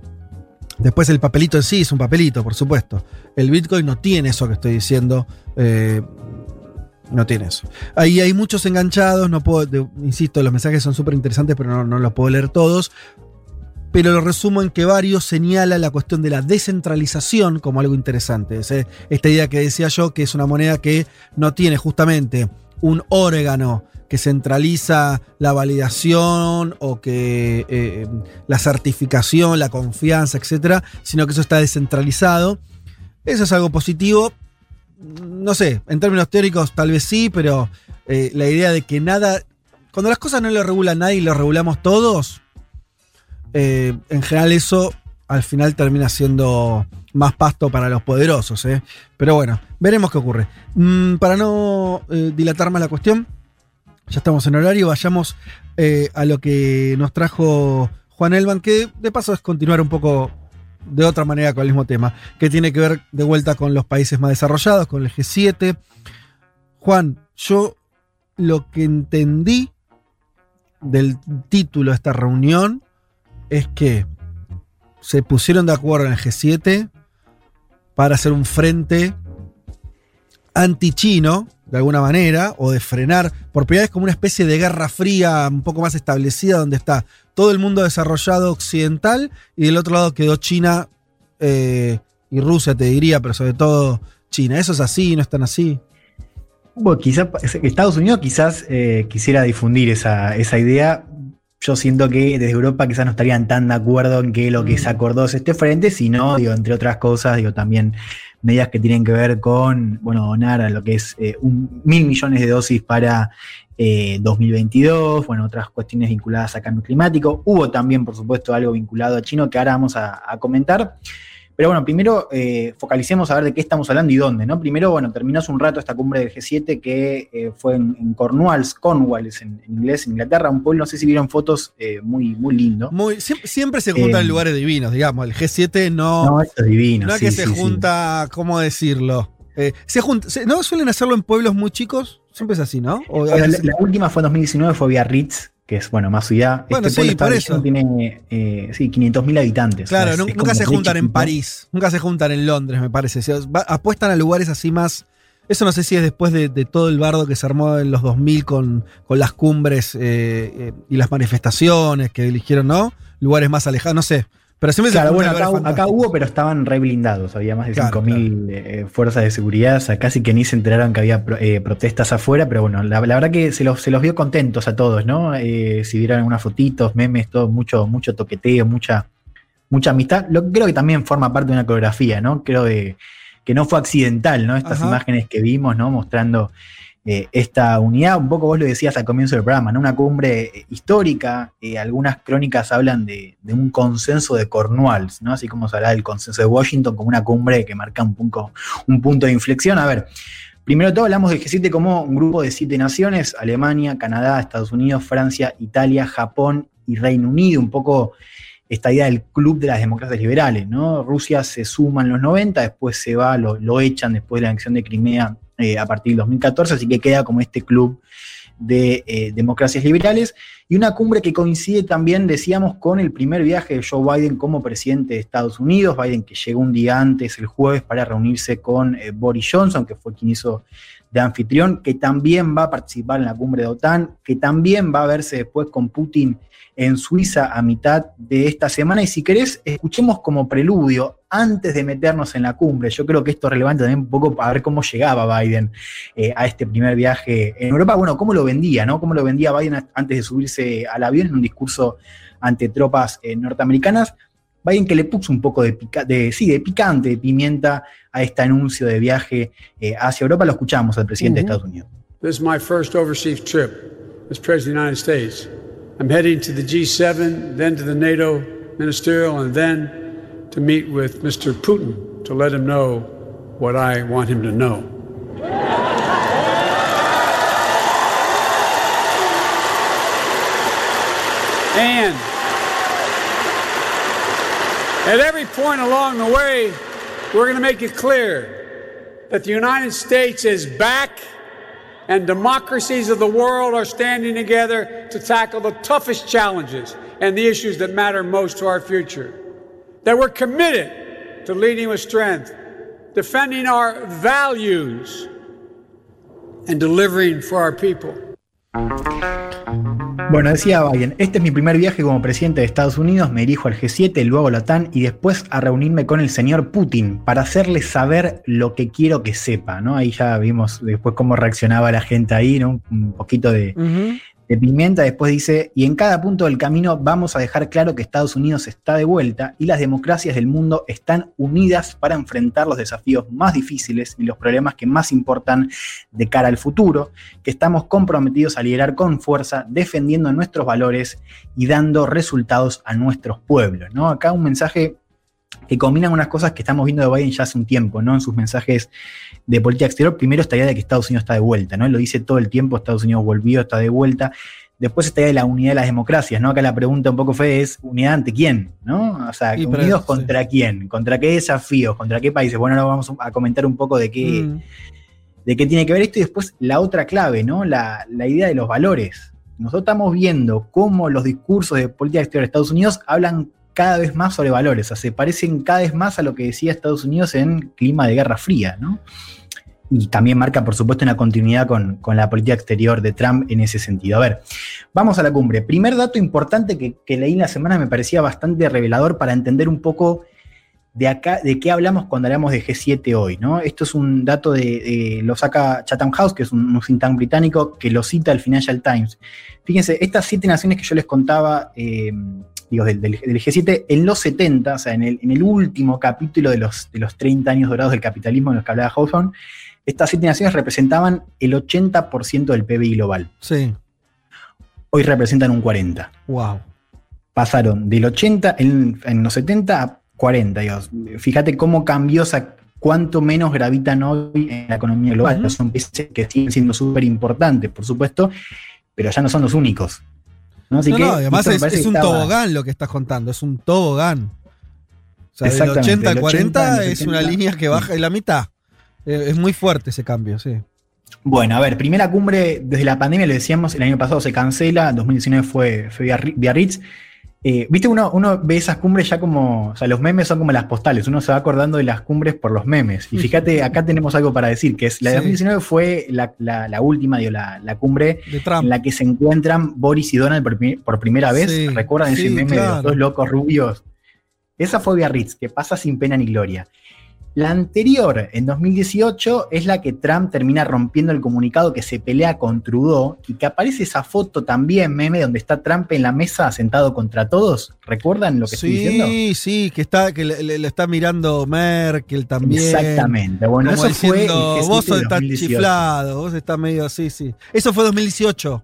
después el papelito en sí es un papelito, por supuesto. El Bitcoin no tiene eso que estoy diciendo. No tiene eso. Ahí hay muchos enganchados, no puedo, insisto, los mensajes son súper interesantes, pero no, no los puedo leer todos. Pero lo resumo en que varios señalan la cuestión de la descentralización como algo interesante. Es, esta idea que decía yo, que es una moneda que no tiene justamente un órgano que centraliza la validación o que eh, la certificación, la confianza, etcétera, sino que eso está descentralizado. Eso es algo positivo. No sé, en términos teóricos tal vez sí, pero eh, la idea de que nada. Cuando las cosas no lo regula nadie y lo regulamos todos, eh, en general eso al final termina siendo más pasto para los poderosos. ¿eh? Pero bueno, veremos qué ocurre. Mm, para no eh, dilatar más la cuestión, ya estamos en horario, vayamos a lo que nos trajo Juan Elman, que de paso es continuar un poco de otra manera con el mismo tema, que tiene que ver de vuelta con los países más desarrollados, con el G7. Juan, yo lo que entendí del título de esta reunión es que se pusieron de acuerdo en el G7 para hacer un frente anti-chino, de alguna manera, o de frenar, por primera como una especie de guerra fría un poco más establecida, donde está todo el mundo desarrollado occidental y del otro lado quedó China eh, y Rusia, te diría, pero sobre todo China. ¿Eso es así? ¿No es tan así? Bueno, quizás Estados Unidos quizás eh, quisiera difundir esa, esa idea. Yo siento que desde Europa quizás no estarían tan de acuerdo en que lo que se acordó es este frente, sino, digo, entre otras cosas, digo, también medidas que tienen que ver con, bueno, donar a lo que es eh, un, mil millones de dosis para eh, 2022, bueno, otras cuestiones vinculadas a cambio climático. Hubo también, por supuesto, algo vinculado a chino que ahora vamos a, a comentar. Pero bueno, primero eh, focalicemos a ver de qué estamos hablando y dónde, ¿no? Primero, bueno, terminó hace un rato esta cumbre del G7 que eh, fue en, en, Cornwalls, Cornwalls en, en, inglés, en Inglaterra, un pueblo, no sé si vieron fotos, eh, muy, muy lindo. Muy, siempre, siempre, se juntan en lugares divinos, digamos. El G7 no. No, esto es divino. No es sí, que se sí, junta, ¿cómo decirlo? Eh, se junta, se, ¿No suelen hacerlo en pueblos muy chicos? Siempre es así, ¿no? O, la, la, última fue en 2019, fue Biarritz, que es, bueno, más ciudad. Bueno, este sí, por eso. tiene, eh, sí, 500.000 habitantes. Claro, o sea, es, nunca se juntan en París, nunca se juntan en Londres, me parece. O sea, va, apuestan a lugares así más... Eso no sé si es después de, de, todo el bardo que se armó en los 2000 con, con las cumbres eh, eh, y las manifestaciones que eligieron, ¿no? Lugares más alejados, no sé. Pero siempre claro, bueno, acá, acá, hubo, pero estaban re blindados. Había más de claro, 5.000 claro. eh, fuerzas de seguridad. O sea, casi que ni se enteraron que había eh, protestas afuera. Pero bueno, la, la, verdad que se los, se los vio contentos a todos, ¿no? Eh, si vieron algunas fotitos, memes, todo, mucho, mucho toqueteo, mucha, mucha amistad. Lo, creo que también forma parte de una coreografía, ¿no? Creo que, que no fue accidental, ¿no? Estas Ajá. imágenes que vimos, ¿no? Mostrando eh, esta unidad. Un poco vos lo decías al comienzo del programa, ¿no? Una cumbre eh, histórica. Eh, algunas crónicas hablan de, un consenso de Cornwalls, ¿no? Así como se habla del consenso de Washington como una cumbre que marca un punto, un punto de inflexión. A ver. Primero de todo hablamos del G7 como un grupo de siete naciones, Alemania, Canadá, Estados Unidos, Francia, Italia, Japón y Reino Unido, un poco esta idea del club de las democracias liberales, ¿no? Rusia se suma en los 90, después se va, lo, lo echan después de la anexión de Crimea eh, a partir del 2014, así que queda como este club de eh, democracias liberales. Y una cumbre que coincide también, decíamos, con el primer viaje de Joe Biden como presidente de Estados Unidos, Biden que llegó un día antes, el jueves, para reunirse con eh, Boris Johnson, que fue quien hizo de anfitrión, que también va a participar en la cumbre de OTAN, que también va a verse después con Putin en Suiza a mitad de esta semana. Y si querés, escuchemos como preludio, antes de meternos en la cumbre, yo creo que esto es relevante también un poco para ver cómo llegaba Biden eh, a este primer viaje en Europa. Bueno, cómo lo vendía, ¿no? Cómo lo vendía Biden antes de subirse al avión en un discurso ante tropas eh, norteamericanas. Biden que le puso un poco de, pica, de, sí, de picante, de pimienta a este anuncio de viaje eh, hacia Europa. Lo escuchamos al presidente de Estados Unidos. This is my first overseas trip as President of the United States. I'm heading to the G7, then to the NATO ministerial, and then to meet with Mr. Putin to let him know what I want him to know. And at every point along the way, we're going to make it clear that the United States is back and democracies of the world are standing together to tackle the toughest challenges and the issues that matter most to our future. That we're committed to leading with strength, defending our values, and delivering for our people. Bueno, decía Biden, este es mi primer viaje como presidente de Estados Unidos, me dirijo al G7, luego a la OTAN y después a reunirme con el señor Putin para hacerle saber lo que quiero que sepa, ¿no? Ahí ya vimos después cómo reaccionaba la gente ahí, ¿no? Un poquito de, de pimienta, después dice, y en cada punto del camino vamos a dejar claro que Estados Unidos está de vuelta y las democracias del mundo están unidas para enfrentar los desafíos más difíciles y los problemas que más importan de cara al futuro, que estamos comprometidos a liderar con fuerza, defendiendo nuestros valores y dando resultados a nuestros pueblos. ¿no? Acá un mensaje que combinan unas cosas que estamos viendo de Biden ya hace un tiempo, ¿no? En sus mensajes de política exterior. Primero esta idea de que Estados Unidos está de vuelta, ¿no? Él lo dice todo el tiempo, Estados Unidos volvió, está de vuelta. Después esta idea de la unidad de las democracias, ¿no? Acá la pregunta un poco fue, es unidad ante quién, ¿no? O sea, unidos contra quién, contra qué desafíos, contra qué países. Bueno, ahora vamos a comentar un poco de qué, Mm. de qué tiene que ver esto y después la otra clave, ¿no? La, la idea de los valores. Nosotros estamos viendo cómo los discursos de política exterior de Estados Unidos hablan cada vez más sobre valores, o sea, se parecen cada vez más a lo que decía Estados Unidos en clima de Guerra Fría, ¿no? Y también marca, por supuesto, una continuidad con, con la política exterior de Trump en ese sentido. A ver, vamos a la cumbre. Primer dato importante que, que leí en la semana me parecía bastante revelador para entender un poco de acá, de qué hablamos cuando hablamos de G7 hoy, ¿no? Esto es un dato de, de- lo saca Chatham House, que es un, un think tank británico, que lo cita el Financial Times. Fíjense, estas siete naciones que yo les contaba, eh, digo, del, del- del G7, en los 70, o sea, en el, en el último capítulo de los, de los 30 años dorados del capitalismo en los que hablaba Hawthorne, estas siete naciones representaban el 80% del PBI global. Sí. Hoy representan un 40% Wow. pasaron del 80 en, en los 70 a 40. Dios. Fíjate cómo cambió, o sea, cuánto menos gravitan hoy en la economía global. Son países que siguen siendo súper importantes, por supuesto, pero ya no son los únicos. ¿No? Así no, que no, además es, un estaba- tobogán lo que estás contando, es un tobogán. O sea, del Exactamente, 80 al del 40 80 al es una 70. línea que baja en la mitad. Eh, es muy fuerte ese cambio, sí. Bueno, a ver, primera cumbre desde la pandemia, lo decíamos, el año pasado se cancela, en 2019 fue, fue Biarri- Biarritz. Eh, Viste, uno, uno ve esas cumbres ya como, o sea, los memes son como las postales, uno se va acordando de las cumbres por los memes. Y fíjate, acá tenemos algo para decir, que es la de Sí. 2019 fue la, la- la última, digo, la, la cumbre en la que se encuentran Boris y Donald por, por primera vez. Sí, ¿Recuerdan ese meme de los dos locos rubios? Esa fue Biarritz, que pasa sin pena ni gloria. La anterior, en 2018, es la que Trump termina rompiendo el comunicado que se pelea con Trudeau y que aparece esa foto también, meme, donde está Trump en la mesa sentado contra todos. ¿Recuerdan lo que estoy diciendo? Sí, sí, que está, que le, le- le está mirando Merkel también. Exactamente. Bueno, Como eso fue. el diciendo, G7 vos estás 2018. chiflado, vos estás medio así, sí. Eso fue 2018.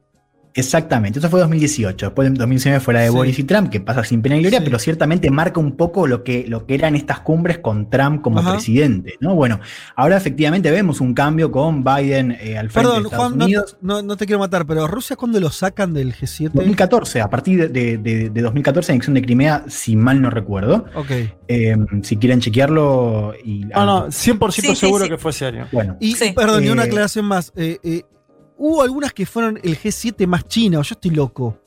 Exactamente, eso fue 2018. Después de 2019 fue la de Sí. Boris y Trump, que pasa sin pena ni gloria, Sí. pero ciertamente marca un poco lo que, lo que eran estas cumbres con Trump como Ajá. presidente. ¿no? Bueno, ahora efectivamente vemos un cambio con Biden eh, al frente Perdón, de Estados Juan, no, Unidos. no- no te quiero matar, pero Rusia, ¿cuándo lo sacan del G7? 2014, a partir de, de- de 2014, anexión de Crimea, si mal no recuerdo. Ok. Eh, si quieren chequearlo. Y, No, no, 100% Sí, seguro sí. que fue ese año. Bueno, Y, Sí. perdón, y una Eh, aclaración más. Hubo algunas que fueron el G7 más China, o yo estoy loco.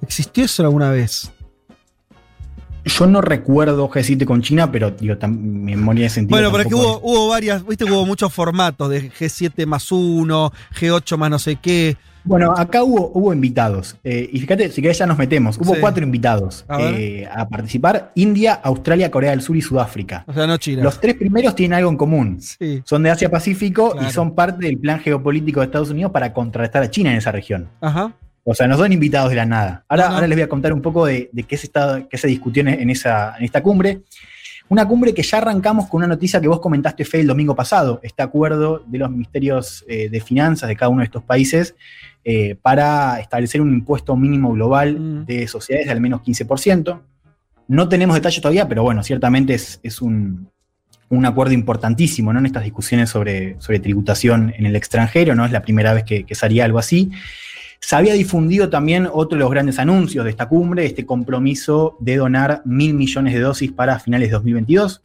¿Existió eso alguna vez? yo no recuerdo G7 con China, pero digo, mi memoria de sentido. Bueno, pero es que hubo, hubo varias, viste hubo muchos formatos de G7 más uno, G8 más no sé qué. Bueno, acá hubo, hubo invitados. eh, y fíjate, si querés ya nos metemos. Hubo Sí. cuatro invitados A eh, a participar. India, Australia, Corea del Sur y Sudáfrica. O sea, no China. Los tres primeros tienen algo en común. Sí. Son de Asia-Pacífico Claro. y son parte del plan geopolítico de Estados Unidos para contrarrestar a China en esa región. Ajá. O sea, no son invitados de la nada. Ahora, No, no. ahora les voy a contar un poco de, de qué, se está, qué se discutió en, en esa, en esta cumbre. Una cumbre que ya arrancamos con una noticia que vos comentaste, Fe, el domingo pasado. Este acuerdo de los ministerios eh, de finanzas de cada uno de estos países eh, para establecer un impuesto mínimo global Mm. de sociedades de al menos 15%. No tenemos detalles todavía, pero bueno, ciertamente es, es un, un acuerdo importantísimo ¿no? en estas discusiones sobre, sobre tributación en el extranjero. No es la primera vez que, que se haría algo así. Se había difundido también otro de los grandes anuncios de esta cumbre, este compromiso de donar mil millones de dosis para finales de 2022,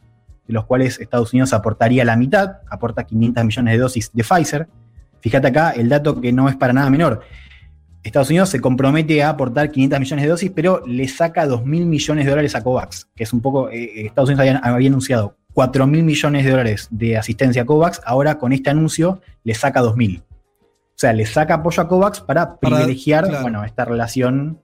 de los cuales Estados Unidos aportaría la mitad, aporta 500 millones de dosis de Pfizer. Fíjate acá el dato que no es para nada menor. Estados Unidos se compromete a aportar 500 millones de dosis, pero le saca 2 mil millones de dólares a COVAX, que es un poco, eh, Estados Unidos había, había anunciado 4 mil millones de dólares de asistencia a COVAX, ahora con este anuncio le saca 2 mil. O sea, le saca apoyo a COVAX para Para- privilegiar claro. bueno, esta relación,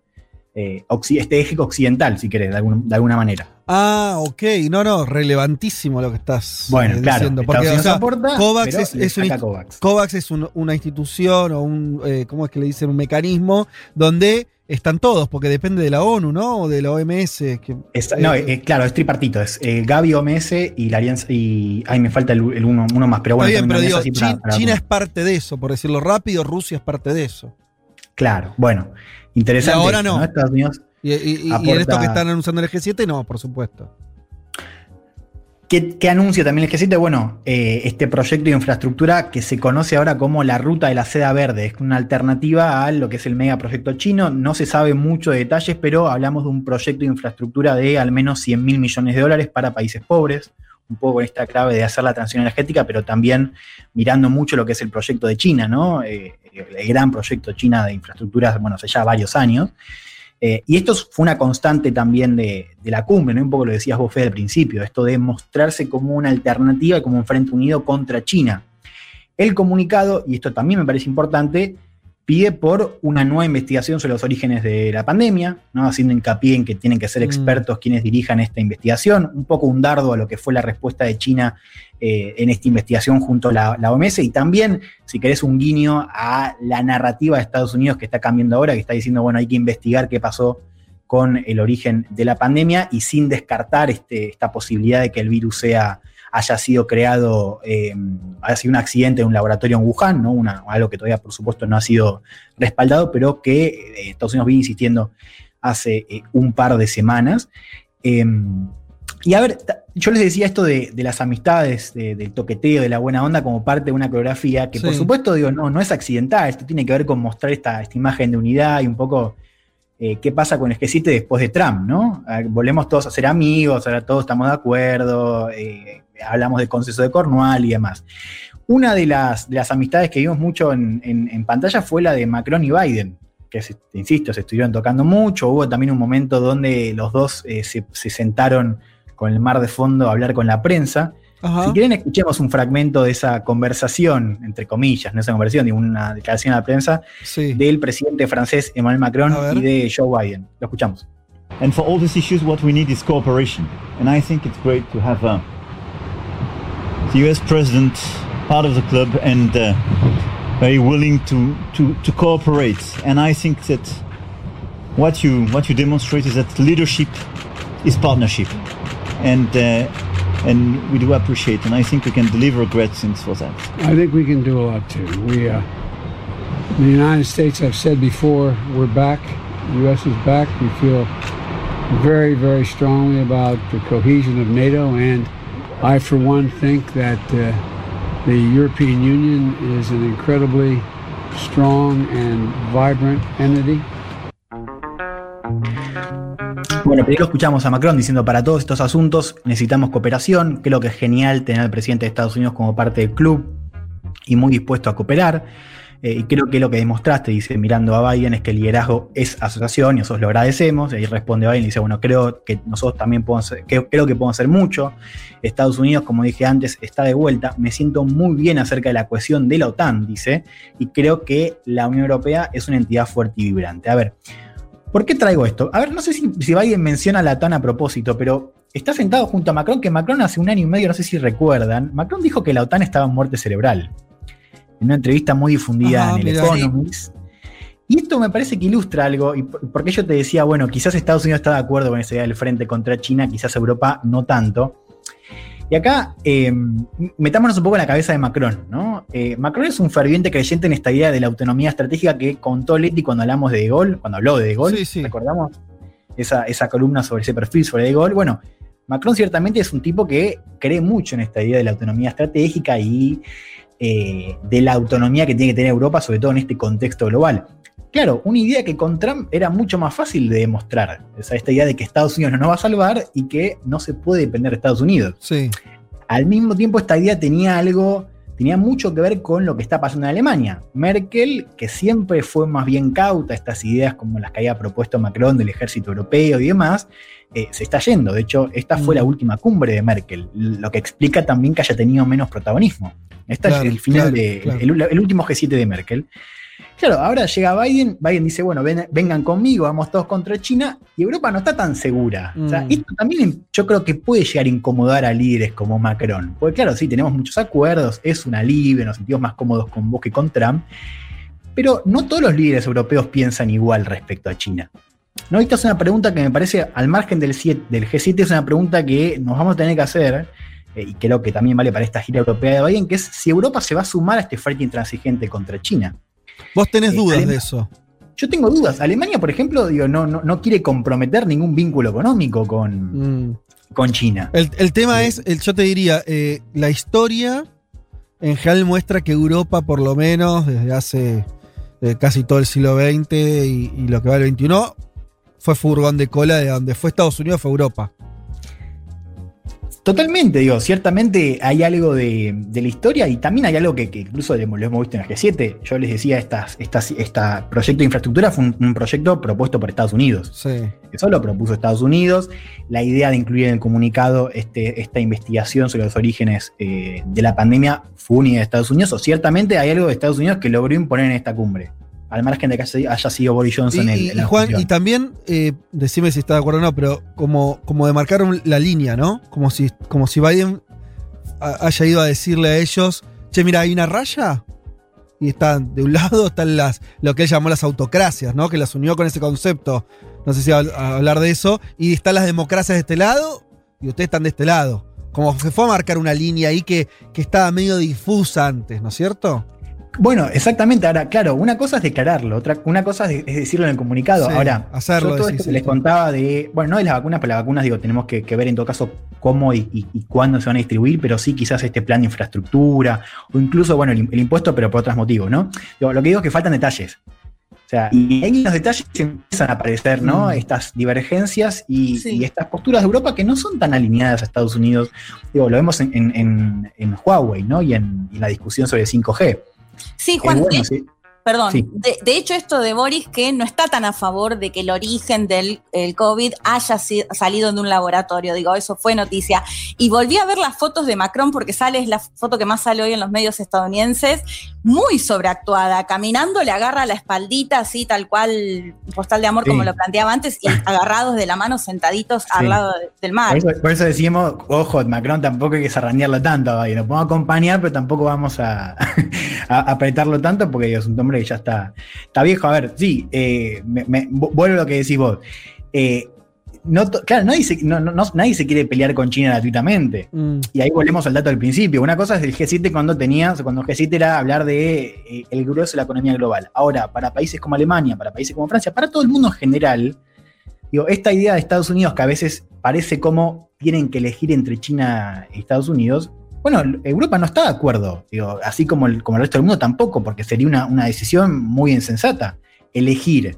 eh, este eje occidental, si querés, de, algún- de alguna manera. Ah, ok. No, no, relevantísimo lo que estás Bueno, eh, claro, diciendo. Porque, o sea, aporta, COVAX es, un COVAX. COVAX es un- una institución o un, eh, ¿cómo es que le dicen? Un mecanismo donde están todos, porque depende de la ONU, ¿no? O de la OMS. Que, Es- no, eh, claro, es tripartito. Es eh, Gavi, OMS y la alianza. Y. Ay, me falta el, el uno, uno más, pero bueno. Bien, pero digo, para- para- China es parte de eso, por decirlo rápido, Rusia es parte de eso. Claro, bueno. Interesante. Y ahora esto, no. Estados Unidos. Y, y- y- y en Aporta- esto que están anunciando el G7, no, por supuesto. ¿Qué, qué anuncia también el G7? Bueno, eh, este proyecto de infraestructura que se conoce ahora como la ruta de la seda verde. Es una alternativa a lo que es el megaproyecto chino. No se sabe mucho de detalles, pero hablamos de un proyecto de infraestructura de al menos 100 mil millones de dólares para países pobres. Un poco con esta clave de hacer la transición energética, pero también mirando mucho lo que es el proyecto de China, ¿no? Eh, el gran proyecto China de infraestructuras, bueno, hace ya varios años. Eh, y esto fue una constante también de, la cumbre, ¿no? Un poco lo decías vos, Fede, al principio, esto de mostrarse como una alternativa como un frente unido contra China. El comunicado, y esto también me parece importante, pide por una nueva investigación sobre los orígenes de la pandemia, ¿no? haciendo hincapié en que tienen que ser Mm. expertos quienes dirijan esta investigación, un poco un dardo a lo que fue la respuesta de China eh, en esta investigación junto a la, la OMS y también, si querés, un guiño a la narrativa de Estados Unidos que está cambiando ahora, que está diciendo, bueno, hay que investigar qué pasó con el origen de la pandemia y sin descartar este, esta posibilidad de que el virus sea, haya sido creado, eh, haya sido un accidente en un laboratorio en Wuhan, ¿no? Una- algo que todavía por supuesto no ha sido respaldado, pero que eh, Estados Unidos viene insistiendo hace eh, un par de semanas. Eh, y a ver, yo les decía esto de, de las amistades, de- del toqueteo, de la buena onda como parte de una coreografía, que por supuesto digo, no, no es accidental, esto tiene que ver con mostrar esta, esta imagen de unidad y un poco eh, qué pasa con el G7 después de Trump, ¿no? A ver, Volvemos todos a ser amigos, ahora todos estamos de acuerdo, eh, hablamos del consenso de Cornwall y demás. Una de las, de las amistades que vimos mucho en, pantalla fue la de Macron y Biden, que, insisto, se estuvieron tocando mucho. Hubo también un momento donde los dos eh, se sentaron con el mar de fondo a hablar con la prensa. Ajá. Si quieren, escuchemos un fragmento de esa conversación, entre comillas, no esa conversación, de una declaración a la prensa Sí. del presidente francés Emmanuel Macron y de Joe Biden. Lo escuchamos. And for all these issues, what we need is cooperation. And I think it's great to have uh, the US president part of the club and uh, very willing to, to, to cooperate. And I think that what you what you demonstrate is that leadership is partnership, and uh, and we do appreciate. And I think we can deliver great things for that. I think we can do a lot too. We, uh, the United States, I've said before, we're back. The U.S. is back. We feel very, very strongly about the cohesion of NATO, and I, for one, think that uh, the European Union is an incredibly strong and vibrant entity. Bueno, primero escuchamos a Macron diciendo para todos estos asuntos necesitamos cooperación. Creo que es genial tener al presidente de Estados Unidos como parte del club y muy dispuesto a cooperar. Eh, y creo que lo que demostraste, dice mirando a Biden, es que el liderazgo es asociación y nosotros lo agradecemos. Y ahí responde Biden y dice, bueno, creo que nosotros también podemos que- creo que podemos hacer mucho. Estados Unidos, como dije antes, está de vuelta. Me siento muy bien acerca de la cohesión de la OTAN, dice, y creo que la Unión Europea es una entidad fuerte y vibrante. A ver, ¿Por qué traigo esto? A ver, no sé si, si Biden menciona a la OTAN a propósito, pero está sentado junto a Macron, que Macron hace un año y medio, no sé si recuerdan, Macron dijo que la OTAN estaba en muerte cerebral. En una entrevista muy difundida Ajá, en el. Economist. Y esto me parece que ilustra algo, y por- porque yo te decía, bueno, quizás Estados Unidos está de acuerdo con esa idea del frente contra China, quizás Europa no tanto. Y acá, eh, metámonos un poco en la cabeza de Macron, ¿no? Eh, Macron es un ferviente creyente en esta idea de la autonomía estratégica que contó Leti cuando hablamos de De Gaulle, cuando habló de De Gaulle, ¿recordamos? Esa, esa columna sobre ese perfil sobre De Gaulle. Bueno, Macron ciertamente es un tipo que cree mucho en esta idea de la autonomía estratégica y eh, de la autonomía que tiene que tener Europa, sobre todo en este contexto global. Claro, una idea que con Trump era mucho más fácil de demostrar. O sea, esta idea de que Estados Unidos no nos va a salvar y que no se puede depender de Estados Unidos. Sí. Al mismo tiempo, esta idea tenía algo tenía mucho que ver con lo que está pasando en Alemania. Merkel, que siempre fue más bien cauta a estas ideas como las que había propuesto Macron del ejército europeo y demás, eh, se está yendo. De hecho, esta fue la última cumbre de Merkel, lo que explica también que haya tenido menos protagonismo. Este Claro, es el final claro, de claro. El, el último G7 de Merkel. Claro, ahora llega Biden, Biden dice, bueno, ven- vengan conmigo, vamos todos contra China, y Europa no está tan segura. O sea, Mm. esto también yo creo que puede llegar a incomodar a líderes como Macron. Porque claro, sí, tenemos muchos acuerdos, es un alivio, nos sentimos más cómodos con vos que con Trump, pero no todos los líderes europeos piensan igual respecto a China. ¿No? Esta es una pregunta que me parece, al margen del, siete- del G7, es una pregunta que nos vamos a tener que hacer, eh, y creo que también vale para esta gira europea de Biden, que es si Europa se va a sumar a este frente intransigente contra China. Vos tenés Eh, dudas de eso. Yo tengo dudas. Alemania, por ejemplo, digo, no, no, no quiere comprometer ningún vínculo económico con, Mm. con China. El, el tema es, el, yo te diría, eh, la historia en general muestra que Europa, por lo menos desde hace eh, casi todo el siglo XX y, y lo que va el XXI, fue furgón de cola de donde fue Estados Unidos, fue Europa. Totalmente, digo, ciertamente hay algo de, de la historia y también hay algo que, que incluso lo hemos visto en el G7. Yo les decía, estas, estas, este proyecto de infraestructura fue un, un proyecto propuesto por Estados Unidos. Sí. Eso lo propuso Estados Unidos. La idea de incluir en el comunicado este, esta investigación sobre los orígenes eh, de la pandemia fue una idea de Estados Unidos. O ciertamente hay algo de Estados Unidos que logró imponer en esta cumbre. Al margen de que haya sido Boris Johnson Y, el, y- el y Juan, anfitrión. y también, eh, decime si está de acuerdo o no, pero como, como de marcar un- la línea, ¿no? Como si, como si Biden ha- haya ido a decirle a ellos, che, mira, hay una raya. Y están, de un [laughs] lado están las, lo que él llamó las autocracias, ¿no? Que las unió con ese concepto. No sé si va a hablar de eso. Y están las democracias de este lado y ustedes están de este lado. Como se fue a marcar una línea ahí que, que estaba medio difusa antes, ¿no es cierto? Bueno, exactamente. Ahora, claro, una cosa es declararlo, otra, una cosa es, es decirlo en el comunicado. Sí, Ahora, hacerlo, yo todo esto que sí. les contaba de, bueno, no de las vacunas, pero las vacunas, digo, tenemos que, que ver en todo caso cómo y, y- y cuándo se van a distribuir, pero sí quizás este plan de infraestructura, o incluso, bueno, el, el impuesto, pero por otros motivos, ¿no? Digo, lo que digo es que faltan detalles. O sea, y ahí en los detalles empiezan a aparecer, ¿no? Mm. Estas divergencias y, Sí. y estas posturas de Europa que no son tan alineadas a Estados Unidos. Digo, lo vemos en, en- en- en Huawei, ¿no? Y en, y en la discusión sobre 5G. Sí, Juan, Eh, bueno, de- sí. Perdón. Sí. De, de hecho, esto de Boris, que no está tan a favor de que el origen del el COVID haya si- salido de un laboratorio, digo, eso fue noticia. Y volví a ver las fotos de Macron, porque sale, es la foto que más sale hoy en los medios estadounidenses, muy sobreactuada, caminando, le agarra la espaldita, así, tal cual, postal de amor, Sí. como lo planteaba antes, y [laughs] agarrados de la mano, sentaditos al lado de- del mar. Por eso, por eso decimos, ojo, Macron tampoco hay que zarrandearlo tanto, Biden. Lo podemos acompañar, pero tampoco vamos a, [laughs] a apretarlo tanto porque es un hombre que ya está, está viejo. A ver, sí, eh, me- me- vu- vuelvo a lo que decís vos. Eh, no claro, nadie se, no- no- no- nadie se quiere pelear con China gratuitamente. Mm. Y ahí volvemos al dato del principio. Una cosa es el G7 cuando tenía, cuando el G7 era hablar de eh, el grueso de la economía global. Ahora, para países como Alemania, para países como Francia, para todo el mundo en general, digo, esta idea de Estados Unidos que a veces parece como tienen que elegir entre China y Estados Unidos, bueno, Europa no está de acuerdo, digo, así como el, como el resto del mundo tampoco, porque sería una, una decisión muy insensata elegir.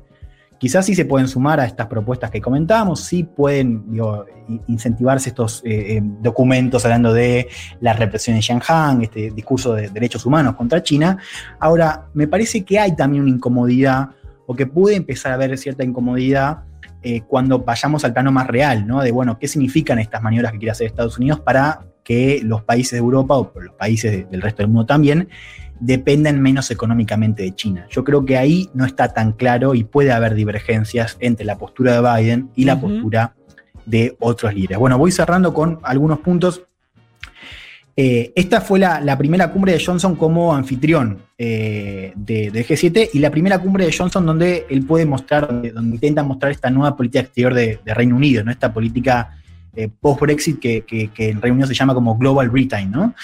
Quizás sí se pueden sumar a estas propuestas que comentábamos, sí pueden digo, incentivarse estos eh, eh, documentos hablando de la represión en Shanghai, este discurso de derechos humanos contra China. Ahora, me parece que hay también una incomodidad, o que puede empezar a haber cierta incomodidad eh, cuando vayamos al plano más real, ¿no? De, bueno, ¿qué significan estas maniobras que quiere hacer Estados Unidos para que los países de Europa o los países de- del resto del mundo también dependan menos económicamente de China? Yo creo que ahí no está tan claro y puede haber divergencias entre la postura de Biden y la postura de otros líderes. Bueno, voy cerrando con algunos puntos. Eh, esta fue la, la primera cumbre de Johnson como anfitrión eh, de, de G7 y la primera cumbre de Johnson donde él puede mostrar, donde, donde intenta mostrar esta nueva política exterior de, de Reino Unido, ¿no? esta política eh, post-Brexit que, que- que en Reino Unido se llama como Global Britain. ¿no?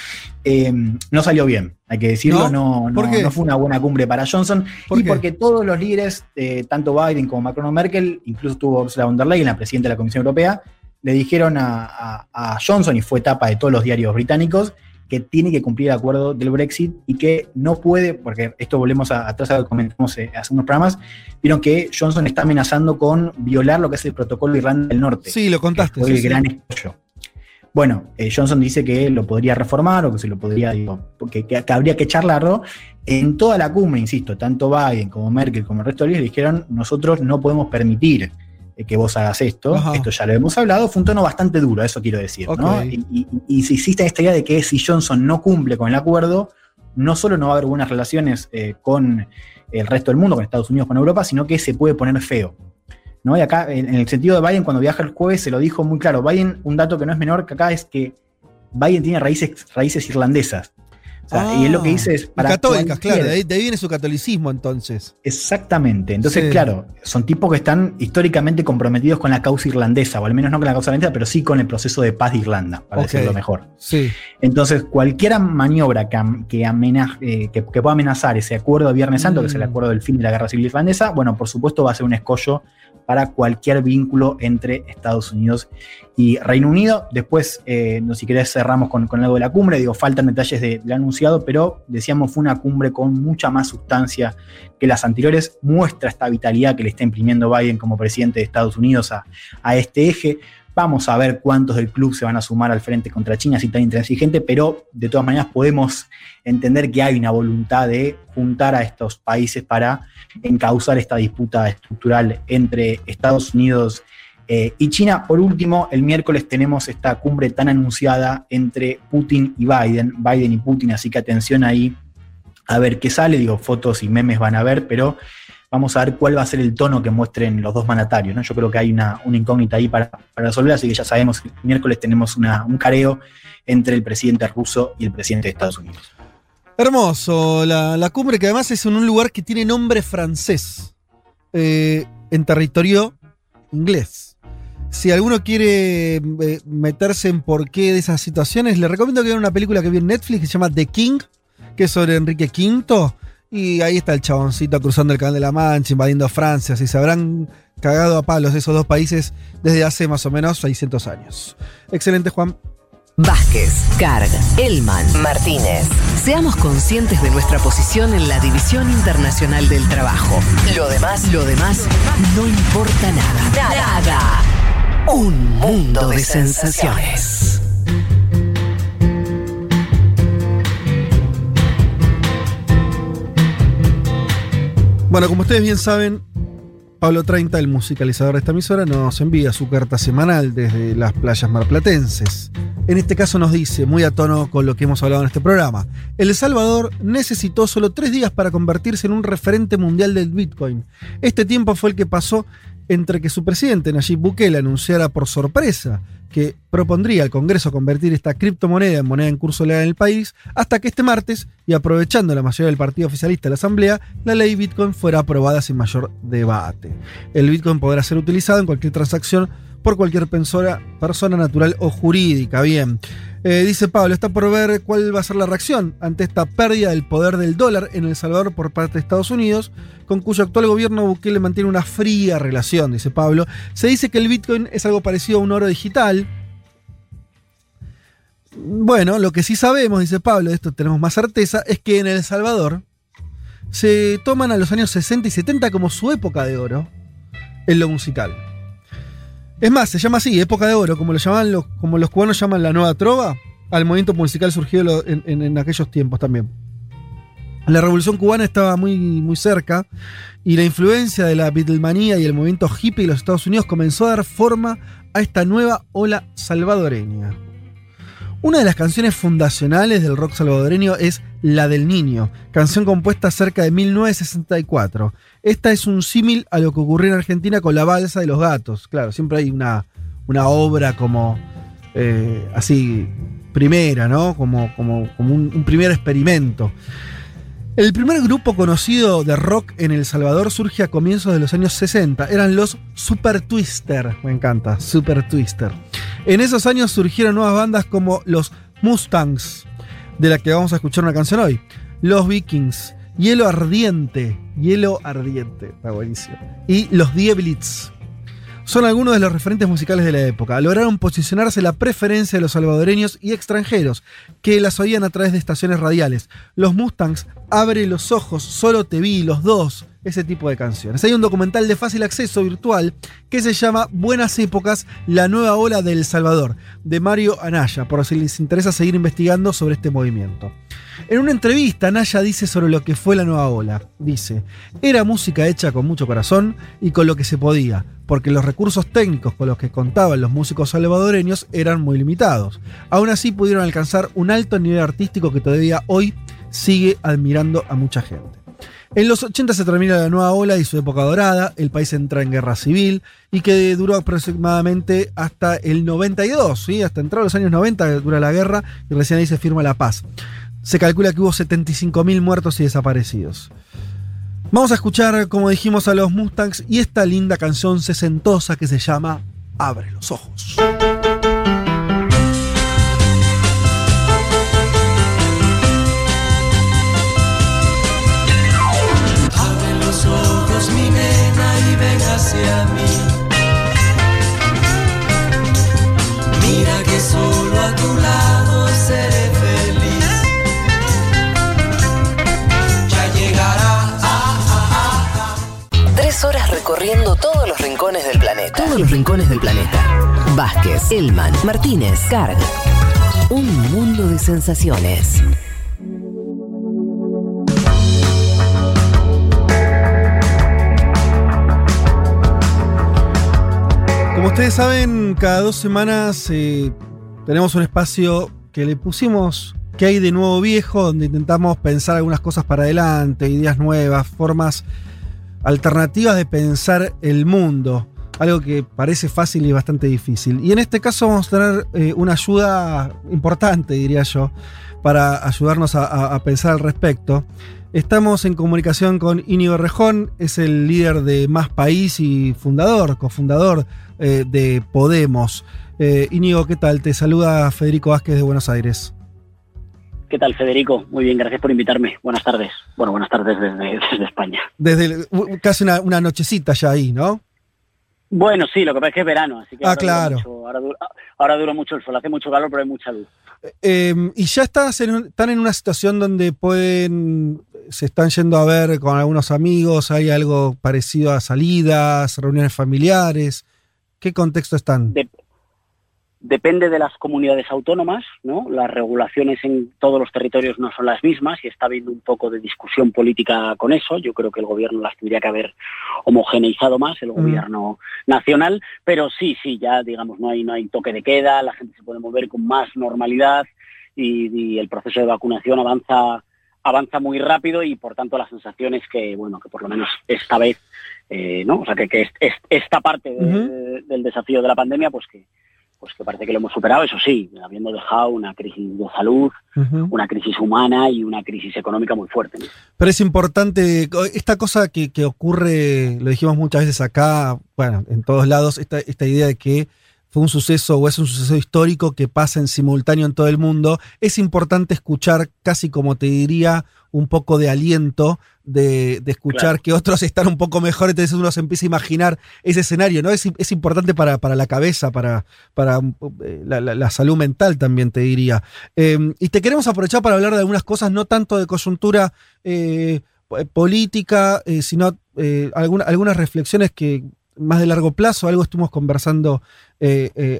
Eh, no salió bien, hay que decirlo, no, ¿No? ¿Por no- qué? no fue una buena cumbre para Johnson ¿Por y qué? porque todos los líderes, eh, tanto Biden como Macron o Merkel, incluso tuvo Ursula von der Leyen, la presidenta de la Comisión Europea, le dijeron a, a- a Johnson, y fue tapa de todos los diarios británicos, que tiene que cumplir el acuerdo del Brexit y que no puede, porque esto volvemos a- atrás a lo que comentamos eh, hace unos programas, vieron que Johnson está amenazando con violar lo que es el protocolo de Irlanda del Norte. Sí, lo contaste. Fue sí, el sí. gran escollo. Bueno, eh, Johnson dice que lo podría reformar o que se lo podría, digo, que, que- que habría que charlarlo. En toda la cumbre, insisto, tanto Biden como Merkel como el resto de los líderes dijeron, nosotros no podemos permitir que vos hagas esto, Ajá. esto ya lo hemos hablado, fue un tono bastante duro, eso quiero decir. Y, y- y si existe esta idea de que si Johnson no cumple con el acuerdo, no solo no va a haber buenas relaciones eh, con el resto del mundo, con Estados Unidos, con Europa, sino que se puede poner feo. ¿no? Y acá, en, en el sentido de Biden, cuando viaja el jueves, se lo dijo muy claro. Biden, un dato que no es menor que acá es que Biden tiene raíces, raíces irlandesas. O sea, y él lo que dice es para católicas, claro, de ahí, de ahí viene su catolicismo entonces. Exactamente. Entonces, Sí. claro, son tipos que están históricamente comprometidos con la causa irlandesa, o al menos no con la causa irlandesa, pero sí con el proceso de paz de Irlanda, para decirlo mejor. Sí. Entonces, cualquier maniobra que, am- que, amena- eh, que- que pueda amenazar ese acuerdo de Viernes Santo, que es el Mm. acuerdo del fin de la guerra civil irlandesa, bueno, por supuesto va a ser un escollo para cualquier vínculo entre Estados Unidos y Reino Unido. Después, eh, no, si querés, cerramos con, con algo de la cumbre. Digo, faltan detalles de- del anunciado, pero decíamos, fue una cumbre con mucha más sustancia que las anteriores. Muestra esta vitalidad que le está imprimiendo Biden como presidente de Estados Unidos a, a este eje. Vamos a ver cuántos del club se van a sumar al frente contra China, si tan intransigente, pero de todas maneras podemos entender que hay una voluntad de juntar a estos países para encauzar esta disputa estructural entre Estados Unidos eh, y China. Por último, el miércoles tenemos esta cumbre tan anunciada entre Putin y Biden, Biden y Putin, así que atención ahí a ver qué sale, digo, fotos y memes van a ver, pero vamos a ver cuál va a ser el tono que muestren los dos mandatarios, ¿no? Yo creo que hay una, una incógnita ahí para, para resolver, así que ya sabemos el miércoles tenemos una- un careo entre el presidente ruso y el presidente de Estados Unidos. Hermoso, la, la cumbre que además es en un lugar que tiene nombre francés, eh, en territorio inglés. Si alguno quiere eh, meterse en por qué de esas situaciones, le recomiendo que vean una película que vi en Netflix que se llama The King, que es sobre Enrique V, y ahí está el chaboncito cruzando el Canal de la Mancha, invadiendo Francia, así se habrán cagado a palos esos dos países desde hace más o menos 600 años. Excelente, Juan. Vázquez, Carg, Elman, Martínez. Seamos conscientes de nuestra posición en la División Internacional del Trabajo. Lo demás, lo demás, no importa nada. Nada. Un mundo de sensaciones. Bueno, como ustedes bien saben, Pablo 30, el musicalizador de esta emisora, nos envía su carta semanal desde las playas marplatenses. En este caso nos dice, muy a tono con lo que hemos hablado en este programa, El Salvador necesitó solo tres días para convertirse en un referente mundial del Bitcoin. Este tiempo fue el que pasó entre que su presidente Nayib Bukele anunciara por sorpresa que propondría al Congreso convertir esta criptomoneda en moneda en curso legal en el país, hasta que este martes, y aprovechando la mayoría del partido oficialista de la Asamblea, la ley Bitcoin fuera aprobada sin mayor debate. El Bitcoin podrá ser utilizado en cualquier transacción por cualquier persona, persona natural o jurídica. Bien, Eh, dice Pablo, está por ver cuál va a ser la reacción ante esta pérdida del poder del dólar en El Salvador por parte de Estados Unidos, con cuyo actual gobierno Bukele mantiene una fría relación, dice Pablo. Se dice que el Bitcoin es algo parecido a un oro digital. Bueno, lo que sí sabemos, dice Pablo, de esto tenemos más certeza, es que en El Salvador se toman a los años 60 y 70 como su época de oro en lo musical. Es más, se llama así, época de oro, como los, cubanos llaman la nueva trova, al movimiento musical surgido en- en aquellos tiempos también. La revolución cubana estaba muy, muy cerca y la influencia de la Beatlemanía y el movimiento hippie de los Estados Unidos comenzó a dar forma a esta nueva ola salvadoreña. Una de las canciones fundacionales del rock salvadoreño es La del Niño, canción compuesta cerca de 1964. Esta es un símil a lo que ocurrió en Argentina con la balsa de los gatos. Claro, siempre hay una, una obra como eh, así primera, ¿no? Como, como, como un, un primer experimento. El primer grupo conocido de rock en El Salvador surge a comienzos de los años 60. Eran los Super Twister. Me encanta, Super Twister. En esos años surgieron nuevas bandas como los Mustangs, de la que vamos a escuchar una canción hoy. Los Vikings, Hielo Ardiente, Hielo Ardiente, está buenísimo. Y los Dieblitz. son algunos de los referentes musicales de la época. Lograron posicionarse la preferencia de los salvadoreños y extranjeros, que las oían a través de estaciones radiales. Los Mustangs, Abre los ojos, Solo te vi, Los dos, ese tipo de canciones. Hay un documental de fácil acceso virtual que se llama Buenas Épocas, la nueva ola de El Salvador, de Mario Anaya, por si les interesa seguir investigando sobre este movimiento. En una entrevista, Anaya dice sobre lo que fue la nueva ola. Dice, era música hecha con mucho corazón y con lo que se podía, porque los recursos técnicos con los que contaban los músicos salvadoreños eran muy limitados. Aún así pudieron alcanzar un alto nivel artístico que todavía hoy sigue admirando a mucha gente. En los 80 se termina la nueva ola y su época dorada, el país entra en guerra civil y que duró aproximadamente hasta el 92, ¿sí? hasta entrar los años 90 dura la guerra y recién ahí se firma la paz. Se calcula que hubo 75.000 muertos y desaparecidos. Vamos a escuchar, como dijimos, a los Mustangs y esta linda canción sesentosa que se llama Abre los ojos. Recorriendo todos los rincones del planeta. Todos los rincones del planeta. Vázquez, Elman, Martínez, Carg. Un mundo de sensaciones. Como ustedes saben, cada dos semanas eh, tenemos un espacio que le pusimos que hay de nuevo viejo, donde intentamos pensar algunas cosas para adelante, ideas nuevas, formas alternativas de pensar el mundo. Algo que parece fácil y bastante difícil. Y en este caso vamos a tener eh, una ayuda importante, diría yo, para ayudarnos a, pensar al respecto. Estamos en comunicación con Íñigo Rejón, es el líder de Más País y fundador, cofundador eh, de Podemos. Eh, Íñigo, ¿qué tal? Te saluda Federico Vázquez de Buenos Aires. ¿Qué tal, Federico? Muy bien, gracias por invitarme. Buenas tardes. Bueno, buenas tardes desde, [laughs] desde España. Desde casi una, una nochecita ya ahí, ¿no? Bueno, sí, lo que pasa es que es verano, así que Ah, ahora, dura claro. mucho, ahora, dura, ahora dura mucho el sol. Hace mucho calor, pero hay mucha luz. Eh, y ya estás en están en una situación donde pueden, se están yendo a ver con algunos amigos, hay algo parecido a salidas, reuniones familiares. ¿Qué contexto están? De- depende de las comunidades autónomas, ¿no? Las regulaciones en todos los territorios no son las mismas y está habiendo un poco de discusión política con eso. Yo creo que el gobierno las tendría que haber homogeneizado más, el Mm. gobierno nacional, pero sí, sí, ya digamos, no hay, no hay toque de queda, la gente se puede mover con más normalidad y, y el proceso de vacunación avanza avanza muy rápido y por tanto la sensación es que bueno que por lo menos esta vez eh, no o sea que, que es- es- esta parte de- del desafío de la pandemia pues que pues que parece que lo hemos superado, eso sí, habiendo dejado una crisis de salud, una crisis humana y una crisis económica muy fuerte. ¿no? Pero es importante, esta cosa que, que ocurre, lo dijimos muchas veces acá, bueno, en todos lados, esta, esta idea de que fue un suceso o es un suceso histórico que pasa en simultáneo en todo el mundo, es importante escuchar casi como te diría un poco de aliento, de, de escuchar Claro. que otros están un poco mejor, entonces uno se empieza a imaginar ese escenario, ¿no? Es, es importante para, para la cabeza, para, para eh, la, la- la salud mental también, te diría. Eh, y te queremos aprovechar para hablar de algunas cosas, no tanto de coyuntura eh, po- política, eh, sino alguna- algunas reflexiones que más de largo plazo, algo estuvimos conversando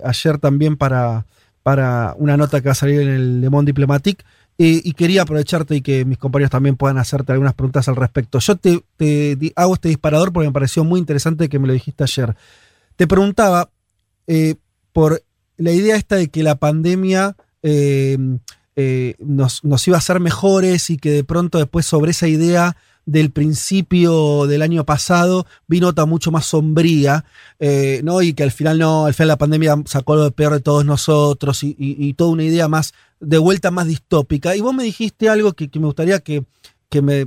ayer también para, para una nota que va a salir en el Le Monde Diplomatique. Eh, y quería aprovecharte y que mis compañeros también puedan hacerte algunas preguntas al respecto. Yo te, hago este disparador porque me pareció muy interesante que me lo dijiste ayer. Te preguntaba eh, por la idea esta de que la pandemia eh, nos, iba a hacer mejores y que de pronto después sobre esa idea del principio del año pasado vino otra mucho más sombría, ¿no? Y que al final no, al final la pandemia sacó lo peor de todos nosotros y- y toda una idea más, de vuelta más distópica. Y vos me dijiste algo que, que me gustaría que, que me,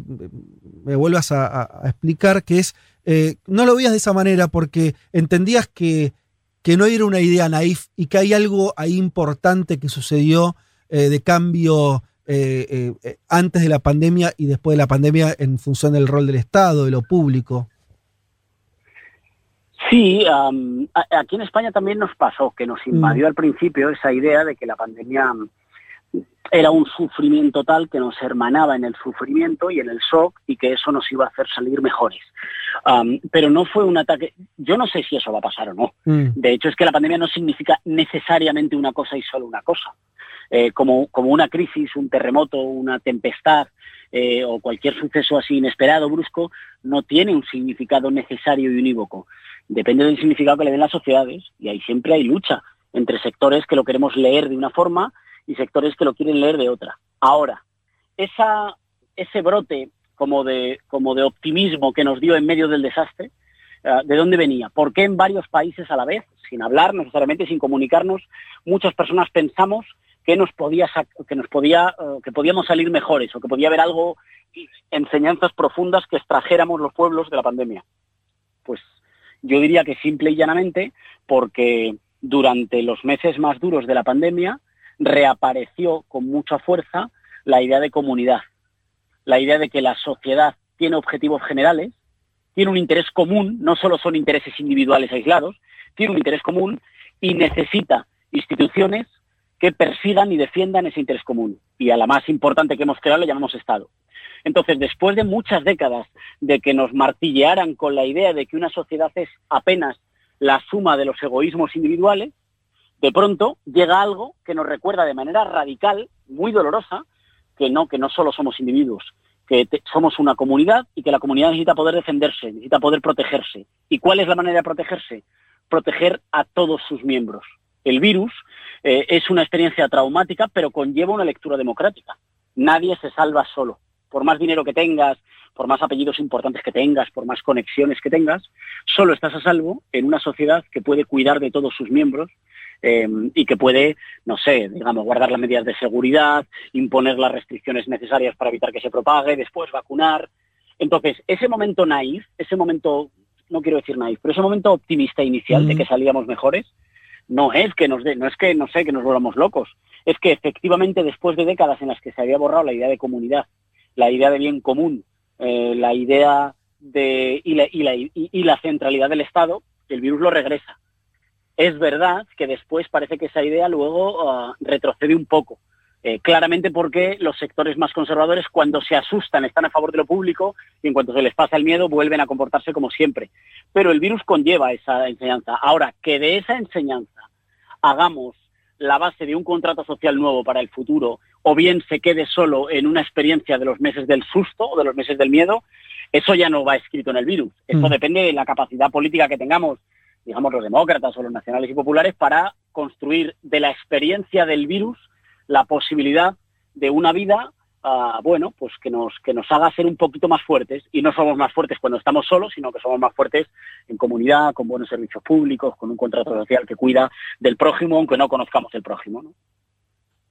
me vuelvas a, a- a explicar, que es, eh, no lo veías de esa manera porque entendías que, que no era una idea naif y que hay algo ahí importante que sucedió eh, de cambio eh, antes de la pandemia y después de la pandemia en función del rol del Estado, de lo público. Sí, um, aquí en España también nos pasó que nos invadió al principio esa idea de que la pandemia era un sufrimiento tal que nos hermanaba en el sufrimiento y en el shock y que eso nos iba a hacer salir mejores. Um, pero no fue un ataque, yo no sé si eso va a pasar o no. De hecho, es que la pandemia no significa necesariamente una cosa y solo una cosa. Eh, como, como una crisis, un terremoto, una tempestad eh, o cualquier suceso así inesperado, brusco, no tiene un significado necesario y unívoco. Depende del significado que le den las sociedades y ahí siempre hay lucha entre sectores que lo queremos leer de una forma y sectores que lo quieren leer de otra. Ahora, esa, ese brote como de, como de optimismo que nos dio en medio del desastre, eh, ¿de dónde venía? ¿Por qué en varios países a la vez, sin hablar necesariamente, sin comunicarnos, muchas personas pensamos que nos podía que nos podía eh, que podíamos salir mejores o que podía haber algo enseñanzas profundas que extrajéramos los pueblos de la pandemia? Pues yo diría que simple y llanamente porque durante los meses más duros de la pandemia reapareció con mucha fuerza la idea de comunidad, la idea de que la sociedad tiene objetivos generales, tiene un interés común, no solo son intereses individuales aislados, tiene un interés común y necesita instituciones que persigan y defiendan ese interés común. Y a la más importante que hemos creado le llamamos Estado. Entonces, después de muchas décadas de que nos martillearan con la idea de que una sociedad es apenas la suma de los egoísmos individuales, de pronto llega algo que nos recuerda de manera radical, muy dolorosa, que no, que no solo somos individuos, que somos una comunidad y que la comunidad necesita poder defenderse, necesita poder protegerse. ¿Y cuál es la manera de protegerse? Proteger a todos sus miembros. El virus eh, es una experiencia traumática, pero conlleva una lectura democrática. Nadie se salva solo. Por más dinero que tengas, por más apellidos importantes que tengas, por más conexiones que tengas, solo estás a salvo en una sociedad que puede cuidar de todos sus miembros eh, y que puede, no sé, digamos, guardar las medidas de seguridad, imponer las restricciones necesarias para evitar que se propague, después vacunar. Entonces, ese momento naif, ese momento, no quiero decir naif, pero ese momento optimista inicial de que salíamos mejores, no es que nos dé, no es que, no sé, que nos volvamos locos, es que efectivamente después de décadas en las que se había borrado la idea de comunidad, la idea de bien común, eh, la idea de y la, y, la, y la centralidad del Estado, el virus lo regresa. Es verdad que después parece que esa idea luego ah, retrocede un poco. Eh, claramente porque los sectores más conservadores cuando se asustan están a favor de lo público y en cuanto se les pasa el miedo vuelven a comportarse como siempre. Pero el virus conlleva esa enseñanza. Ahora, que de esa enseñanza hagamos la base de un contrato social nuevo para el futuro o bien se quede solo en una experiencia de los meses del susto o de los meses del miedo, eso ya no va escrito en el virus. Eso Mm. depende de la capacidad política que tengamos, digamos, los demócratas o los nacionales y populares para construir de la experiencia del virus la posibilidad de una vida, ah, bueno, pues que nos, que nos haga ser un poquito más fuertes. Y no somos más fuertes cuando estamos solos, sino que somos más fuertes en comunidad, con buenos servicios públicos, con un contrato social que cuida del prójimo, aunque no conozcamos el prójimo. ¿no?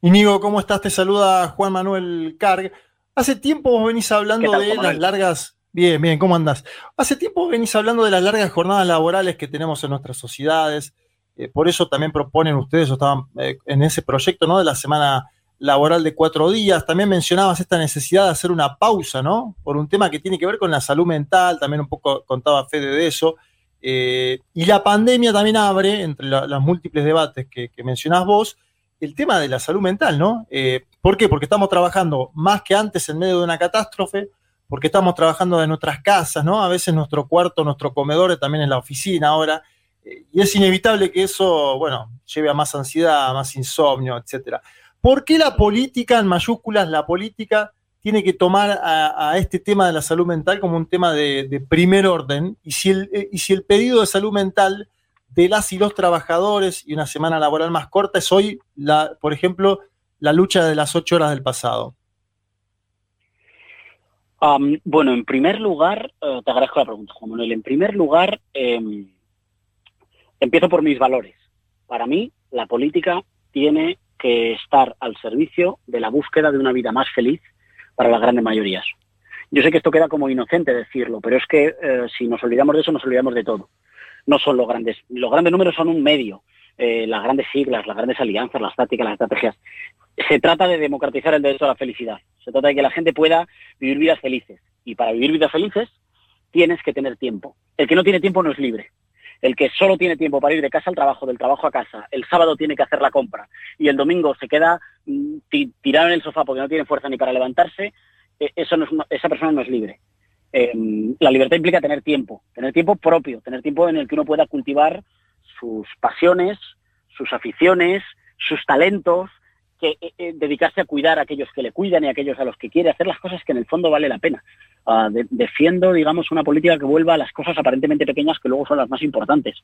Inigo, ¿cómo estás? Te saluda Juan Manuel Carg. Hace tiempo vos venís hablando ¿Qué tal, de las largas. Bien, bien, ¿cómo andás? Hace tiempo venís hablando de las largas jornadas laborales que tenemos en nuestras sociedades. Eh, por eso también proponen ustedes, o estaban eh, en ese proyecto, ¿no? De la semana laboral de cuatro días. También mencionabas esta necesidad de hacer una pausa, ¿no? Por un tema que tiene que ver con la salud mental, también un poco contaba Fede de eso. Eh, y la pandemia también abre, entre la- los múltiples debates que, que mencionás vos, el tema de la salud mental, ¿no? ¿Por qué? Porque estamos trabajando más que antes en medio de una catástrofe, porque estamos trabajando en nuestras casas, ¿no? A veces nuestro cuarto, nuestro comedor también en la oficina ahora, eh, y es inevitable que eso, bueno, lleve a más ansiedad, a más insomnio, etcétera. ¿Por qué la política, en mayúsculas, la política tiene que tomar a, este tema de la salud mental como un tema de, de primer orden? Y si, el, eh, y si el pedido de salud mental de las y los trabajadores y una semana laboral más corta es hoy, la, por ejemplo, la lucha de las ocho horas del pasado. Bueno, en primer lugar, eh, te agradezco la pregunta, Juan Manuel. En primer lugar, em, empiezo por mis valores. Para mí, la política tiene que estar al servicio de la búsqueda de una vida más feliz para las grandes mayorías. Yo sé que esto queda como inocente decirlo, pero es que eh, si nos olvidamos de eso, nos olvidamos de todo. No son los grandes, los grandes números son un medio, eh, las grandes siglas, las grandes alianzas, las tácticas, las estrategias. Se trata de democratizar el derecho a la felicidad. Se trata de que la gente pueda vivir vidas felices. Y para vivir vidas felices tienes que tener tiempo. El que no tiene tiempo no es libre. el que solo tiene tiempo para ir de casa al trabajo, del trabajo a casa, el sábado tiene que hacer la compra y el domingo se queda mm, ti- tirado en el sofá porque no tiene fuerza ni para levantarse, eh, eso no es esa persona no es libre. Eh, la libertad implica tener tiempo, tener tiempo propio, tener tiempo en el que uno pueda cultivar sus pasiones, sus aficiones, sus talentos, que eh, eh, dedicarse a cuidar a aquellos que le cuidan y a aquellos a los que quiere, hacer las cosas que en el fondo vale la pena. Ah, de- defiendo, digamos, una política que vuelva a las cosas aparentemente pequeñas que luego son las más importantes.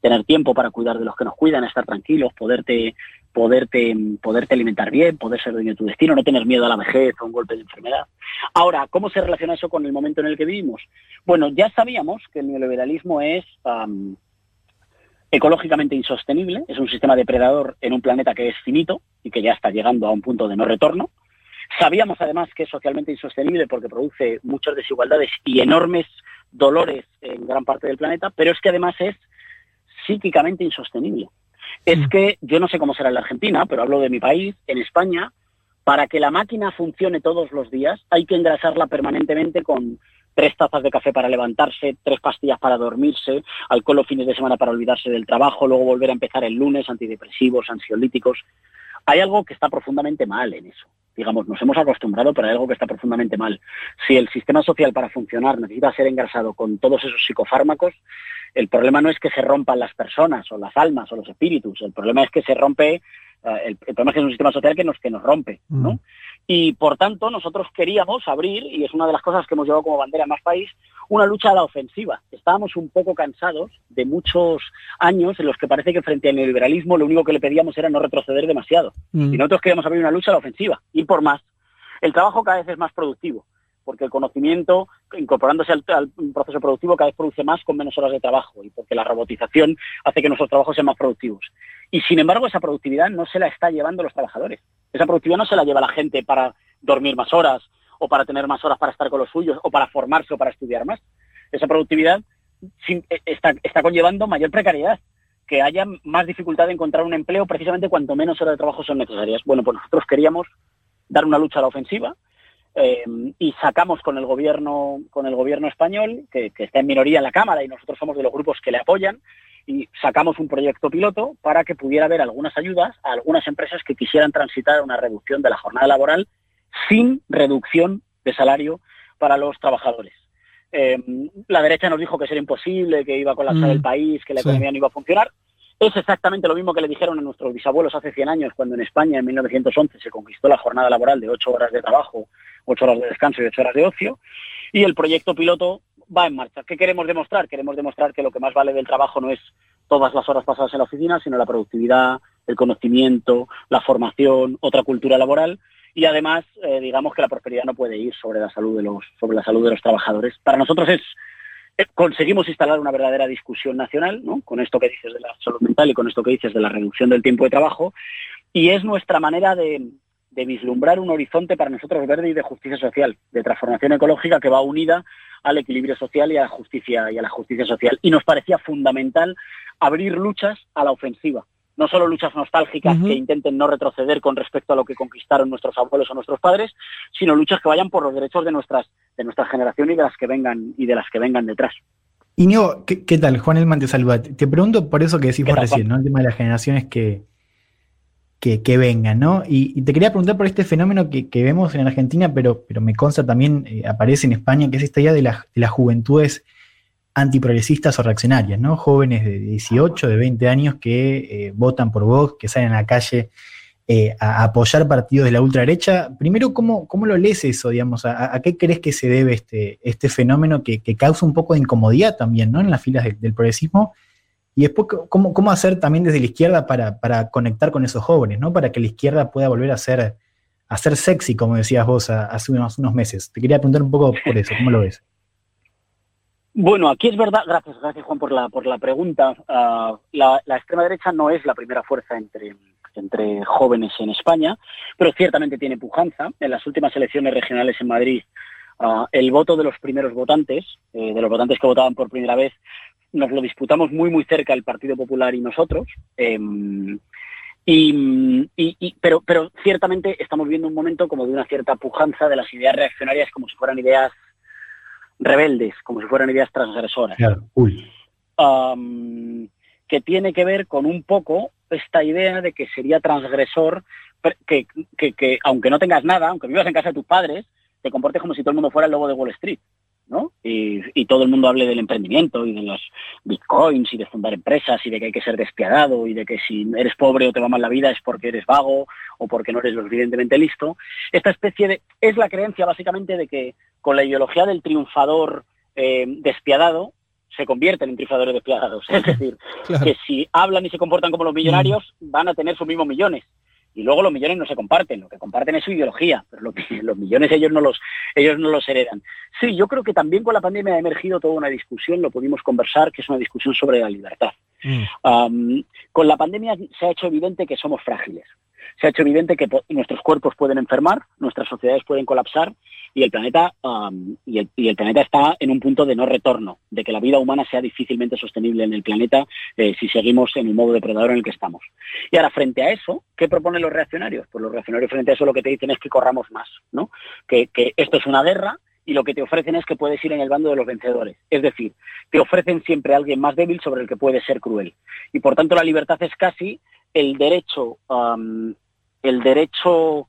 Tener tiempo para cuidar de los que nos cuidan, estar tranquilos, poderte, poderte, poderte alimentar bien, poder ser dueño de tu destino, no tener miedo a la vejez o un golpe de enfermedad. Ahora, ¿cómo se relaciona eso con el momento en el que vivimos? Bueno, ya sabíamos que el neoliberalismo es ecológicamente insostenible, es un sistema depredador en un planeta que es finito y que ya está llegando a un punto de no retorno. Sabíamos además que es socialmente insostenible porque produce muchas desigualdades y enormes dolores en gran parte del planeta, pero es que además es psíquicamente insostenible. Es que yo no sé cómo será en la Argentina, pero hablo de mi país, en España, para que la máquina funcione todos los días hay que engrasarla permanentemente con tres tazas de café para levantarse, tres pastillas para dormirse, alcohol los fines de semana para olvidarse del trabajo, luego volver a empezar el lunes, antidepresivos, ansiolíticos. Hay algo que está profundamente mal en eso. Digamos, nos hemos acostumbrado, pero hay algo que está profundamente mal. Si el sistema social para funcionar necesita ser engrasado con todos esos psicofármacos, el problema no es que se rompan las personas o las almas o los espíritus, el problema es que se rompe, el, el problema es que es un sistema social que nos, que nos rompe, ¿no? Y por tanto, nosotros queríamos abrir, y es una de las cosas que hemos llevado como bandera en más país, una lucha a la ofensiva. Estábamos un poco cansados de muchos años en los que parece que frente al neoliberalismo lo único que le pedíamos era no retroceder demasiado. Mm. Y nosotros queríamos abrir una lucha a la ofensiva, ir por más. El trabajo cada vez es más productivo, porque el conocimiento, incorporándose al, proceso productivo, cada vez produce más con menos horas de trabajo, y porque la robotización hace que nuestros trabajos sean más productivos. Y sin embargo, esa productividad no se la está llevando los trabajadores. Esa productividad no se la lleva la gente para dormir más horas, o para tener más horas para estar con los suyos, o para formarse o para estudiar más. Esa productividad eh, está, está conllevando mayor precariedad, que haya más dificultad de encontrar un empleo precisamente cuanto menos horas de trabajo son necesarias. Bueno, pues nosotros queríamos dar una lucha a la ofensiva eh, y sacamos con el gobierno con el gobierno español que, que está en minoría en la cámara y nosotros somos de los grupos que le apoyan y sacamos un proyecto piloto para que pudiera haber algunas ayudas a algunas empresas que quisieran transitar a una reducción de la jornada laboral sin reducción de salario para los trabajadores. Eh, la derecha nos dijo que eso era imposible, que iba a colapsar Mm, el país, que la sí. economía no iba a funcionar. Es exactamente lo mismo que le dijeron a nuestros bisabuelos hace 100 años, cuando en España, en 1911, se conquistó la jornada laboral de 8 horas de trabajo, 8 horas de descanso y 8 horas de ocio. Y el proyecto piloto va en marcha. ¿Qué queremos demostrar? Queremos demostrar que lo que más vale del trabajo no es todas las horas pasadas en la oficina, sino la productividad, el conocimiento, la formación, otra cultura laboral y además eh, digamos que la prosperidad no puede ir sobre la salud de los sobre la salud de los trabajadores. Para nosotros es conseguimos instalar una verdadera discusión nacional, ¿no? Con esto que dices de la salud mental y con esto que dices de la reducción del tiempo de trabajo y es nuestra manera de, de vislumbrar un horizonte para nosotros verde y de justicia social, de transformación ecológica que va unida al equilibrio social y a la justicia y a la justicia social. Y nos parecía fundamental abrir luchas a la ofensiva. No solo luchas nostálgicas que intenten no retroceder con respecto a lo que conquistaron nuestros abuelos o nuestros padres, sino luchas que vayan por los derechos de nuestras, de nuestra generación y de las que vengan, y de las que vengan detrás. Iñigo, ¿qué, qué tal? Juan Elman te saluda. Te pregunto por eso que decís ¿Qué vos tal, recién? ¿no? El tema de las generaciones que, que, que vengan, ¿no? Y, y te quería preguntar por este fenómeno que, que vemos en Argentina, pero, pero me consta también, eh, aparece en España, que es esta idea de, las- de las juventudes antiprogresistas o reaccionarias, ¿no? Jóvenes de 18, de 20 años que eh, votan por Vox, que salen a la calle eh, a, apoyar partidos de la ultraderecha. Primero, ¿cómo, cómo lo lees eso, digamos? ¿A, qué crees que se debe este, este fenómeno que, causa un poco de incomodidad también, ¿no? En las filas del- progresismo. Y después, ¿cómo, cómo hacer también desde la izquierda para, para conectar con esos jóvenes, ¿no? Para que la izquierda pueda volver a ser, a ser sexy, como decías vos hace unos, unos meses. Te quería preguntar un poco por eso, ¿cómo lo ves? Bueno, aquí es verdad, gracias, gracias Juan por la, por la pregunta. Ah, la, extrema derecha no es la primera fuerza entre, entre jóvenes en España, pero ciertamente tiene pujanza. En las últimas elecciones regionales en Madrid, ah, el voto de los primeros votantes, eh, de los votantes que votaban por primera vez, nos lo disputamos muy, muy cerca el Partido Popular y nosotros. Em, y- y- pero, pero ciertamente estamos viendo un momento como de una cierta pujanza de las ideas reaccionarias como si fueran ideas rebeldes, como si fueran ideas transgresoras. Claro, uy. am, que tiene que ver con un poco esta idea de que sería transgresor que, que- que aunque no tengas nada, aunque vivas en casa de tus padres, te comportes como si todo el mundo fuera el lobo de Wall Street. ¿No? Y, y todo el mundo hable del emprendimiento y de los bitcoins y de fundar empresas y de que hay que ser despiadado y de que si eres pobre o te va mal la vida es porque eres vago o porque no eres lo suficientemente listo. Esta especie de... es la creencia básicamente de que con la ideología del triunfador eh, despiadado se convierten en triunfadores despiadados. [laughs] Es decir, [laughs] Claro. que si hablan y se comportan como los millonarios van a tener sus mismos millones. Y luego los millones no se comparten, lo que comparten es su ideología, pero lo que- [laughs] los millones ellos no los, ellos no los heredan. Sí, yo creo que también con la pandemia ha emergido toda una discusión, lo pudimos conversar, que es una discusión sobre la libertad. Am, con la pandemia se ha hecho evidente que somos frágiles. Se ha hecho evidente que nuestros cuerpos pueden enfermar, nuestras sociedades pueden colapsar y el planeta y, el, planeta está en un punto de no retorno, de que la vida humana sea difícilmente sostenible en el planeta eh, si seguimos en el modo depredador en el que estamos. Y ahora, frente a eso, ¿qué proponen los reaccionarios? Pues los reaccionarios frente a eso lo que te dicen es que corramos más, ¿no? Que esto es una guerra y lo que te ofrecen es que puedes ir en el bando de los vencedores. Es decir, te ofrecen siempre a alguien más débil sobre el que puede ser cruel. Y por tanto la libertad es casi el derecho, am, el derecho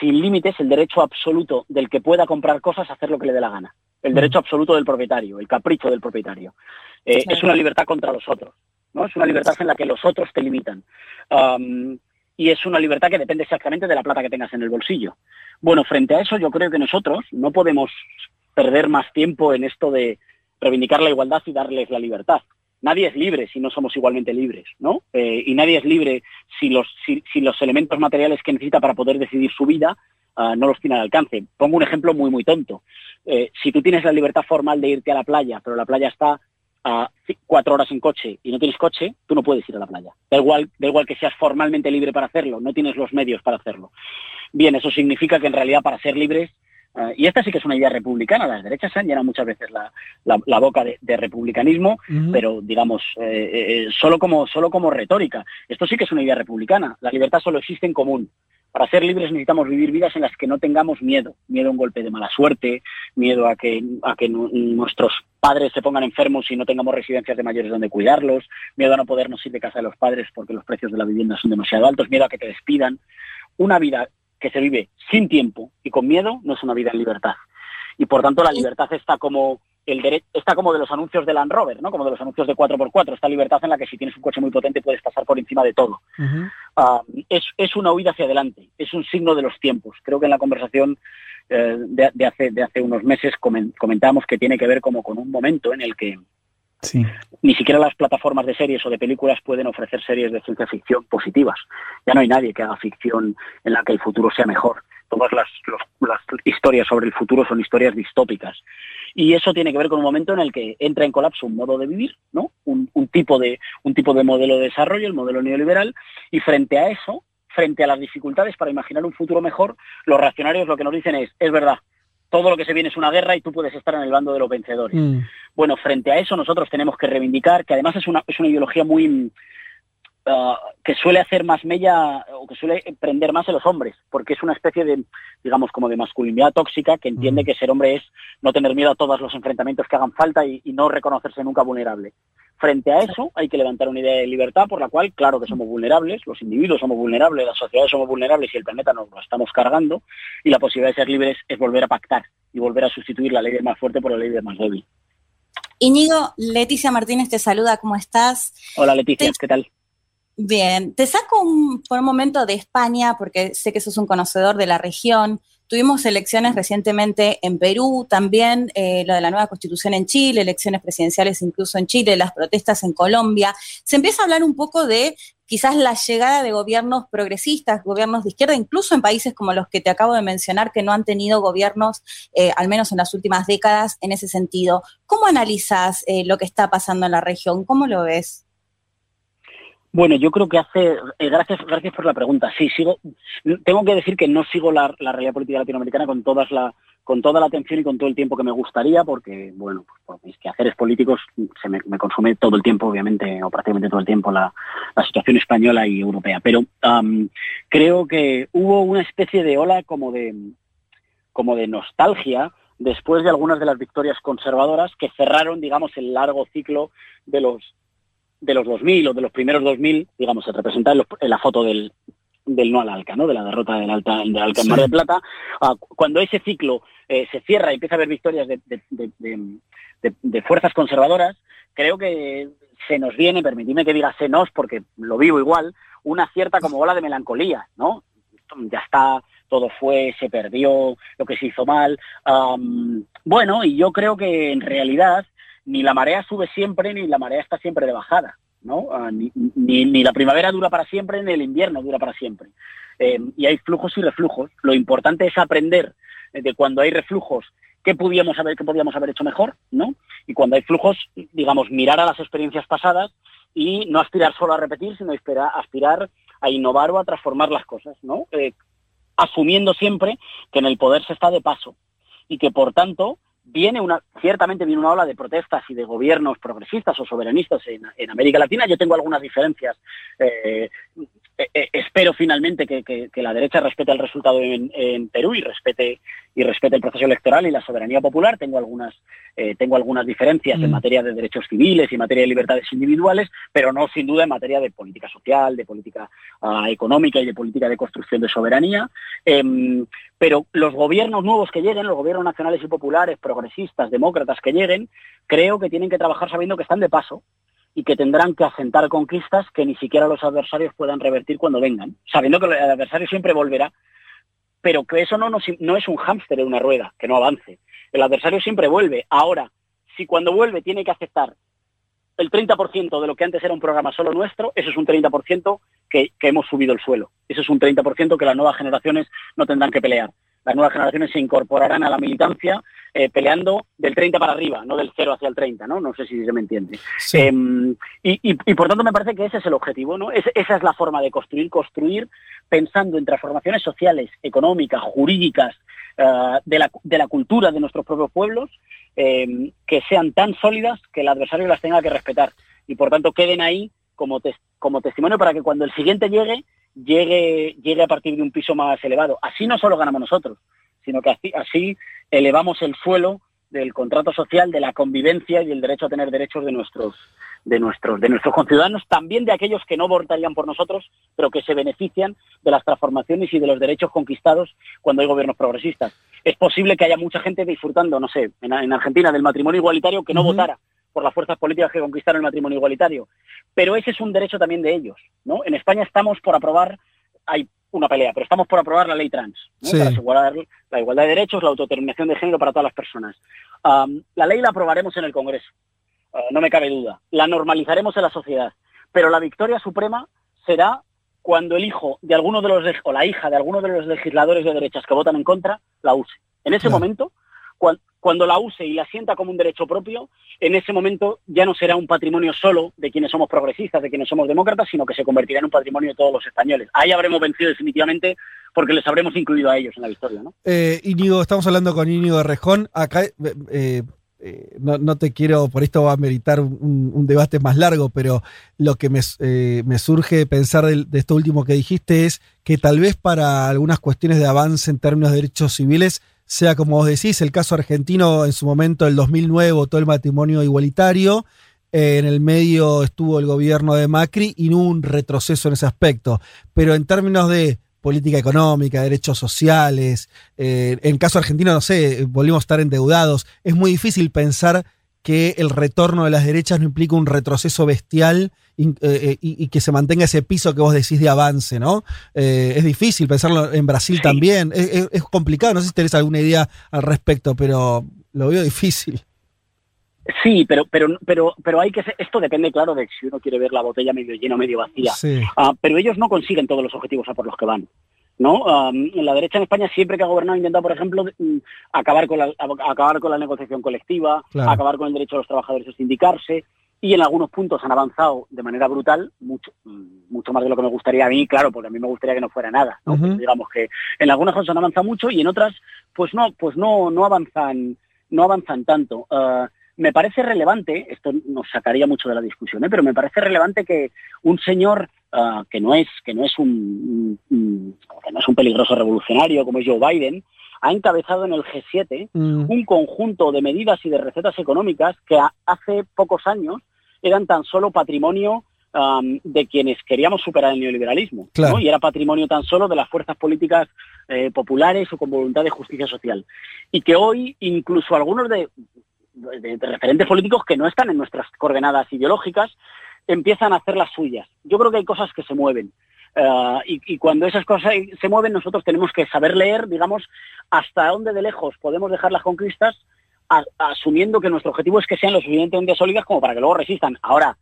sin límites, el derecho absoluto del que pueda comprar cosas a hacer lo que le dé la gana. El derecho absoluto del propietario, el capricho del propietario. Eh. Es una libertad contra los otros. ¿no? Es una libertad en la que los otros te limitan. Y es una libertad que depende exactamente de la plata que tengas en el bolsillo. Bueno, frente a eso yo creo que nosotros no podemos perder más tiempo en esto de reivindicar la igualdad y darles la libertad. Nadie es libre si no somos igualmente libres, ¿no? Eh, y nadie es libre si los, si, si los elementos materiales que necesita para poder decidir su vida ah, no los tiene al alcance. Pongo un ejemplo muy, muy tonto. Eh, si tú tienes la libertad formal de irte a la playa, pero la playa está a cuatro horas en coche y no tienes coche, tú no puedes ir a la playa. Da igual, da igual que seas formalmente libre para hacerlo, no tienes los medios para hacerlo. Bien, eso significa que en realidad para ser libres, eh, y esta sí que es una idea republicana, las derechas se han llenado muchas veces la, la- la boca de, de republicanismo, pero digamos, eh, eh, solo, como, solo como retórica. Esto sí que es una idea republicana, la libertad solo existe en común. Para ser libres necesitamos vivir vidas en las que no tengamos miedo, miedo a un golpe de mala suerte, miedo a que, a que nu- nuestros padres se pongan enfermos y no tengamos residencias de mayores donde cuidarlos, miedo a no podernos ir de casa de los padres porque los precios de la vivienda son demasiado altos, miedo a que te despidan. Una vida que se vive sin tiempo y con miedo no es una vida en libertad. Y por tanto la libertad está como el dere- está como de los anuncios de Land Rover, ¿no? Como de los anuncios de 4x4, esta libertad en la que si tienes un coche muy potente puedes pasar por encima de todo. Ah, es, es una huida hacia adelante, es un signo de los tiempos. Creo que en la conversación eh, de, de hace, de hace unos meses comen- comentábamos que tiene que ver como con un momento en el que Sí. ni siquiera las plataformas de series o de películas pueden ofrecer series de ciencia ficción positivas. Ya no hay nadie que haga ficción en la que el futuro sea mejor. Todas las, historias sobre el futuro son historias distópicas. Y eso tiene que ver con un momento en el que entra en colapso un modo de vivir, ¿no? Un, un tipo de, un tipo de modelo de desarrollo, el modelo neoliberal, y frente a eso, frente a las dificultades para imaginar un futuro mejor, los reaccionarios lo que nos dicen es, es verdad, todo lo que se viene es una guerra y tú puedes estar en el bando de los vencedores. Mm. Bueno, frente a eso nosotros tenemos que reivindicar, que además es una, es una ideología muy mm, ah, que suele hacer más mella o que suele prender más en los hombres, porque es una especie de, digamos, como de masculinidad tóxica que entiende que ser hombre es no tener miedo a todos los enfrentamientos que hagan falta y, y no reconocerse nunca vulnerable. Frente a eso hay que levantar una idea de libertad por la cual, claro que somos vulnerables, los individuos somos vulnerables, las sociedades somos vulnerables y el planeta nos lo estamos cargando y la posibilidad de ser libres es volver a pactar y volver a sustituir la ley del más fuerte por la ley del más débil. Íñigo, Leticia Martínez te saluda, ¿cómo estás? Hola Leticia, ¿qué tal? Bien, te saco un- por un momento de España porque sé que sos un conocedor de la región. Tuvimos elecciones recientemente en Perú, también eh, lo de la nueva constitución en Chile, elecciones presidenciales incluso en Chile, las protestas en Colombia. Se empieza a hablar un poco de quizás la llegada de gobiernos progresistas, gobiernos de izquierda, incluso en países como los que te acabo de mencionar, que no han tenido gobiernos, eh, al menos en las últimas décadas, en ese sentido. ¿Cómo analizas eh, lo que está pasando en la región? ¿Cómo lo ves? Bueno, yo creo que hace. eh, gracias, gracias por la pregunta. Sí, sigo. Tengo que decir que no sigo la, realidad política latinoamericana con todas la, con toda la atención y con todo el tiempo que me gustaría, porque, bueno, pues por mis quehaceres políticos se me, me consume todo el tiempo, obviamente, o prácticamente todo el tiempo, la, la situación española y europea. Pero creo que hubo una especie de ola como de, como de nostalgia después de algunas de las victorias conservadoras que cerraron, digamos, el largo ciclo de los de los 2000 o de los primeros 2000, digamos, se representa en, los- en la foto del, del no al Alca, ¿no? De la derrota del Alta, del Alca en Mar del Plata. Ah, cuando ese ciclo eh, se cierra y empieza a haber victorias de, de- de- de- fuerzas conservadoras, creo que se nos viene, permitidme que diga se nos, porque lo vivo igual, una cierta como ola de melancolía, ¿no? Ya está, todo fue, se perdió, lo que se hizo mal. Am, bueno, y yo creo que en realidad ni la marea sube siempre, ni la marea está siempre de bajada. ¿no? Ah, ni, ni- la primavera dura para siempre, ni el invierno dura para siempre. Eh, y hay flujos y reflujos. Lo importante es aprender de cuando hay reflujos qué podíamos haber, qué podíamos haber hecho mejor, ¿no? Y cuando hay flujos, digamos, mirar a las experiencias pasadas y no aspirar solo a repetir, sino aspirar, aspirar a innovar o a transformar las cosas, ¿no? Eh, asumiendo siempre que en el poder se está de paso y que por tanto viene una ciertamente viene una ola de protestas y de gobiernos progresistas o soberanistas en, en América Latina. Yo tengo algunas diferencias. eh, eh, eh, espero finalmente que, que- la derecha respete el resultado en Perú y respete y respete el proceso electoral y la soberanía popular. Tengo algunas eh, tengo algunas diferencias en Mm. materia de derechos civiles y en materia de libertades individuales, pero no sin duda en materia de política social, de política ah, económica y de política de construcción de soberanía. Em, pero los gobiernos nuevos que lleguen, los gobiernos nacionales y populares, progresistas, demócratas que lleguen, creo que tienen que trabajar sabiendo que están de paso y que tendrán que asentar conquistas que ni siquiera los adversarios puedan revertir cuando vengan, sabiendo que el adversario siempre volverá, pero que eso no, no es un hámster en una rueda, que no avance. El adversario siempre vuelve. Ahora, si cuando vuelve tiene que aceptar el 30% de lo que antes era un programa solo nuestro, eso es un 30% que, que hemos subido el suelo. Eso es un 30% que las nuevas generaciones no tendrán que pelear. Las nuevas generaciones se incorporarán a la militancia eh, peleando del 30 para arriba, no del 0 hacia el 30, ¿no? No sé si se me entiende. Em, y, y- y por tanto me parece que ese es el objetivo, ¿no? Es- esa es la forma de construir, construir pensando en transformaciones sociales, económicas, jurídicas, eh, de, la, de la cultura de nuestros propios pueblos, eh, que sean tan sólidas que el adversario las tenga que respetar y por tanto queden ahí como, tes- como testimonio para que cuando el siguiente llegue, llegue, llegue a partir de un piso más elevado. Así no solo ganamos nosotros, sino que así, así elevamos el suelo del contrato social, de la convivencia y el derecho a tener derechos de nuestros, de nuestros, de nuestros conciudadanos, también de aquellos que no votarían por nosotros, pero que se benefician de las transformaciones y de los derechos conquistados cuando hay gobiernos progresistas. Es posible que haya mucha gente disfrutando, no sé, en, en Argentina del matrimonio igualitario que no votara por las fuerzas políticas que conquistaron el matrimonio igualitario. Pero ese es un derecho también de ellos, ¿no? En España estamos por aprobar, hay una pelea, pero estamos por aprobar la ley trans, ¿no? Sí. para asegurar la igualdad de derechos, la autodeterminación de género para todas las personas. La ley la aprobaremos en el Congreso, Ah, no me cabe duda. La normalizaremos en la sociedad, pero la victoria suprema será cuando el hijo de alguno de los o la hija de alguno de los legisladores de derechas que votan en contra la use. En ese momento, cuan- cuando la use y la sienta como un derecho propio, en ese momento ya no será un patrimonio solo de quienes somos progresistas, de quienes somos demócratas, sino que se convertirá en un patrimonio de todos los españoles. Ahí habremos vencido definitivamente porque les habremos incluido a ellos en la victoria, ¿no? Eh, Íñigo, estamos hablando con Íñigo Rejón. Acá eh, eh, no, no te quiero, por esto va a meritar un, debate más largo, pero lo que me, eh, me surge pensar de, esto último que dijiste es que tal vez para algunas cuestiones de avance en términos de derechos civiles sea como vos decís, el caso argentino en su momento, el 2009, votó el matrimonio igualitario. Eh, en el medio estuvo el gobierno de Macri y no hubo un retroceso en ese aspecto. Pero en términos de política económica, derechos sociales, eh, en caso argentino, no sé, volvimos a estar endeudados. Es muy difícil pensar que el retorno de las derechas no implica un retroceso bestial y, eh, y- y que se mantenga ese piso que vos decís de avance, ¿no? Eh, es difícil pensarlo en Brasil también. Es, es- es complicado, no sé si tenés alguna idea al respecto, pero lo veo difícil. Sí, pero, pero, pero, pero hay que ser- esto depende, claro, de si uno quiere ver la botella medio llena o medio vacía. Sí. Ah, pero ellos no consiguen todos los objetivos a por los que van. ¿No? Am, la derecha en España siempre que ha gobernado ha intentado, por ejemplo, mm, acabar con la, acabar con la negociación colectiva, Claro. acabar con el derecho de los trabajadores a sindicarse, y en algunos puntos han avanzado de manera brutal, mucho, mm, mucho más de lo que me gustaría a mí, claro, porque a mí me gustaría que no fuera nada. ¿no? Digamos que en algunas cosas han avanzado mucho y en otras, pues no, pues no, no avanzan, no avanzan tanto. Ah, me parece relevante, esto nos sacaría mucho de la discusión, ¿eh? pero me parece relevante que un señor ah, que no es, que no es un, que no es un peligroso revolucionario como es Joe Biden, ha encabezado en el G7 Mm. un conjunto de medidas y de recetas económicas que hace pocos años eran tan solo patrimonio de quienes queríamos superar el neoliberalismo. Claro. ¿no? Y era patrimonio tan solo de las fuerzas políticas eh, populares o con voluntad de justicia social. Y que hoy incluso algunos de, referentes políticos que no están en nuestras coordenadas ideológicas empiezan a hacer las suyas. Yo creo que hay cosas que se mueven. Ah, y, cuando esas cosas se mueven, nosotros tenemos que saber leer, digamos, hasta dónde de lejos podemos dejar las conquistas, asumiendo que nuestro objetivo es que sean lo suficientemente sólidas como para que luego resistan. Ahora,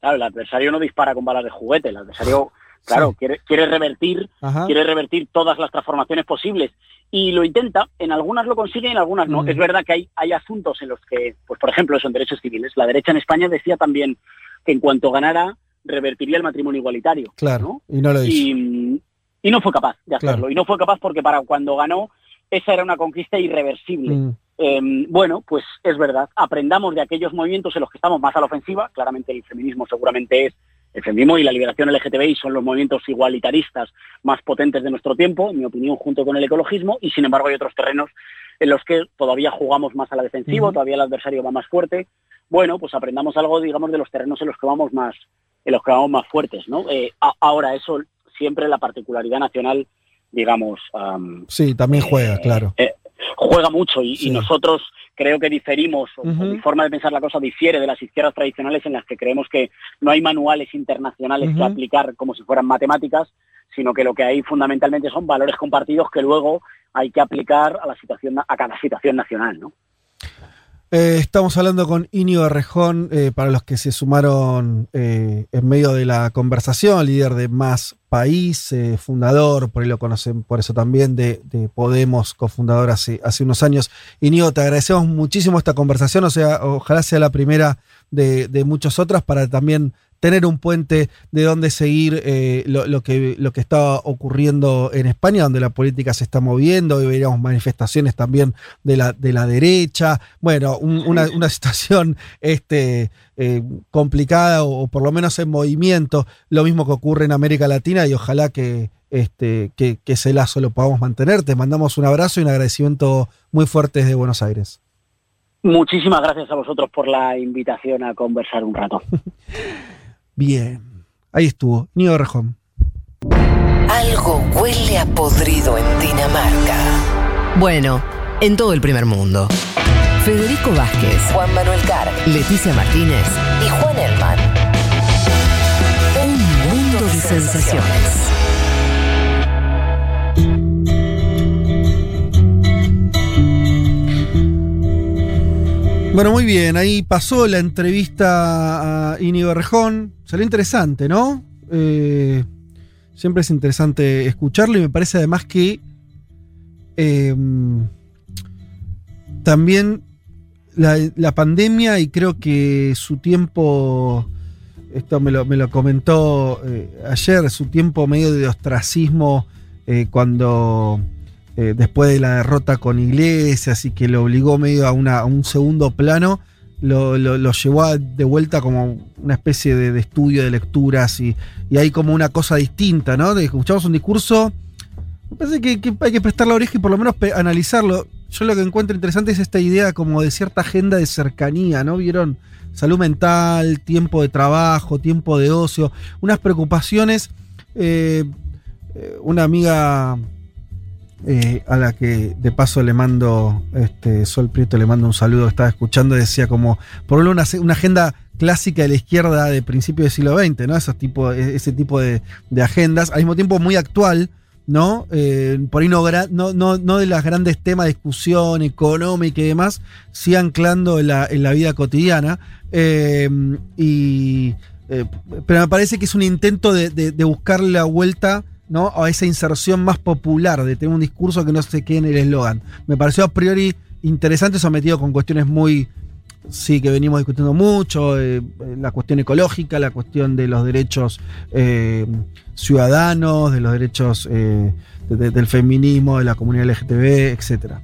claro, el adversario no dispara con balas de juguete, el adversario, claro, quiere, quiere revertir, Ajá. quiere revertir todas las transformaciones posibles y lo intenta, en algunas lo consigue y en algunas no. Mm. Es verdad que hay, hay asuntos en los que, pues por ejemplo, son derechos civiles. La derecha en España decía también que en cuanto ganara, revertiría el matrimonio igualitario. Claro. Y no lo hizo. Y, y no fue capaz de hacerlo. Claro. Y no fue capaz porque para cuando ganó, esa era una conquista irreversible. Mm. Eh, bueno, pues es verdad. Aprendamos de aquellos movimientos en los que estamos más a la ofensiva. Claramente el feminismo seguramente es el feminismo y la liberación LGTBI son los movimientos igualitaristas más potentes de nuestro tiempo, en mi opinión, junto con el ecologismo. Y sin embargo hay otros terrenos en los que todavía jugamos más a la defensiva, todavía el adversario va más fuerte. Bueno, pues aprendamos algo, digamos, de los terrenos en los que vamos más, en los que vamos más fuertes, ¿no? Eh, a- ahora eso siempre la particularidad nacional, digamos, am, Sí, también juega, claro. eh, juega mucho y, nosotros creo que diferimos, o- mi forma de pensar la cosa difiere de las izquierdas tradicionales en las que creemos que no hay manuales internacionales que aplicar como si fueran matemáticas, sino que lo que hay fundamentalmente son valores compartidos que luego hay que aplicar a la situación a cada situación nacional, ¿no? Eh, estamos hablando con Íñigo Rejón, eh, para los que se sumaron eh, en medio de la conversación, líder de Más País, fundador, por ahí lo conocen por eso también, de, de Podemos, cofundador hace, hace unos años. Íñigo, te agradecemos muchísimo esta conversación, o sea, ojalá sea la primera de, de muchas otras para también tener un puente de dónde seguir eh, lo, lo que, lo que está ocurriendo en España, donde la política se está moviendo, y veríamos manifestaciones también de la, de la derecha, bueno, un- una, una [laughs] situación este, eh, complicada o, o por lo menos en movimiento, lo mismo que ocurre en América Latina y ojalá que, este, que, que ese lazo lo podamos mantener. Te mandamos un abrazo y un agradecimiento muy fuerte desde Buenos Aires. Muchísimas gracias a vosotros por la invitación a conversar un rato. [laughs] Bien, ahí estuvo, Nido Rejón. Algo huele a podrido en Dinamarca. Bueno, en todo el primer mundo. Federico Vázquez, Juan Manuel Carr, Leticia Martínez y Juan Elman. Un mundo de sensaciones. Bueno, muy bien, ahí pasó la entrevista a Íñigo Rejón. Salió interesante, ¿no? Eh, siempre es interesante escucharlo y me parece además que eh, también la, la pandemia y creo que su tiempo, esto me lo, me lo comentó eh, ayer, su tiempo medio de ostracismo eh, cuando eh, después de la derrota con Iglesias y que lo obligó medio a, a un segundo plano, lo, lo- llevó de vuelta como una especie de, estudio de lecturas y, y hay como una cosa distinta, ¿no? De escuchamos un discurso, me parece que, hay que prestar la oreja y por lo menos analizarlo. Yo lo que encuentro interesante es esta idea como de cierta agenda de cercanía, ¿no? Vieron salud mental, tiempo de trabajo, tiempo de ocio, unas preocupaciones. eh, eh, una amiga eh, a la que de paso le mando, este, Sol Prieto le mando un saludo, estaba escuchando, decía como, por una, una agenda clásica de la izquierda de principio del siglo XX, ¿no? Esos tipo, ese tipo de, agendas, al mismo tiempo muy actual, ¿no? Eh, por ahí no, no, no, de las grandes temas de discusión económica y demás, sí anclando en la, en la vida cotidiana. Eh, y, pero me parece que es un intento de, de, de buscarle la vuelta ¿no? a esa inserción más popular, de tener un discurso que no se quede en el eslogan. Me pareció a priori interesante, sometido con cuestiones muy, sí, que venimos discutiendo mucho, eh, la cuestión ecológica, la cuestión de los derechos eh, ciudadanos, de los derechos eh, de- de- del feminismo, de la comunidad LGTB, etc.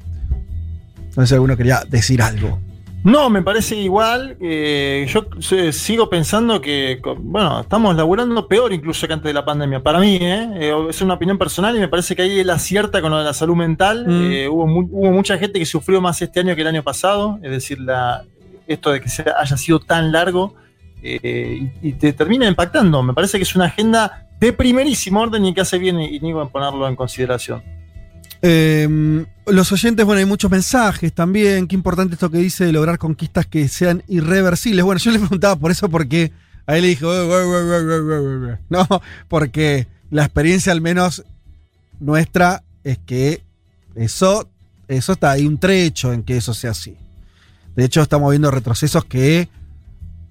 Si alguno quería decir algo. No, me parece igual. eh, yo sigo pensando que, bueno, estamos laburando peor incluso que antes de la pandemia. Para mí, ¿eh? Eh, es una opinión personal y me parece que ahí él acierta con lo de la salud mental. Mm. Eh, hubo, mu- hubo mucha gente que sufrió más este año que el año pasado. Es decir, la, esto de que se haya sido tan largo y, y te termina impactando. Me parece que es una agenda de primerísimo orden y que hace bien Inigo en ponerlo en consideración. Eh, los oyentes, bueno, hay muchos mensajes también. Qué importante esto que dice de lograr conquistas que sean irreversibles. Bueno, yo le preguntaba por eso porque a él le ue, ue, ue, ue". no, porque la experiencia al menos nuestra es que eso, eso está, hay un trecho en que eso sea así. De hecho, estamos viendo retrocesos que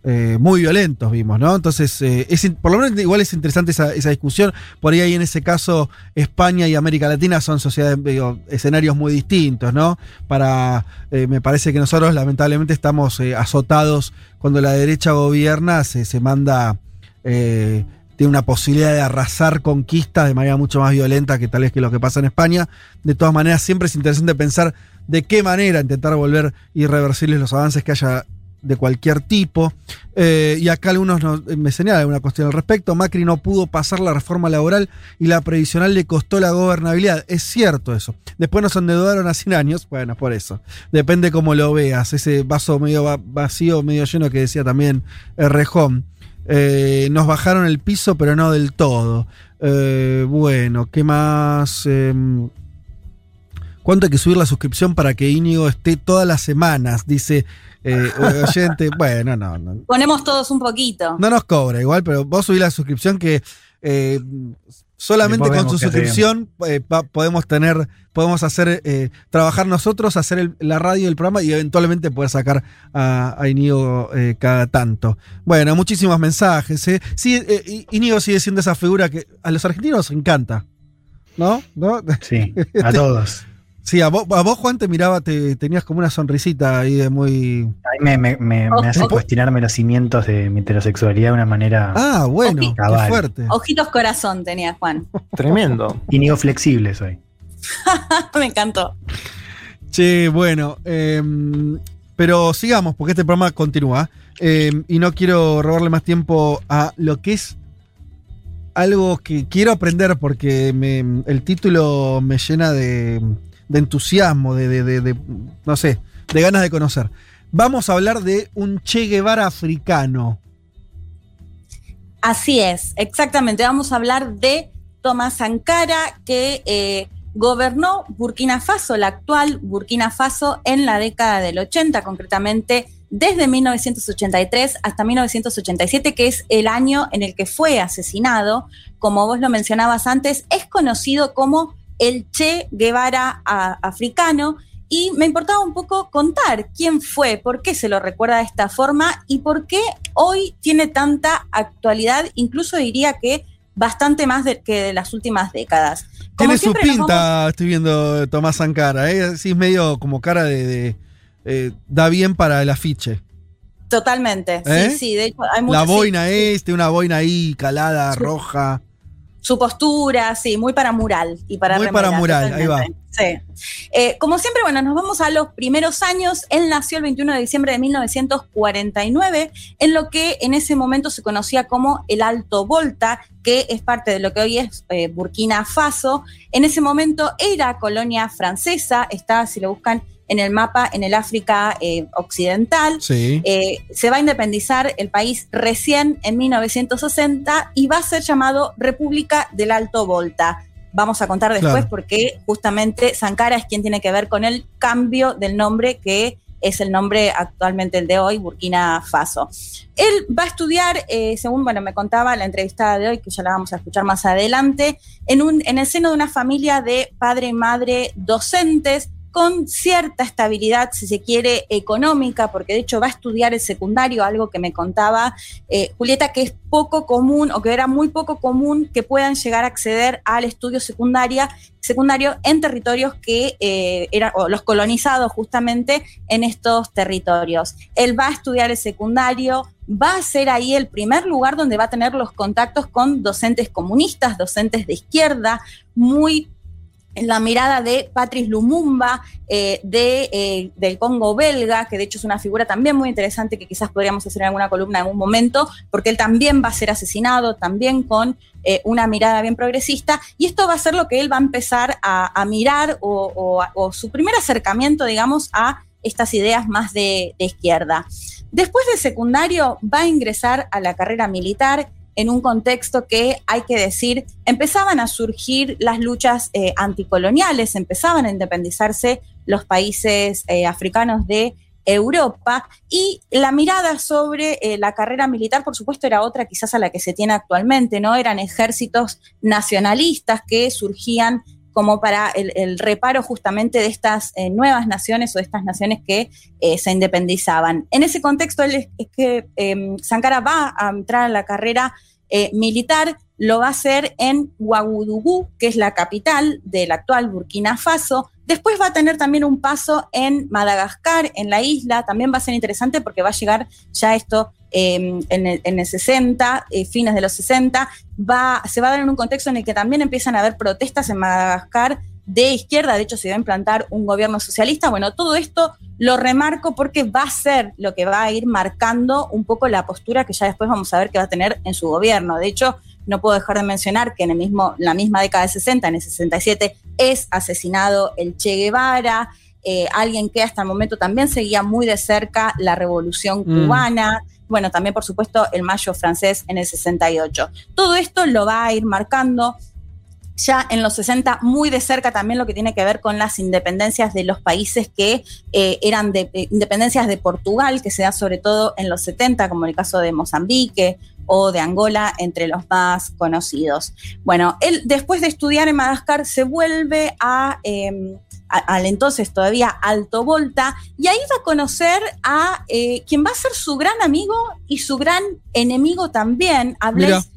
eh, muy violentos vimos, ¿no? Entonces, eh, es por lo menos igual es interesante esa, esa discusión. Por ahí, ahí en ese caso, España y América Latina son sociedades, escenarios muy distintos, ¿no? Para, eh, me parece que nosotros lamentablemente estamos azotados cuando la derecha gobierna, se, se manda, tiene una posibilidad de arrasar conquistas de manera mucho más violenta que tal vez que lo que pasa en España. De todas maneras, siempre es interesante pensar de qué manera intentar volver irreversibles los avances que haya de cualquier tipo. Eh, y acá algunos nos- me señalan una cuestión al respecto. Macri no pudo pasar la reforma laboral y la previsional le costó la gobernabilidad. Es cierto eso. Después nos endeudaron a 100 años. Bueno, por eso. Depende cómo lo veas. Ese vaso medio va- vacío, medio lleno que decía también eh, Rejón. Eh, nos bajaron el piso, pero no del todo. Eh, bueno, ¿qué más? Em, ¿Cuánto hay que subir la suscripción para que Íñigo esté todas las semanas? Dice eh, [laughs] oyente. Bueno, no, no. Ponemos todos un poquito. No nos cobra igual, pero vos subís la suscripción que eh, solamente con qué suscripción eh, pa- podemos tener, podemos hacer, eh, trabajar nosotros, hacer el- la radio y el programa y eventualmente poder sacar a, a Inigo eh, cada tanto. Bueno, muchísimos mensajes. ¿eh? Sí, eh, I- Íñigo sigue siendo esa figura que a los argentinos nos encanta. ¿No? ¿No? Sí, a todos. [laughs] Sí, a vos, a vos, Juan, te miraba, te, tenías como una sonrisita ahí de muy. A mí me, me- me- me hace cuestionarme los cimientos de mi heterosexualidad de una manera Ah, bueno, qué fuerte. Ojitos corazón tenía Juan. Tremendo. Y niego flexible soy. [laughs] Me encantó. Che, bueno, em, pero sigamos, porque este programa continúa. em, y no quiero robarle más tiempo a lo que es algo que quiero aprender, porque me- el título me llena de, de entusiasmo, de, de- de- no sé, de ganas de conocer. Vamos a hablar de un Che Guevara africano. Así es, exactamente. Vamos a hablar de Tomás Sankara, que eh, gobernó Burkina Faso, la actual Burkina Faso, en la década del 80, concretamente desde 1983 hasta 1987, que es el año en el que fue asesinado. Como vos lo mencionabas antes, es conocido como el Che Guevara a- africano. Y me importaba un poco contar quién fue, por qué se lo recuerda de esta forma y por qué hoy tiene tanta actualidad, incluso diría que bastante más de- que de las últimas décadas. Como Tiene su pinta, vamos- estoy viendo Tomás Sankara, ¿eh? Sí, es medio como cara de. de, eh, da bien para el afiche. Totalmente, ¿Eh? sí, sí, de hecho hay La muchos- sí, boina este, una boina ahí calada, roja. Su postura, sí, muy para mural y para Muy para mural, ahí va. Sí. Eh, como siempre, bueno, nos vamos a los primeros años. Él nació el 21 de diciembre de 1949, en lo que en ese momento se conocía como el Alto Volta, que es parte de lo que hoy es eh, Burkina Faso. En ese momento era colonia francesa, está, si lo buscan en el mapa, en el África eh, Occidental. Sí. Eh, se va a independizar el país recién en 1960 y va a ser llamado República del Alto Volta. Vamos a contar después Claro. porque justamente Sankara es quien tiene que ver con el cambio del nombre que es el nombre actualmente el de hoy, Burkina Faso. Él va a estudiar, eh, según bueno, me contaba la entrevistada de hoy, que ya la vamos a escuchar más adelante, en, un, en el seno de una familia de padre y madre docentes, con cierta estabilidad, si se quiere, económica, porque de hecho va a estudiar el secundario, algo que me contaba eh, Julieta, que es poco común o que era muy poco común que puedan llegar a acceder al estudio secundaria, secundario en territorios que eh, eran o los colonizados justamente en estos territorios. Él va a estudiar el secundario, va a ser ahí el primer lugar donde va a tener los contactos con docentes comunistas, docentes de izquierda, muy la mirada de Patrice Lumumba, eh, de, eh, del Congo belga, que de hecho es una figura también muy interesante que quizás podríamos hacer en alguna columna en algún momento, porque él también va a ser asesinado, también con eh, una mirada bien progresista, y esto va a ser lo que él va a empezar a, mirar o, o- su primer acercamiento, digamos, a estas ideas más de izquierda. Después de secundario va a ingresar a la carrera militar en un contexto que hay que decir, empezaban a surgir las luchas eh, anticoloniales, empezaban a independizarse los países eh, africanos de Europa y la mirada sobre eh, la carrera militar, por supuesto, era otra quizás a la que se tiene actualmente, ¿no? Eran ejércitos nacionalistas que surgían como para el, reparo justamente de estas eh, nuevas naciones o de estas naciones que eh, se independizaban. En ese contexto él es, que eh, Sankara va a entrar a la carrera eh, militar, lo va a hacer en Ouagadougou, que es la capital del actual Burkina Faso. Después va a tener también un paso en Madagascar, en la isla. También va a ser interesante porque va a llegar ya esto eh, en, el, en, el, 60, eh, fines de los 60. Va, se va a dar en un contexto en el que también empiezan a haber protestas en Madagascar de izquierda, de hecho se va a implantar un gobierno socialista. Bueno, todo esto lo remarco porque va a ser lo que va a ir marcando un poco la postura que ya después vamos a ver que va a tener en su gobierno. De hecho, no puedo dejar de mencionar que en el mismo, la misma década de 60, en el 67, es asesinado el Che Guevara, eh, alguien que hasta el momento también seguía muy de cerca la revolución Mm. Bueno, también por supuesto el mayo francés en el 68. Todo esto lo va a ir marcando ya en los 60 muy de cerca también lo que tiene que ver con las independencias de los países que eh, eran eh, independencias de Portugal, que se da sobre todo en los 70, como el caso de Mozambique o de Angola, entre los más conocidos. Bueno, él después de estudiar en Madagascar se vuelve a... Eh, al entonces todavía Alto Volta, y ahí va a conocer a eh, quien va a ser su gran amigo y su gran enemigo también, a Blaise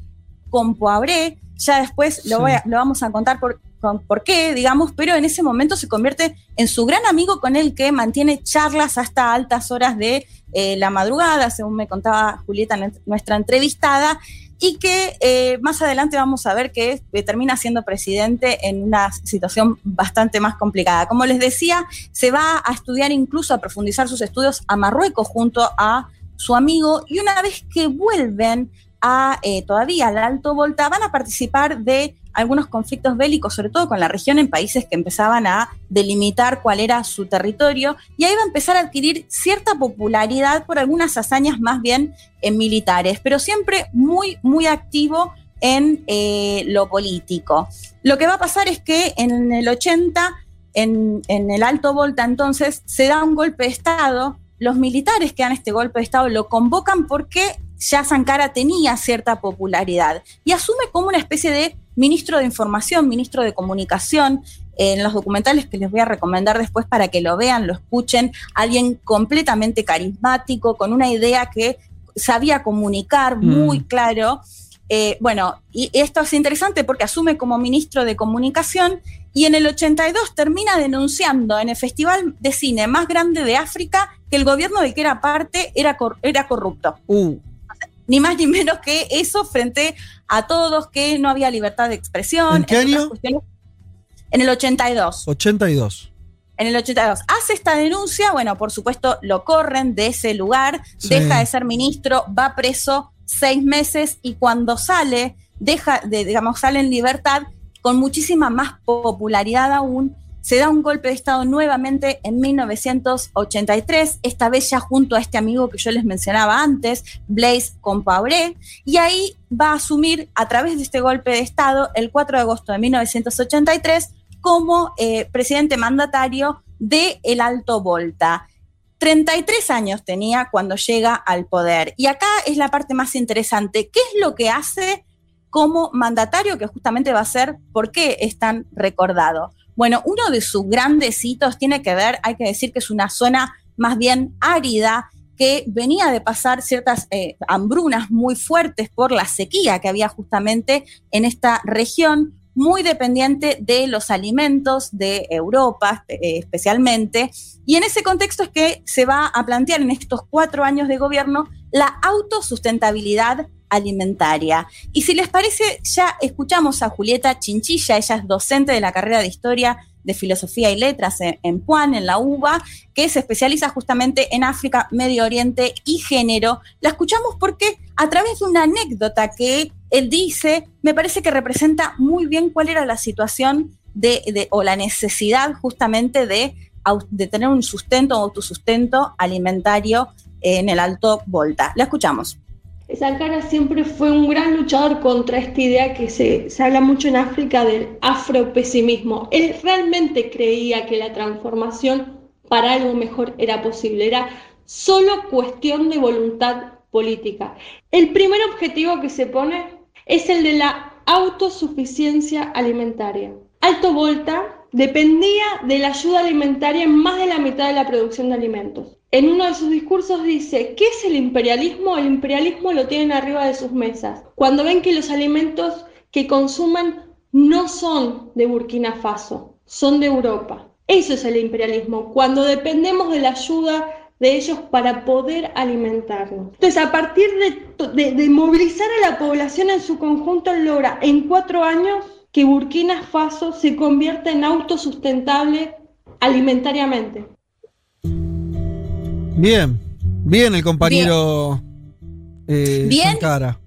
Compaoré, ya después lo, voy a, lo, vamos a contar por, con, por qué, digamos, pero en ese momento se convierte en su gran amigo con el que mantiene charlas hasta altas horas de eh, la madrugada, según me contaba Julieta, nuestra entrevistada, y que eh, más adelante vamos a ver que eh, termina siendo presidente en una situación bastante más complicada. Como les decía, se va a estudiar incluso a profundizar sus estudios a Marruecos junto a su amigo y una vez que vuelven a eh, todavía al Alto Volta van a participar de algunos conflictos bélicos, sobre todo con la región en países que empezaban a delimitar cuál era su territorio, y ahí va a empezar a adquirir cierta popularidad por algunas hazañas más bien eh, militares, pero siempre muy, muy activo en eh, lo político. Lo que va a pasar es que en el 80, en, en el Alto Volta entonces, se da un golpe de Estado, los militares que dan este golpe de Estado lo convocan porque ya Sankara tenía cierta popularidad y asume como una especie de ministro de información, ministro de comunicación, en los documentales que les voy a recomendar después para que lo vean, lo escuchen, alguien completamente carismático, con una idea que sabía comunicar muy mm. claro. Eh, bueno, y esto es interesante porque asume como ministro de comunicación y en el 82 termina denunciando en el festival de cine más grande de África que el gobierno de que era parte era, cor era corrupto. Uh ni más ni menos que eso frente a todos, que no había libertad de expresión. ¿En qué año? En el 82. 82. En el 82. Hace esta denuncia, bueno, por supuesto lo corren de ese lugar, sí. deja de ser ministro, va preso seis meses y cuando sale, deja de, digamos, sale en libertad con muchísima más popularidad aún, se da un golpe de Estado nuevamente en 1983, esta vez ya junto a este amigo que yo les mencionaba antes, Blaise Compaoré, y ahí va a asumir a través de este golpe de Estado el 4 de agosto de 1983 como eh, presidente mandatario de El Alto Volta. 33 años tenía cuando llega al poder. Y acá es la parte más interesante. ¿Qué es lo que hace como mandatario que justamente va a ser por qué es tan recordado? Bueno, uno de sus grandes hitos tiene que ver, hay que decir que es una zona más bien árida, que venía de pasar ciertas eh, hambrunas muy fuertes por la sequía que había justamente en esta región, muy dependiente de los alimentos de Europa eh, especialmente. Y en ese contexto es que se va a plantear en estos cuatro años de gobierno la autosustentabilidad alimentaria. Y si les parece, ya escuchamos a Julieta Chinchilla, ella es docente de la carrera de Historia de Filosofía y Letras en, en Puan, en la UBA, que se especializa justamente en África, Medio Oriente y género. La escuchamos porque a través de una anécdota que él dice, me parece que representa muy bien cuál era la situación de, o la necesidad justamente de, tener un sustento o autosustento alimentario en el Alto Volta. La escuchamos. Sankara siempre fue un gran luchador contra esta idea que se, se habla mucho en África del afropesimismo. Él realmente creía que la transformación para algo mejor era posible, era solo cuestión de voluntad política. El primer objetivo que se pone es el de la autosuficiencia alimentaria. Alto Volta dependía de la ayuda alimentaria en más de la mitad de la producción de alimentos. En uno de sus discursos dice, ¿qué es el imperialismo? El imperialismo lo tienen arriba de sus mesas. Cuando ven que los alimentos que consumen no son de Burkina Faso, son de Europa. Eso es el imperialismo, cuando dependemos de la ayuda de ellos para poder alimentarnos. Entonces, a partir de, de- de movilizar a la población en su conjunto, él logra en cuatro años que Burkina Faso se convierta en autosustentable alimentariamente. Bien, bien el compañero eh, Bien. Sankara.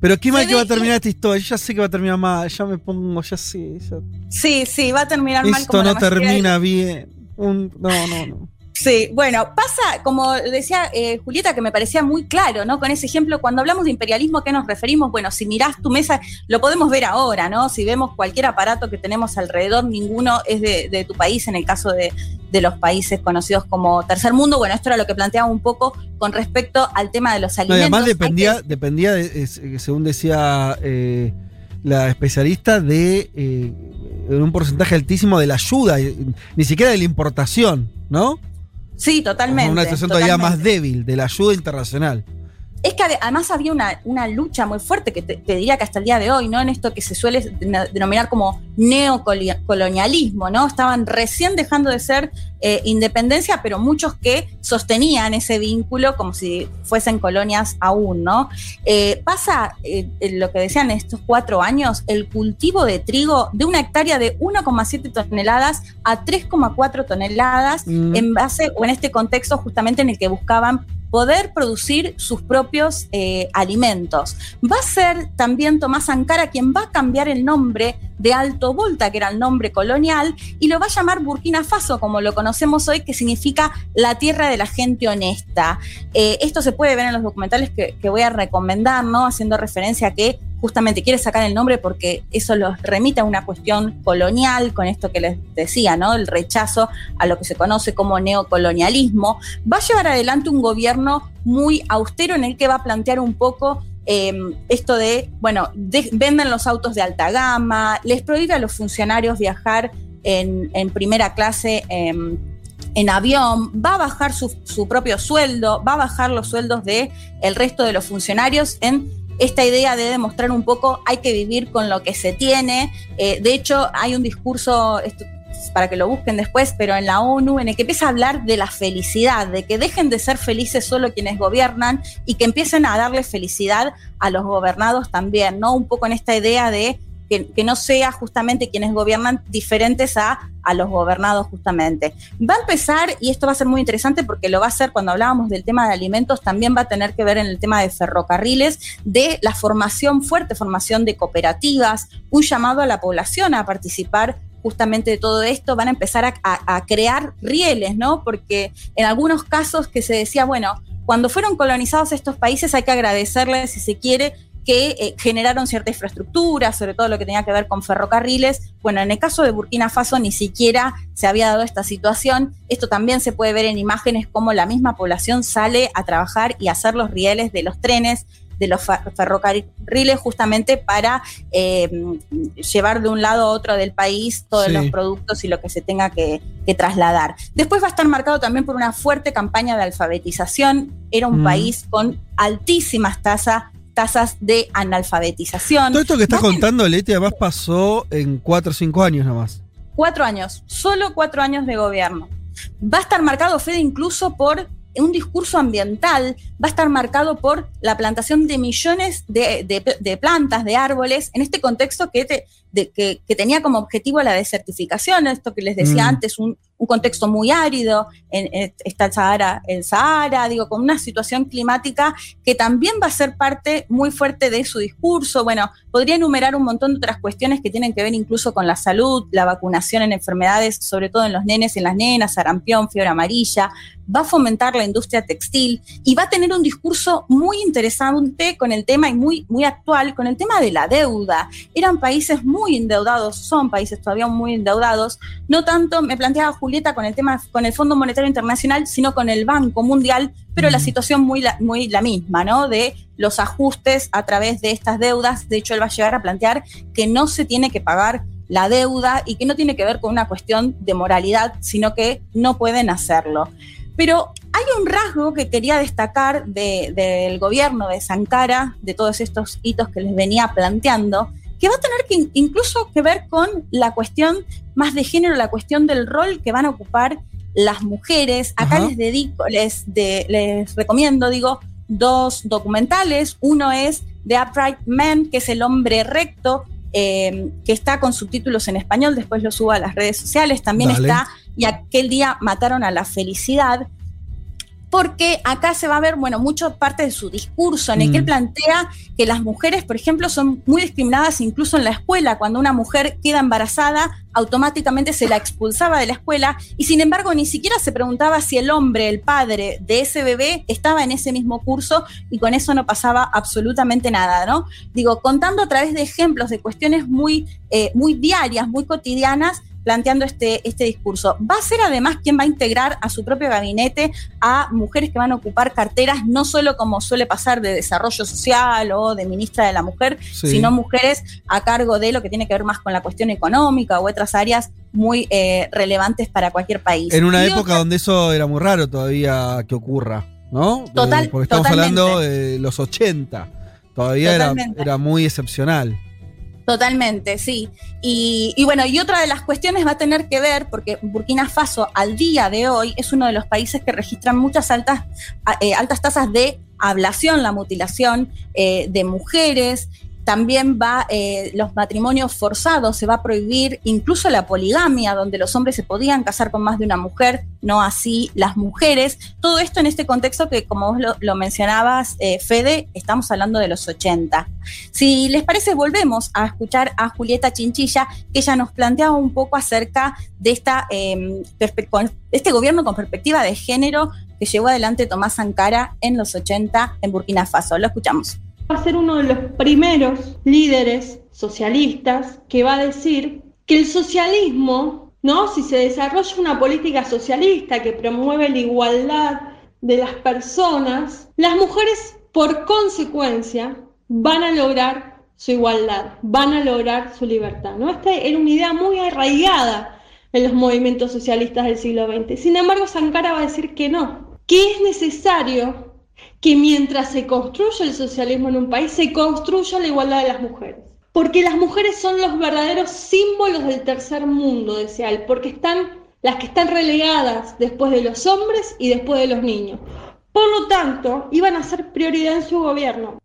Pero qué mal que va a terminar esta historia. Yo ya sé que va a terminar mal. Ya me pongo, ya sé. ya- Sí, sí, va a terminar mal. Esto no de termina bien. Un- no, no, no. Sí, bueno, pasa, como decía eh, Julieta, que me parecía muy claro, ¿no? Con ese ejemplo, cuando hablamos de imperialismo, ¿a qué nos referimos? Bueno, si mirás tu mesa, lo podemos ver ahora, ¿no? Si vemos cualquier aparato que tenemos alrededor, ninguno es de, de tu país, en el caso de, de los países conocidos como tercer mundo. Bueno, esto era lo que planteaba un poco con respecto al tema de los No, alimentos. además Hay dependía, dependía de, eh, según decía eh, la especialista, de eh, un porcentaje altísimo de la ayuda, eh, ni siquiera de la importación, ¿no? Sí, totalmente. Una situación todavía totalmente. más débil, de la ayuda internacional. Es que ade- además había una, una lucha muy fuerte, que te, te diría que hasta el día de hoy, ¿no? En esto que se suele deno- denominar como neocolonialismo, ¿no? Estaban recién dejando de ser eh, independencia, pero muchos que sostenían ese vínculo como si fuesen colonias aún, ¿no? Eh, pasa eh, lo que decían estos cuatro años, el cultivo de trigo de una hectárea de 1,7 toneladas a 3,4 toneladas Mm. en base o en este contexto justamente en el que buscaban poder producir sus propios eh, alimentos. Va a ser también Tomás Sankara quien va a cambiar el nombre de Alto Volta, que era el nombre colonial, y lo va a llamar Burkina Faso, como lo conocemos hoy, que significa la tierra de la gente honesta. Eh, esto se puede ver en los documentales que, que voy a recomendar, ¿no? Haciendo referencia a que justamente quiere sacar el nombre porque eso los remite a una cuestión colonial, con esto que les decía, ¿no? El rechazo a lo que se conoce como neocolonialismo. Va a llevar adelante un gobierno muy austero en el que va a plantear un poco eh, esto de, bueno, de- venden los autos de alta gama, les prohíbe a los funcionarios viajar en, en primera clase. em, en avión, va a bajar su, su propio sueldo, va a bajar los sueldos de el resto de los funcionarios en esta idea de demostrar un poco hay que vivir con lo que se tiene. Eh, de hecho, hay un discurso, para que lo busquen después, pero en la ONU, en el que empieza a hablar de la felicidad, de que dejen de ser felices solo quienes gobiernan y que empiecen a darle felicidad a los gobernados también, ¿no? Un poco en esta idea de que, no sea justamente quienes gobiernan diferentes a, a los gobernados justamente. Va a empezar, y esto va a ser muy interesante porque lo va a hacer cuando hablábamos del tema de alimentos, también va a tener que ver en el tema de ferrocarriles, de la formación, fuerte formación de cooperativas, un llamado a la población a participar justamente de todo esto, van a empezar a- a crear rieles, ¿no? Porque en algunos casos que se decía, bueno, cuando fueron colonizados estos países hay que agradecerles, si se quiere, que eh, generaron cierta infraestructura, sobre todo lo que tenía que ver con ferrocarriles. Bueno, en el caso de Burkina Faso ni siquiera se había dado esta situación. Esto también se puede ver en imágenes como la misma población sale a trabajar y hacer los rieles de los trenes, de los fer- ferrocarriles, justamente para eh, llevar de un lado a otro del país todos Sí. los productos y lo que se tenga que, que trasladar. Después va a estar marcado también por una fuerte campaña de alfabetización. Era un Mm. país con altísimas tasas tasas de analfabetización. Todo esto que estás contando, Leti, además pasó en 4 o 5 años nomás. cuatro años, solo cuatro años de gobierno. Va a estar marcado, Fede, incluso por un discurso ambiental, va a estar marcado por la plantación de millones de, de- de plantas, de árboles, en este contexto que, te- de- que, que tenía como objetivo la desertificación, esto que les decía Mm. antes, un, un contexto muy árido, en- en- está el Sahara, el Sahara, digo, con una situación climática que también va a ser parte muy fuerte de su discurso. Bueno, podría enumerar un montón de otras cuestiones que tienen que ver incluso con la salud, la vacunación en enfermedades, sobre todo en los nenes y en las nenas, sarampión, fiebre amarilla, va a fomentar la industria textil y va a tener un discurso muy interesante con el tema y muy, muy actual, con el tema de la deuda. Eran países muy endeudados, son países todavía muy endeudados, no tanto, me planteaba Julieta, con el tema, con el Fondo Monetario Internacional, sino con el Banco Mundial, pero la situación muy la, muy la misma, ¿no? De los ajustes a través de estas deudas. De hecho, él va a llegar a plantear que no se tiene que pagar la deuda y que no tiene que ver con una cuestión de moralidad, sino que no pueden hacerlo. Pero hay un rasgo que quería destacar de- del gobierno de Sankara, de todos estos hitos que les venía planteando, que va a tener que in- incluso que ver con la cuestión más de género, la cuestión del rol que van a ocupar las mujeres. Acá Ajá. les dedico, les, de- les recomiendo, digo, dos documentales. Uno es The Upright Man, que es el hombre recto, eh, que está con subtítulos en español, después lo subo a las redes sociales. También Dale. está Y aquel día mataron a la felicidad. Porque acá se va a ver, bueno, mucho parte de su discurso en el que él Mm. plantea que las mujeres, por ejemplo, son muy discriminadas incluso en la escuela. Cuando una mujer queda embarazada, automáticamente se la expulsaba de la escuela y sin embargo ni siquiera se preguntaba si el hombre, el padre de ese bebé estaba en ese mismo curso y con eso no pasaba absolutamente nada, ¿no? Digo, contando a través de ejemplos de cuestiones muy, eh, muy diarias, muy cotidianas, planteando este, este discurso. Va a ser además quien va a integrar a su propio gabinete a mujeres que van a ocupar carteras, no solo como suele pasar de desarrollo social o de ministra de la mujer, Sí. sino mujeres a cargo de lo que tiene que ver más con la cuestión económica u otras áreas muy eh, relevantes para cualquier país. En una Y época otra- donde eso era muy raro todavía que ocurra, ¿no? Eh, Total- porque estamos totalmente. hablando de los 80. Todavía era, era muy excepcional. Totalmente, sí. Y, y bueno, y otra de las cuestiones va a tener que ver, porque Burkina Faso al día de hoy es uno de los países que registran muchas altas, eh, altas tasas de ablación, la mutilación eh, de mujeres. También va eh, los matrimonios forzados, se va a prohibir incluso la poligamia, donde los hombres se podían casar con más de una mujer, no así las mujeres. Todo esto en este contexto que, como vos lo, mencionabas, eh, Fede, estamos hablando de los 80. Si les parece, volvemos a escuchar a Julieta Chinchilla, que ella nos planteaba un poco acerca de esta, eh, este gobierno con perspectiva de género que llevó adelante Tomás Sankara en los 80 en Burkina Faso. Lo escuchamos. Va a ser uno de los primeros líderes socialistas que va a decir que el socialismo, ¿no? Si se desarrolla una política socialista que promueve la igualdad de las personas, las mujeres por consecuencia van a lograr su igualdad, van a lograr su libertad, ¿no? Esta era una idea muy arraigada en los movimientos socialistas del siglo XX. Sin embargo, Sankara va a decir que no, que es necesario que mientras se construye el socialismo en un país, se construya la igualdad de las mujeres. Porque las mujeres son los verdaderos símbolos del tercer mundo, decía él, porque están las que están relegadas después de los hombres y después de los niños. Por lo tanto, iban a ser prioridad en su gobierno.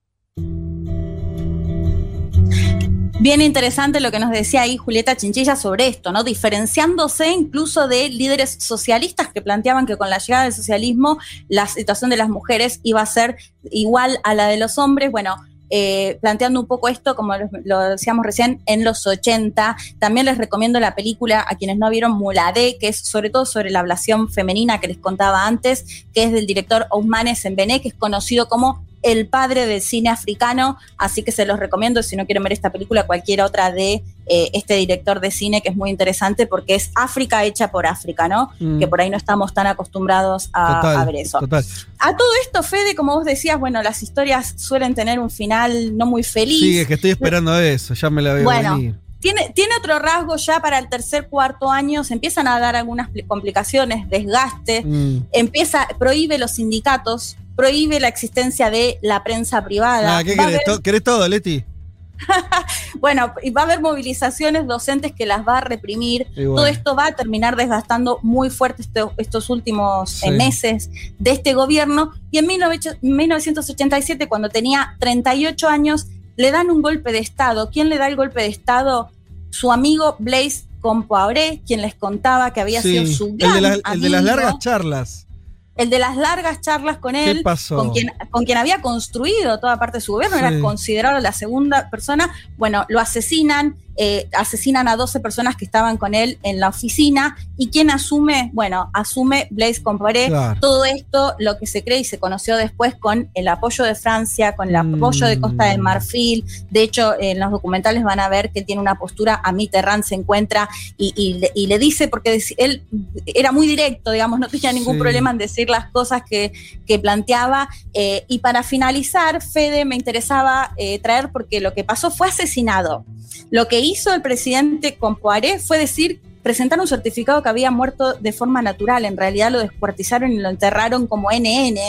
Bien interesante lo que nos decía ahí Julieta Chinchilla sobre esto, ¿no? Diferenciándose incluso de líderes socialistas que planteaban que con la llegada del socialismo la situación de las mujeres iba a ser igual a la de los hombres. Bueno, eh, planteando un poco esto, como lo, decíamos recién, en los 80. También les recomiendo la película a quienes no vieron Muladé, que es sobre todo sobre la ablación femenina que les contaba antes, que es del director Ousmane Sembene, que es conocido como el padre del cine africano, así que se los recomiendo si no quieren ver esta película, cualquier otra de eh, este director de cine que es muy interesante porque es África hecha por África, ¿no? Mm. Que por ahí no estamos tan acostumbrados a, Total, a ver eso. total. A todo esto, Fede, como vos decías, bueno, las historias suelen tener un final no muy feliz. Sí, es que estoy esperando eso, ya me la veo Bueno, venir. tiene, tiene otro rasgo ya para el tercer, cuarto año, se empiezan a dar algunas pl- complicaciones, desgaste, Mm. empieza, prohíbe los sindicatos, prohíbe la existencia de la prensa privada. Ah, ¿Qué querés? haber- ¿Querés todo, Leti? [laughs] Bueno, y va a haber movilizaciones docentes que las va a reprimir. Bueno. Todo esto va a terminar desgastando muy fuerte estos últimos eh, Sí. meses de este gobierno. Y en 19 1987, cuando tenía 38 años, le dan un golpe de Estado. ¿Quién le da el golpe de Estado? Su amigo Blaise Compaoré, quien les contaba que había Sí, sido su el gran de, la- el de las largas charlas. El de las largas charlas con ¿Qué él, pasó? Con, quien, con quien había construido toda parte de su gobierno, Sí. era considerado la segunda persona, bueno, lo asesinan, eh, asesinan a 12 personas que estaban con él en la oficina, y quien asume, bueno, asume Blaise Compaoré, Claro. todo esto, lo que se cree y se conoció después con el apoyo de Francia, con el apoyo de Costa Mm. del Marfil, de hecho, en los documentales van a ver que tiene una postura, a Mitterrand se encuentra y, y le, y le dice, porque él era muy directo, digamos, no tenía ningún Sí. problema en decir las cosas que, que planteaba. eh, y para finalizar, Fede, me interesaba eh, traer, porque lo que pasó fue asesinado. Lo que hizo el presidente Compoaré fue decir presentar un certificado que había muerto de forma natural. En realidad lo descuartizaron y lo enterraron como NN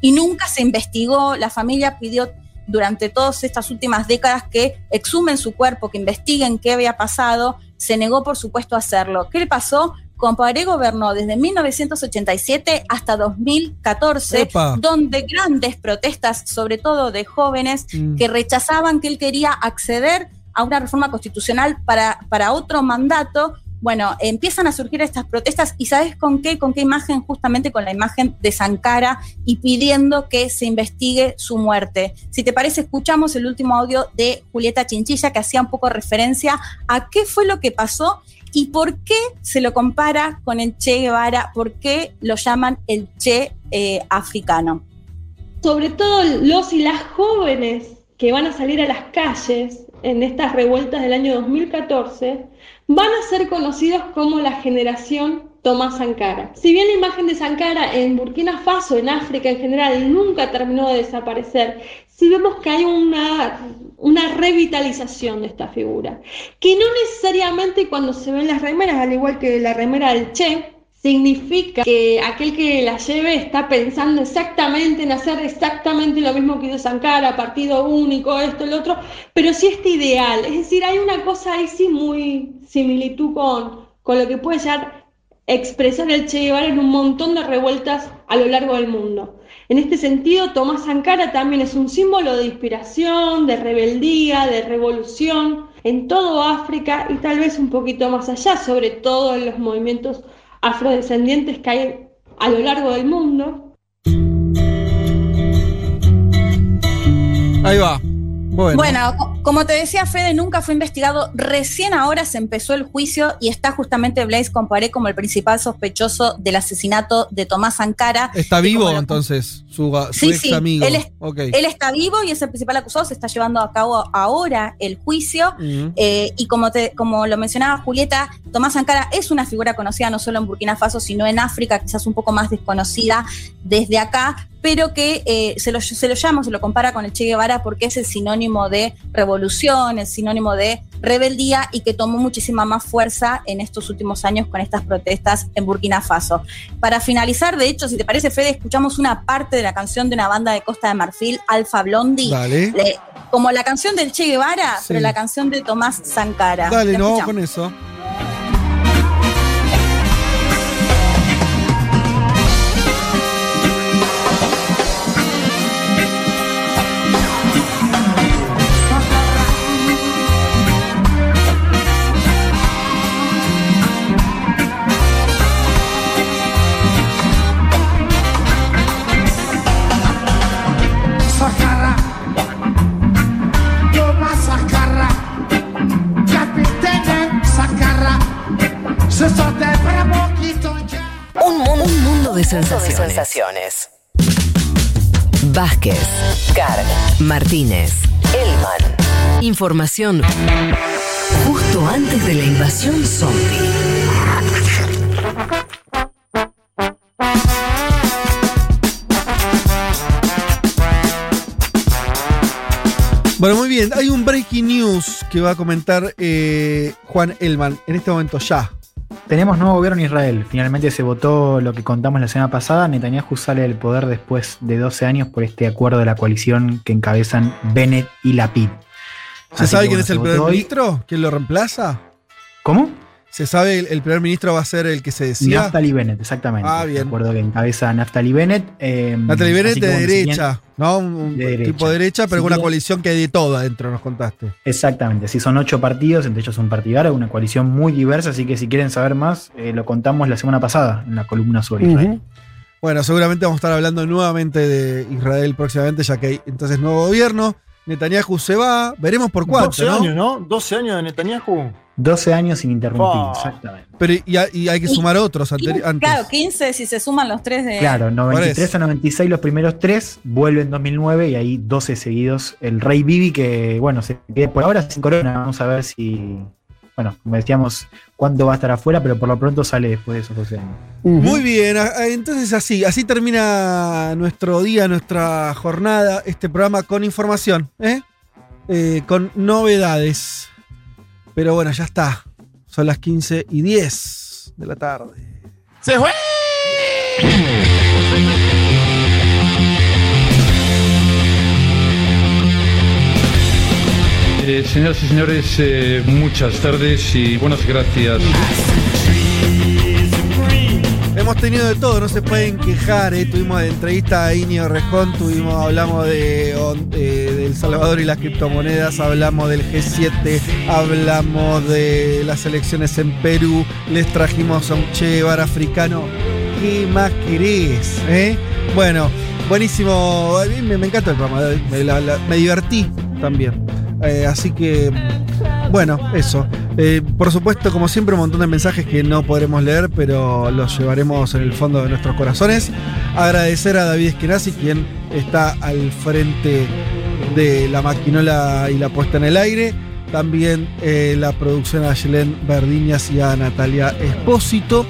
y nunca se investigó. La familia pidió durante todas estas últimas décadas que exhumen su cuerpo, que investiguen qué había pasado. Se negó, por supuesto, a hacerlo. ¿Qué le pasó? Comparé gobernó desde 1987 hasta 2014, Epa. donde grandes protestas, sobre todo de jóvenes, Mm. que rechazaban que él quería acceder a una reforma constitucional para, para otro mandato. Bueno, empiezan a surgir estas protestas y ¿sabes con qué? ¿Con qué imagen? Justamente con la imagen de Sankara y pidiendo que se investigue su muerte. Si te parece, escuchamos el último audio de Julieta Chinchilla que hacía un poco referencia a qué fue lo que pasó y por qué se lo compara con el Che Guevara, por qué lo llaman el Che eh, africano. sobre todo los y las jóvenes que van a salir a las calles en estas revueltas del año 2014, van a ser conocidos como la generación Tomás Sankara. Si bien la imagen de Sankara en Burkina Faso, en África en general, nunca terminó de desaparecer, sí vemos que hay una, una revitalización de esta figura, que no necesariamente cuando se ven las remeras, al igual que la remera del Che, significa que aquel que la lleve está pensando exactamente en hacer exactamente lo mismo que hizo Sankara, partido único, esto, el otro, pero sí este ideal. Es decir, hay una cosa ahí sí muy similitud con, con lo que puede llegar expresar el Che Guevara en un montón de revueltas a lo largo del mundo. En este sentido, Tomás Sankara también es un símbolo de inspiración, de rebeldía, de revolución en todo África y tal vez un poquito más allá, sobre todo en los movimientos afrodescendientes que hay a lo largo del mundo. Ahí va. Bueno. Bueno, como te decía Fede, nunca fue investigado. Recién ahora se empezó el juicio y está justamente Blaise Comparé como el principal sospechoso del asesinato de Tomás Sankara. Está vivo lo- entonces, su, su Sí, ex sí, amigo. él es-. Él está vivo y es el principal acusado. Se está llevando a cabo ahora el juicio. Eh, y como, te, como lo mencionaba Julieta, Tomás Sankara es una figura conocida no solo en Burkina Faso, sino en África, quizás un poco más desconocida desde acá, pero que eh, se, lo, se lo llama, se lo compara con el Che Guevara porque es el sinónimo de revolución, el sinónimo de rebeldía y que tomó muchísima más fuerza en estos últimos años con estas protestas en Burkina Faso. Para finalizar, de hecho, si te parece, Fede, escuchamos una parte de la canción de una banda de Costa de Marfil, Alfa Blondie. Dale. Le- como la canción del Che Guevara, Sí. pero la canción de Tomás Sankara. Dale, escuchamos. con eso. De sensaciones. Vázquez, Carg, Martínez, Elman. Información justo antes de la invasión zombie. Bueno, muy bien. Hay un breaking news que va a comentar eh, Juan Elman en este momento ya. Tenemos nuevo gobierno en Israel. Finalmente se votó lo que contamos la semana pasada. Netanyahu sale del poder después de 12 años por este acuerdo de la coalición que encabezan Bennett y Lapid. ¿Se Así sabe que, quién bueno, es el primer hoy. ministro? ¿Quién lo reemplaza? ¿Cómo? ¿Se sabe el, el primer ministro va a ser el que se decía? Naftali Bennett, exactamente. Ah, bien. Recuerdo que encabeza Naftali Bennett. eh, Natalie Bennett de derecha, ¿no? Un, un De derecha. tipo de derecha, pero con una coalición que hay de todo adentro, nos contaste. Exactamente, sí, son ocho partidos, entre ellos un partidario, una coalición muy diversa, así que si quieren saber más, eh, lo contamos la semana pasada en la columna sobre Israel. Bueno, seguramente vamos a estar hablando nuevamente de Israel próximamente, ya que hay entonces nuevo gobierno. Netanyahu se va, veremos por cuánto, 12 ¿no? años, ¿no? 12 años de Netanyahu. 12 años ininterrumpidos, Fua. exactamente. Pero y, hay- y hay que sumar otros anteri- antes. Claro, 15 si se suman los tres de. Claro, Por 93 eso. a 96 los primeros tres, vuelve en 2009 y ahí 12 seguidos. El Rey Bibi que, bueno, se queda por ahora sin corona, vamos a ver si, bueno, como decíamos, cuándo va a estar afuera, pero por lo pronto sale después de esos 12 años. Muy bien, entonces así, así termina nuestro día, nuestra jornada, este programa con información, ¿eh? Eh, con novedades. Pero bueno, ya está. Son las 15 y 10 de la tarde. ¡Se fue! Eh, señoras y señores, eh, muchas tardes y buenas gracias. Hemos tenido de todo, no se pueden quejar. ¿eh? Tuvimos entrevista a Inio Rejón, tuvimos, hablamos de, on- eh, El Salvador y las criptomonedas, hablamos del G7, hablamos de las elecciones en Perú, les trajimos a un Che africano. ¿Qué más querés? eh? Bueno, buenísimo. Me, encanta el programa, me, me divertí también. Eh, así que, bueno, eso. Eh, por supuesto, como siempre, un montón de mensajes que no podremos leer, pero los llevaremos en el fondo de nuestros corazones. Agradecer a David Eskenazi, quien está al frente de la maquinola y la puesta en el aire. También eh, la producción a Yelén Verdiñas y a Natalia Espósito.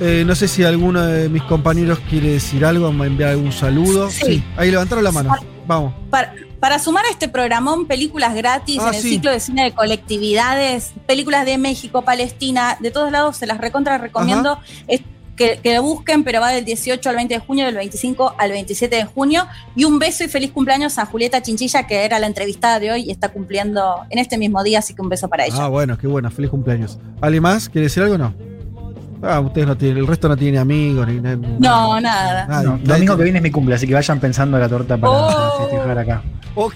Eh, no sé si alguno de mis compañeros quiere decir algo, me enviar algún saludo. Sí. ahí levantaron la mano. Vamos. Para, para sumar a este programón, películas gratis Ah, en el sí. ciclo de cine de colectividades, películas de México, Palestina, de todos lados, se las recontra recomiendo. Que, que lo busquen, pero va del 18 al 20 de junio, del 25 al 27 de junio. Y un beso y feliz cumpleaños a Julieta Chinchilla, que era la entrevistada de hoy y está cumpliendo en este mismo día, así que un beso para ella. Ah, bueno, qué bueno, feliz cumpleaños. ¿Alguien más? ¿Quiere decir algo o no? Ah, ustedes no tienen, el resto no tiene amigos ni nada. No, nada. No, domingo que viene es mi cumple, así que vayan pensando la torta para Oh. festejar acá. Ok,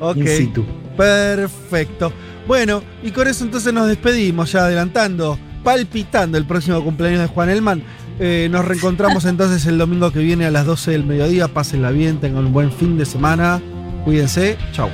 ok. In situ. Perfecto. Bueno, y con eso entonces nos despedimos, ya adelantando, palpitando el próximo cumpleaños de Juan Elman. Eh, nos reencontramos entonces el domingo que viene a las 12 del mediodía. Pásenla bien, tengan un buen fin de semana. Cuídense. Chau.